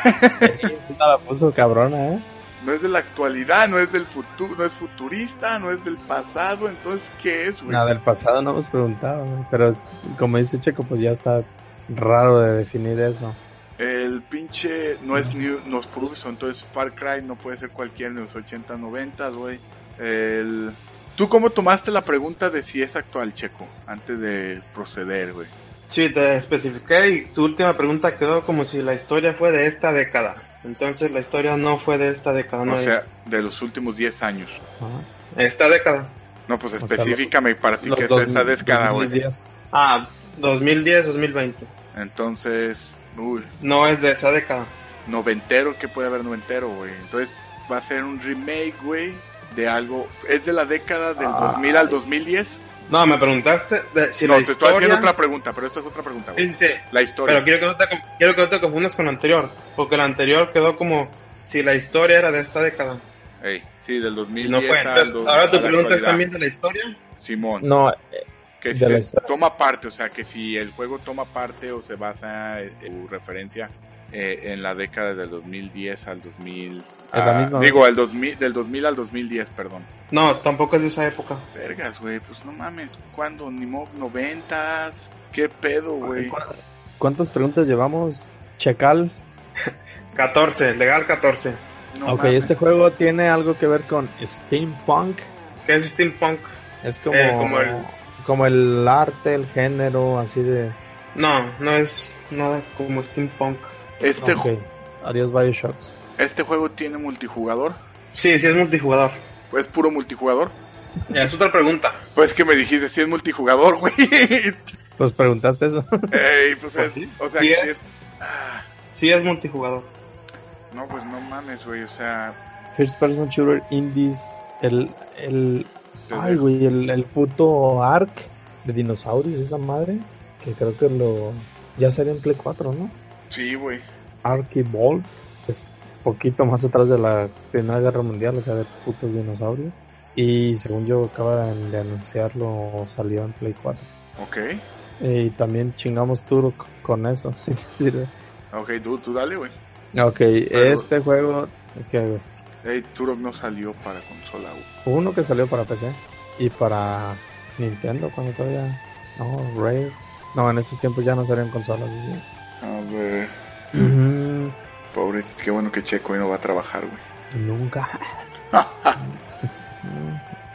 La puso cabrona, ¿eh? No es de la actualidad, no es del futuro, no es futurista, no es del pasado, entonces ¿qué es, güey? Nada, del pasado no hemos preguntado, güey. Pero como dice Checo, pues ya está raro de definir eso. El pinche no es New, no es por Ubisoft, entonces Far Cry no puede ser cualquiera en los 80, 90, güey. El ¿Tú cómo tomaste la pregunta de si es actual, Checo? Antes de proceder, güey. Sí, te especifiqué y tu última pregunta quedó como si la historia fue de esta década. Entonces la historia no fue de esta década, no o sea, es de los últimos 10 años. Ajá. esta década. No, pues sea, específicame para ti que es dos- esta década, güey. 2010. Ah, 2010, 2020. Entonces, uy, No es de esa década. noventero, ¿qué puede haber noventero, güey? Entonces va a ser un remake, güey, de algo. ¿Es de la década del Ah. 2000 al 2010? No, me preguntaste de, si no, la te estoy historia... haciendo otra pregunta, pero esta es otra pregunta, Sí, güey. sí, sí. La historia. Pero quiero que, no te, quiero que no te confundas con la anterior. Porque la anterior quedó como si la historia era de esta década. Ey, sí, del Y 2010 no fue. al Entonces, dos- ahora tu pregunta es también de la historia. Simón, No, eh, que de la se historia. toma parte, o sea, que si el juego toma parte o se basa en su referencia eh, en la década del 2010 al 2000. Es la ah, misma, digo, al 2000, del 2000 al 2010, perdón. No, tampoco es de esa época. Vergas, güey, pues no mames, ¿cuándo? Ni mo- noventas, ¿qué pedo, güey? ¿cu- ¿cuántas preguntas llevamos? Checal. 14, legal 14. No ok, mames. este juego tiene algo que ver con steampunk. ¿Qué es steampunk? Es como, Eh, como el- como el arte, el género, así de... No, no es nada como steampunk. Este, Ok, ju- Adiós Bioshocks. este juego tiene multijugador, Sí, sí es multijugador. es puro multijugador. Es otra pregunta. Pues que me dijiste si es multijugador, güey. Pues preguntaste eso. Ey, pues Pues es, sí, o sea, sí que es. es- ah, Sí es multijugador. no, pues no mames, güey, o sea, First Person Shooter Indies. El... el ay, güey, el, el puto Ark de dinosaurios, esa madre. Que creo que lo... Ya sería en Play 4, ¿no? Sí, güey. Evolved. Es poquito más atrás de la Primera Guerra Mundial, o sea, de putos dinosaurios. Y según yo acaba de anunciarlo, salió en Play 4. Ok, Y también chingamos Turok con eso, si te sirve. ok, tú, tú dale, güey. Ok, Pero- este juego, que Ey, Turok no salió para consola, güey. uno que salió para PC y para Nintendo cuando todavía, no, Rare, no, en esos tiempos ya no salían consolas, sí. A ver, pobre, qué bueno que Checo hoy no va a trabajar, güey. Nunca.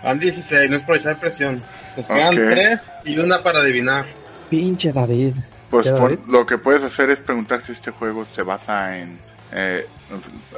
Van 16, no es por echar presión. Nos quedan Ok. 3 y una para adivinar. Pinche David. Pues ¿Qué, pon- David? lo que puedes hacer es preguntar si este juego se basa en, eh,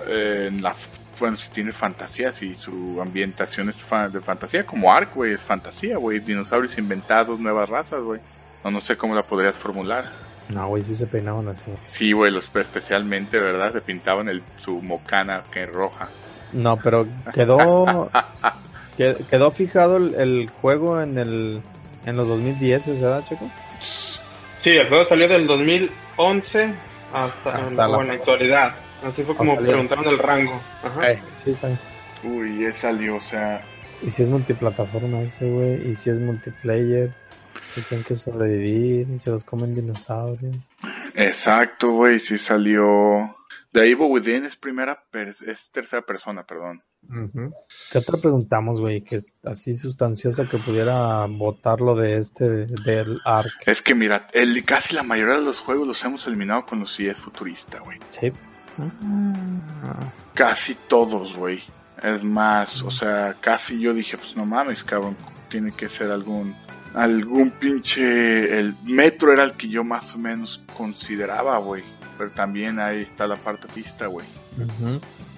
en la, bueno, si tiene fantasía, si su ambientación es fa- de fantasía, como Ark, güey, es fantasía, güey, dinosaurios inventados, nuevas razas, güey. O no sé cómo la podrías formular. No, güey, sí se peinaban así. Sí, güey, los especialmente, ¿verdad? Se pintaban el, su mocana que roja. No, pero quedó que- quedó fijado el, el juego en el en los 2010, ¿verdad, Checo? Sí, el juego salió del 2011 hasta, Hasta en- la o en la actualidad. Así fue como salió. preguntaron el rango. Ajá. Eh, sí, está bien. Uy, ya salió, o sea, Y si es multiplataforma ese, güey, y si es multiplayer, tienen que sobrevivir, y se los comen dinosaurios. Exacto, güey, sí salió. The Evil Within es primera, per- es tercera persona, perdón. ¿Qué otra preguntamos, güey? Que así sustanciosa que pudiera votar lo de este, del ARC. Es que mira, el, casi la mayoría de los juegos los hemos eliminado con los si es futurista, güey. Sí. Ah, Casi todos, güey. Es más, o sea, casi yo dije, pues no mames, cabrón, tiene que ser algún algún pinche el metro era el que yo más o menos consideraba, güey. Pero también ahí está la parte pista, güey.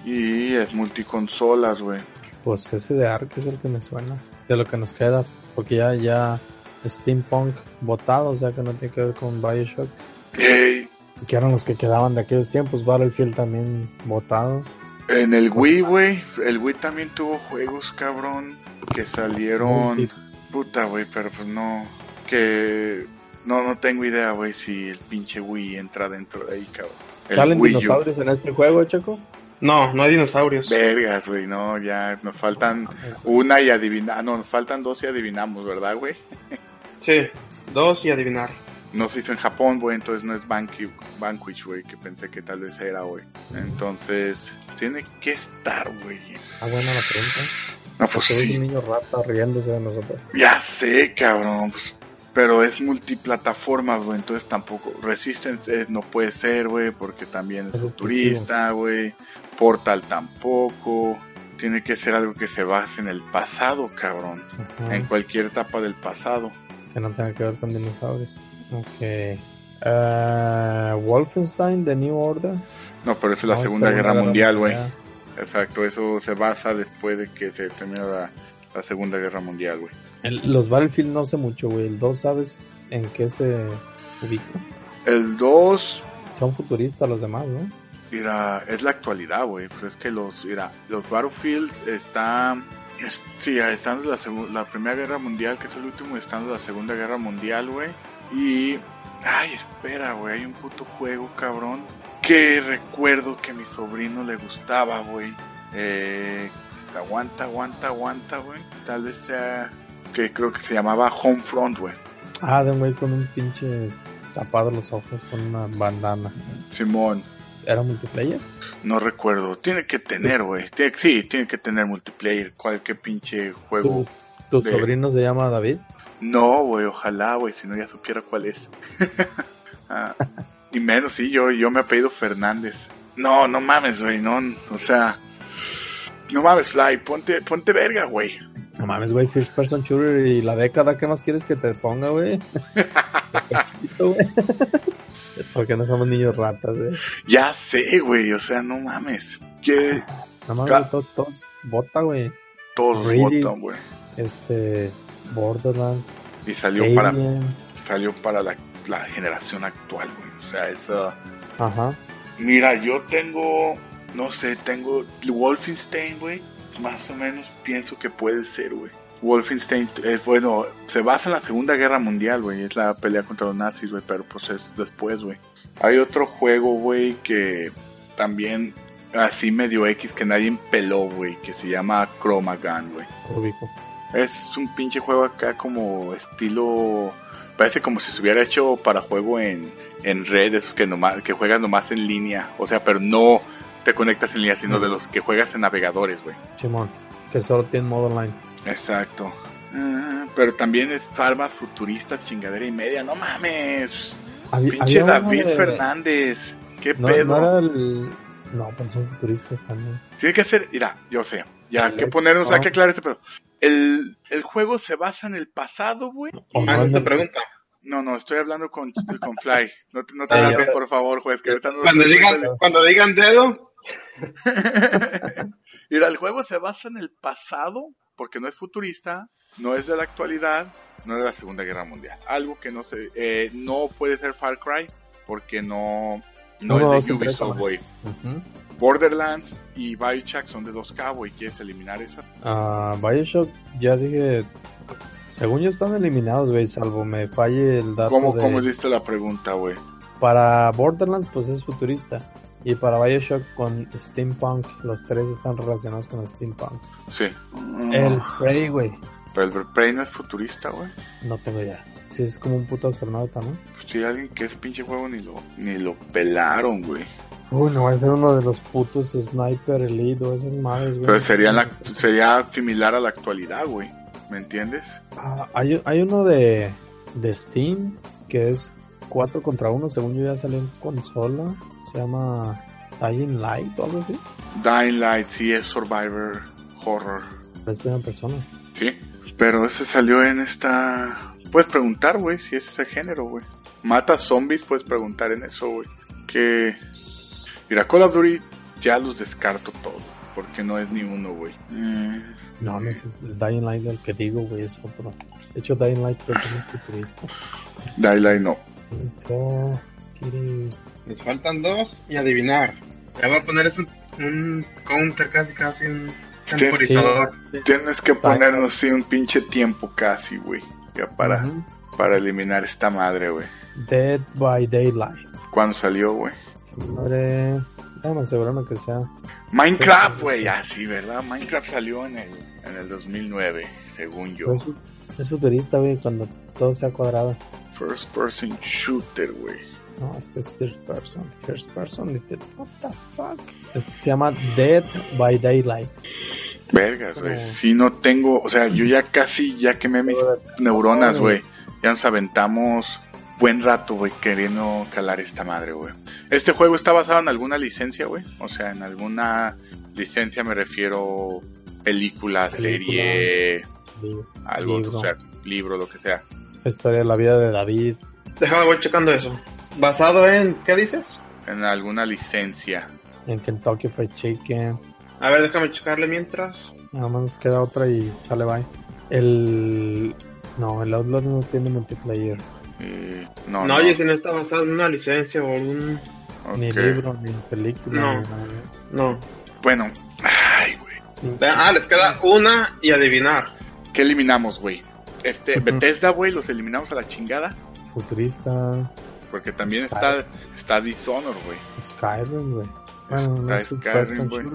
Y es multiconsolas, güey. Pues ese de ARC es el que me suena. De lo que nos queda. Porque ya, ya Steampunk votado, o sea que no tiene que ver con Bioshock. Que eran los que quedaban de aquellos tiempos. Battlefield también votado. en el Wii, güey, el Wii también tuvo juegos, cabrón, que salieron. Puta, güey, pero pues no que no no tengo idea, güey, si el pinche Wii entra dentro de ahí, cabrón. El ¿Salen Wii U. dinosaurios en este juego, Choco? No, no hay dinosaurios. Vergas, güey, no, ya nos faltan una y adivinar, no, nos faltan dos y adivinamos, ¿verdad, güey? Sí, dos y adivinar. No se hizo en Japón, güey, entonces no es Vanquish, güey, que pensé que tal vez era, güey. Entonces, tiene que estar, güey. Ah, buena la pregunta. No, pues Porque es sí. un niño rata riéndose de nosotros. Ya sé, cabrón. pues, pero es multiplataforma, güey. Entonces tampoco. Resistance es- no puede ser, güey. Porque también es Es futurista, güey. Portal tampoco. Tiene que ser algo que se base en el pasado, cabrón. Ajá. En cualquier etapa del pasado. Que no tenga que ver con dinosaurios. Ok. Eh, Wolfenstein, The New Order. No, pero eso es la No, Segunda Guerra Mundial, güey. Exacto, eso se basa después de que se termina la, la Segunda Guerra Mundial, güey. El- Los Battlefield no sé mucho, güey. El 2, ¿sabes en qué se ubica? El 2 Son futuristas los demás, ¿no? Mira, es la actualidad, güey. Pues es que los, mira, los Battlefield están, es- sí, están la, la Primera Guerra Mundial, que es el último, están de la Segunda Guerra Mundial, güey. Y, ay, espera, güey, hay un puto juego, cabrón, que recuerdo que a mi sobrino le gustaba, güey. Eh, aguanta, aguanta, aguanta, güey. Tal vez sea, que creo que se llamaba Homefront, güey. Ah, de un güey con un pinche tapado los ojos con una bandana. Simón. ¿Era multiplayer? No recuerdo. Tiene que tener, güey. Sí, tiene que tener multiplayer. Cualquier pinche juego. ¿Tu, tu de- sobrino se llama David? No, güey. Ojalá, güey. Si no, ya supiera cuál es. Ah, y menos, sí. Yo, yo me apellido Fernández. No, no mames, güey. No, o sea. No mames, Fly. Ponte, ponte verga, güey. No mames, güey, First Person Shooter y la década, ¿qué más quieres que te ponga, güey? Porque no somos niños ratas, güey. Ya sé, güey. O sea, no mames. Que No mames, todos, todos, bota, güey. todos votan, güey. Este, Borderlands, Y salió para, salió para la, la generación actual, güey. O sea, esa. ajá. Mira, yo tengo, no sé, tengo Wolfenstein, güey. Más o menos pienso que puede ser, güey. Wolfenstein es bueno, se basa en la Segunda Guerra Mundial, güey. Es la pelea contra los nazis, güey, pero pues es después, güey. Hay otro juego, güey, que también así medio X que nadie peló, güey, que se llama Chromagun, güey. Es un pinche juego acá como estilo. Parece como si se hubiera hecho para juego en, en red, esos que nomás, que juegas nomás en línea. O sea, pero no te conectas en línea, sino de los que juegas en navegadores, güey. Simón, que solo tiene modo online. Exacto. Ah, pero también es armas futuristas, chingadera y media. No mames. Había- Pinche había David de- Fernández. ¿Qué No, pedo? no era el... No, pero son futuristas también. Tiene que ser, mira, yo sé, ya El que ponernos, hay oh. que aclarar este pedo. El, el juego se basa en el pasado, güey. Ah, esa en es tu el- pregunta. No, no, estoy hablando con, con Fly. No te, no te Ah, adelantes, ya. por favor, juez, que ahorita no Cuando digan, cuando digan dedo, Mira, el juego se basa en el pasado, porque no es futurista, no es de la actualidad, no es de la Segunda Guerra Mundial. Algo que no se, eh, no puede ser Far Cry, porque no, no es de Ubisoft, güey. Ujú. Borderlands y Bioshock son de 2K, güey. ¿Quieres eliminar esa? Ah, Bioshock, ya dije... Según yo están eliminados, güey, salvo me falle el dato ¿Cómo, de... cómo hiciste la pregunta, güey? Para Borderlands, pues es futurista. Y para Bioshock con Steampunk, los tres están relacionados con Steampunk. Sí. El Prey, güey, Pero el Prey no es futurista, güey. no tengo idea. Si es como un puto astronauta, ¿no? Pues sí, alguien que es pinche juego ni lo, ni lo pelaron, güey. Uy, no va a ser uno de los putos Sniper Elite o esas madres, güey. Pero sería, la, sería similar a la actualidad, güey. ¿Me entiendes? Ah, hay, hay uno de, de Steam que es 4 contra 1, según yo ya salió en consola. Se llama Dying Light o algo así. Dying Light, sí, es Survivor Horror. Es primera persona. Sí, pero ese salió en esta... Puedes preguntar, güey, si es ese género, güey. Mata zombies, puedes preguntar en eso, güey. Que... Mira, Call of Duty ya los descarto todo. Porque no es ni uno, güey. Eh, No, no es el Dying Light el que digo, güey, es otro. De hecho, Dying Light creo que es futurista. Dying Light no. Kiri- Nos faltan dos y adivinar. Ya voy a poner eso un counter casi, casi un temporizador. Tienes que ponernos sí, un pinche tiempo casi, güey. Ya para, para eliminar esta madre, güey. Dead by Daylight. ¿Cuándo salió, güey? Madre, asegurarme que sea. Minecraft, güey. Ah, sí, ¿verdad? Minecraft salió en el, en el 2009, según yo. Es, es futurista, güey, cuando todo sea cuadrado. First person shooter, güey. No, este es first person. First person, what the fuck. Este se llama Dead by Daylight. Vergas, güey. Como- Si no tengo, o sea, yo ya casi ya quemé mis neuronas, güey. Ya nos aventamos buen rato, güey, queriendo calar esta madre, güey. Este juego está basado en alguna licencia, güey. O sea, en alguna licencia me refiero película, Película. serie, Libro. algo, Libro. o sea, libro, lo que sea. Historia de la vida de David. Déjame, voy checando eso. ¿Basado en qué dices? En alguna licencia. En Kentucky Fried Chicken. A ver, déjame checarle mientras. Nada más nos queda otra y sale bye. El. No, el Outlaw no tiene multiplayer. Eh, no, No, no. oye, si no está basado en una licencia o algún... Ni ok. libro, ni película. No. ni nada. No. Bueno, ay, güey. Ni- Ah, les queda una y adivinar. ¿Qué eliminamos, güey? Este, Ujú. Bethesda, güey, los eliminamos a la chingada. Futurista. Porque también Skyrim. está, está Dishonor, güey. Skyrim, güey. Bueno, no es Skyrim, güey.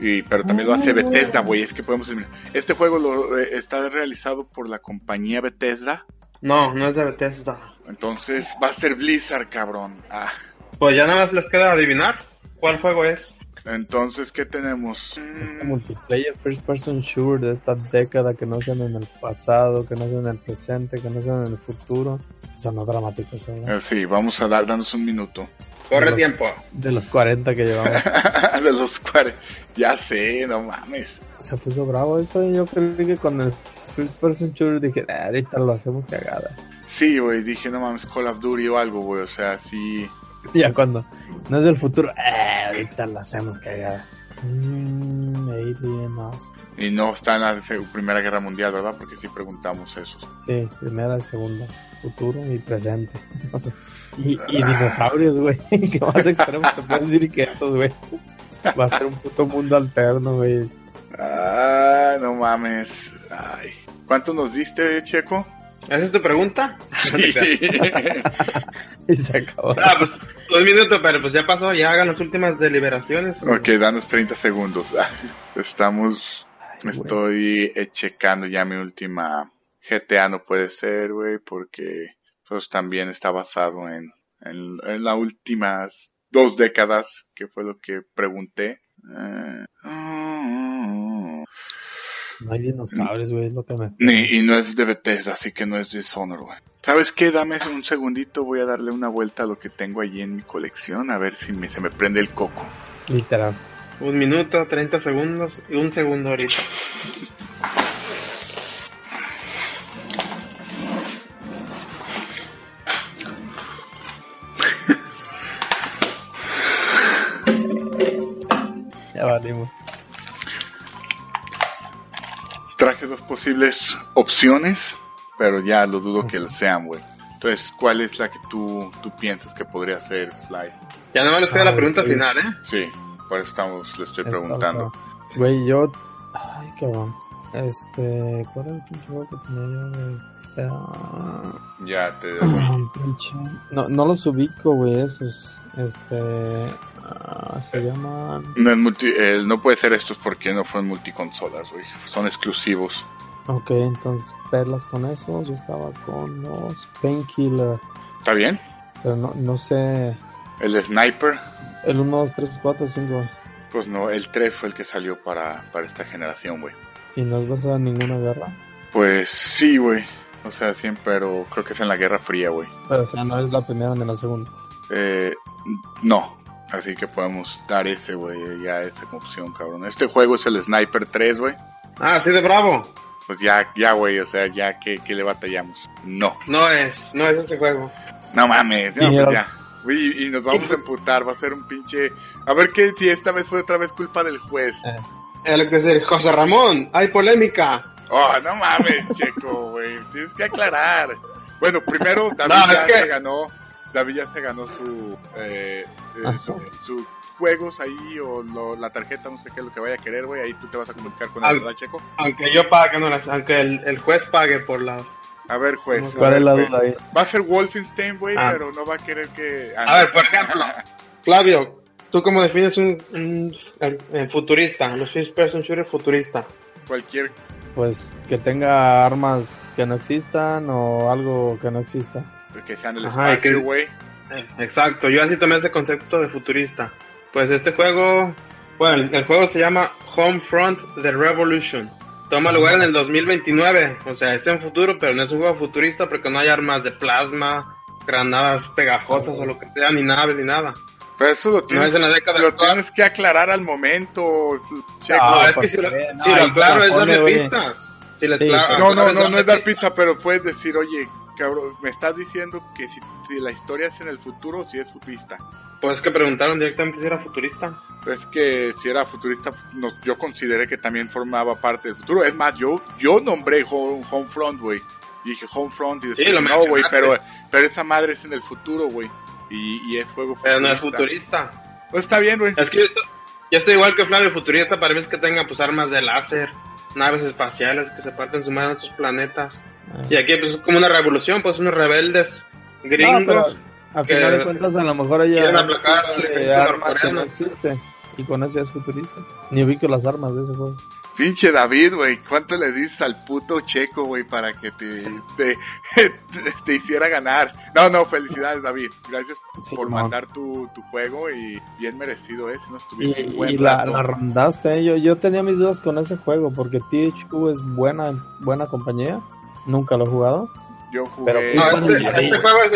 Y, pero también lo hace Ah. Bethesda, güey. Es que podemos eliminar. Este juego lo, eh, está realizado por la compañía Bethesda. No, no es de Bethesda. Entonces va a ser Blizzard, cabrón. Ah, Pues ya nada más les queda adivinar cuál juego es. entonces, ¿qué tenemos? Este multiplayer first person shooter de esta década que no sean en el pasado, que no sean en el presente, que no sean en el futuro. Son no dramáticos, ¿eh? eh, sí, vamos a dar, darnos un minuto. Corre Los- tiempo. De los 40 que llevamos. de los cuales. Ya sé, no mames. Se puso bravo esto y yo creo que con el first person shooter dije, "Ah, ahorita lo hacemos cagada. Sí, güey, dije, no mames, Call of Duty o algo, güey. O sea, sí. Ya cuando no es del futuro, "Ah, ahorita lo hacemos cagada. Mm, Y no está en la Primera Guerra Mundial, ¿verdad? Porque sí preguntamos eso. Sí, primera, segunda, futuro y presente. O sea, y, y dinosaurios, güey. ¿Qué más extremo te puedes decir que esos, güey? Va a ser un puto mundo alterno, güey. Ah, no mames. Ay. ¿Cuánto nos diste, Checo? ¿Esa es tu pregunta? Sí. Y se acabó. Ah, pues un minuto, pero pues ya pasó, ya hagan las últimas deliberaciones. ok, danos 30 segundos. Estamos. Ay. Estoy eh, checando ya mi última. GTA no puede ser, güey, porque pues también está basado en, en, en las últimas dos décadas, que fue lo que pregunté. Eh, mm, No hay dinosaurios, güey, es lo que me... Ni, y no es de Bethesda, así que no es Dishonor, güey. ¿Sabes qué? Dame un segundito, voy a darle una vuelta a lo que tengo allí en mi colección, a ver si me, se me prende el coco. Literal. Un minuto, 30 segundos y un segundo ahorita. Ya valimos. Dos posibles opciones, pero ya lo dudo que lo sean, güey. Entonces, ¿cuál es la que tú, tú piensas que podría ser Fly? Ya nada más les queda Ah, la pregunta sí. final, ¿eh? Sí, por eso estamos, le estoy preguntando. Güey, yo... Ay, cabrón. Este... ¿Cuál era el pinche juego que tenía yo, güey? Ah, Ya te pinche- No, no los ubico, güey, esos. Este... se llaman... no, es multi, eh, no puede ser estos porque no fueron multiconsolas, güey. Son exclusivos. Ok, entonces perlas con esos. Yo estaba con los Painkiller. ¿Está bien? Pero no, no sé... El Sniper. El 1, 2, 3, 4, 5. Pues no, el 3 fue el que salió para, para esta generación, güey. ¿Y no has basado en ninguna guerra? Pues sí, güey. O sea, siempre, pero creo que es en la Guerra Fría, güey. Pero o sea, no es la primera ni la segunda. Eh, no. Así que podemos dar ese, güey, ya esa opción, cabrón. Este juego es el Sniper 3, güey. Ah, sí, de bravo. Pues ya, ya, güey, o sea, ya que, que le batallamos. No. No es, no es ese juego. No mames, no, pues ya. Y nos vamos a emputar, va a ser un pinche... A ver qué si esta vez fue otra vez culpa del juez. Es lo que decir, José Ramón, hay polémica. Oh, no mames, Checo, güey. Tienes que aclarar. Bueno, primero David No, ya es que- se ganó. David ya se ganó su, eh, eh, su- sus juegos ahí o lo- la tarjeta, no sé qué es lo que vaya a querer, güey. Ahí tú te vas a comunicar con él, ¿verdad, Checo? Aunque yo pague, no las, aunque el, el juez pague por las. A ver, juez. a ¿Cuál ver, es la duda ahí? Va a ser Wolfenstein, güey, Ah. pero no va a querer que... ah, A ver, por ejemplo. Flavio, ¿tú cómo defines un, un- el- el futurista? Los first person shooter futurista. Cualquier... Pues que tenga armas que no existan o algo que no exista. Que sea en el Ajá, y espacio, que- güey. Exacto, yo así tomé ese concepto de futurista. Pues este juego, bueno, el, el juego se llama Homefront The Revolution. Toma lugar en el 2029, o sea, está en futuro, pero no es un juego futurista porque no hay armas de plasma, granadas pegajosas o lo que sea, ni naves ni nada. Pero eso lo No tienes, es en la década lo actual. tienes que aclarar al momento, Checo. No, Ah, es que pues, si lo, no, si lo ahí aclaro es darle pistas. Si Sí, cla- pero- No, no, no, no es dar pista, pero puedes decir, oye, cabrón, me estás diciendo que si, si la historia es en el futuro o si es futurista. Pues que preguntaron directamente si era futurista. Es que si era futurista, no, yo consideré que también formaba parte del futuro. Es más, yo, yo nombré Home, Homefront, güey. Y dije Homefront y después Sí, lo no, güey, pero, pero esa madre es en el futuro, güey. Y, y es juego futurista. Pero no es futurista. Pues está bien, güey. Es que yo estoy, yo estoy igual que Flavio Futurista, para mí es que tenga pues armas de láser, naves espaciales que se parten su madre en otros planetas. Ah. Y aquí pues es como una revolución, pues unos rebeldes No, gringos. pero a que final de cuentas a lo mejor ella quieren aplacar que no existe y con eso ya es futurista. Ni ubico las armas de ese juego. Pinche David, güey. ¿Cuánto le dices al puto checo, güey, para que te, te, te hiciera ganar? No, no, felicidades, David. Gracias Sí, por man. mandar tu, tu juego y bien merecido, ¿eh? Si no estuviste Y, un buen y la, rondaste, ¿eh? yo, yo tenía mis dudas con ese juego porque THQ es buena, buena compañía. Nunca lo he jugado. Yo jugué. Pero- No, este, este juego es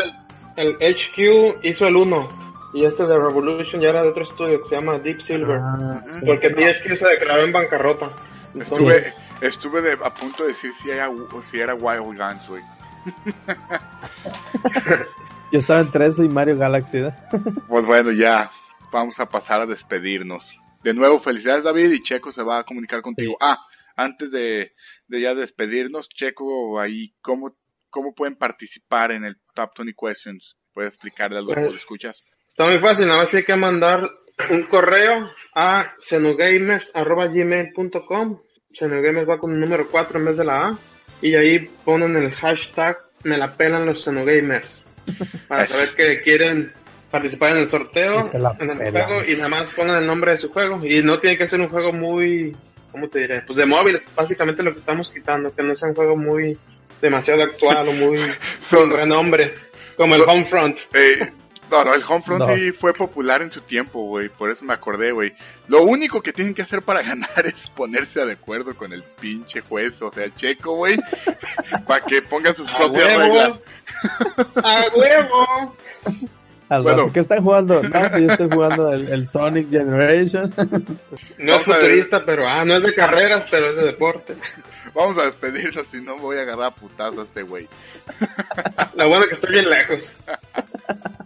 el, el HQ hizo el 1. Y este de Revolution ya era de otro estudio que se llama Deep Silver. Ah, sí. Porque THQ se declaró en bancarrota. Estuve, estuve de, a punto de decir si era, si era Wild Guns, güey. Yo estaba entre eso y Mario Galaxy. ¿eh? Pues bueno, ya vamos a pasar a despedirnos. De nuevo, felicidades David y Checo se va a comunicar contigo. Sí. Ah, antes de, de ya despedirnos, Checo, ahí, ¿cómo, ¿cómo pueden participar en el Top 20 Questions? ¿Puedes explicarle a los Pues- que escuchas? Está muy fácil, nada más hay que mandar un correo a xenogamers.gmail.com Xenogamers va con el número 4 en vez de la A. Y ahí ponen el hashtag me la pelan los Xenogamers. Para saber que quieren participar en el sorteo, Que se la en el juego, y nada más pongan el nombre de su juego. Y no tiene que ser un juego muy, ¿cómo te diré? Pues de móviles, básicamente lo que estamos quitando, que no sea un juego muy demasiado actual o muy Son- sin renombre, como el Homefront. Eh, no, no, el Homefront sí fue popular en su tiempo, güey. Por eso me acordé, güey. Lo único que tienen que hacer para ganar es ponerse de acuerdo con el pinche juez, o sea, el checo, güey. para que ponga sus ¡A propias reglas. huevo! ¡A huevo! Al Bueno. rato, ¿Qué están jugando? No, yo estoy jugando el, el Sonic Generation. No es futurista, pero ah, no es de carreras, pero es de deporte. Vamos a despedirnos, si no voy a agarrar a putazo a este güey. Lo bueno que estoy bien lejos.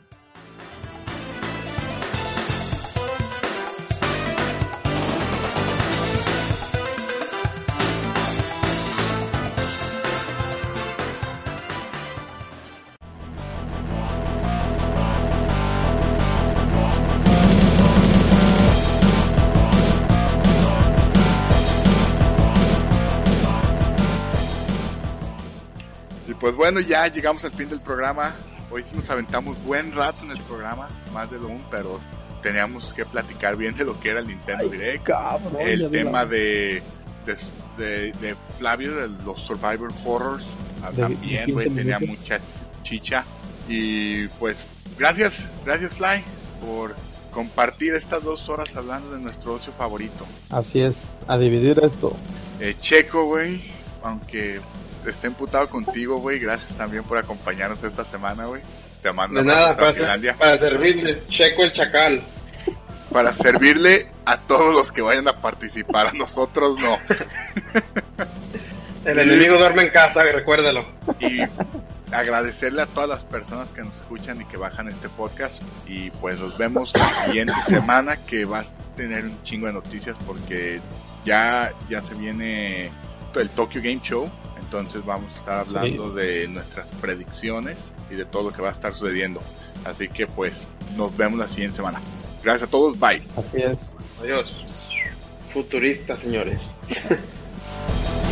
pues bueno, ya llegamos al fin del programa. Hoy sí nos aventamos buen rato en el programa, más de lo un, pero teníamos que platicar bien de lo que era el Nintendo Direct. Cabrón, el tema de, de, de, de Flavio, de los Survivor Horrors, ah, De también, güey, 15 tenía mucha chicha. Y pues, gracias, gracias Fly. por compartir estas dos horas hablando de nuestro ocio favorito. Así es, a dividir esto. Eh, Checo, güey, aunque esté emputado contigo, güey, gracias también por acompañarnos esta semana, güey. Te mando De nada, para, para servirle, Checo el Chacal. Para servirle a todos los que vayan a participar, a nosotros no. El enemigo duerme en casa, recuérdalo. Y agradecerle a todas las personas que nos escuchan y que bajan este podcast. Y pues nos vemos la siguiente semana que va a tener un chingo de noticias porque ya, ya se viene el Tokyo Game Show. Entonces vamos a estar hablando de nuestras predicciones y de todo lo que va a estar sucediendo. Así que pues nos vemos la siguiente semana. Gracias a todos, bye. Así es. Adiós. Futurista, señores.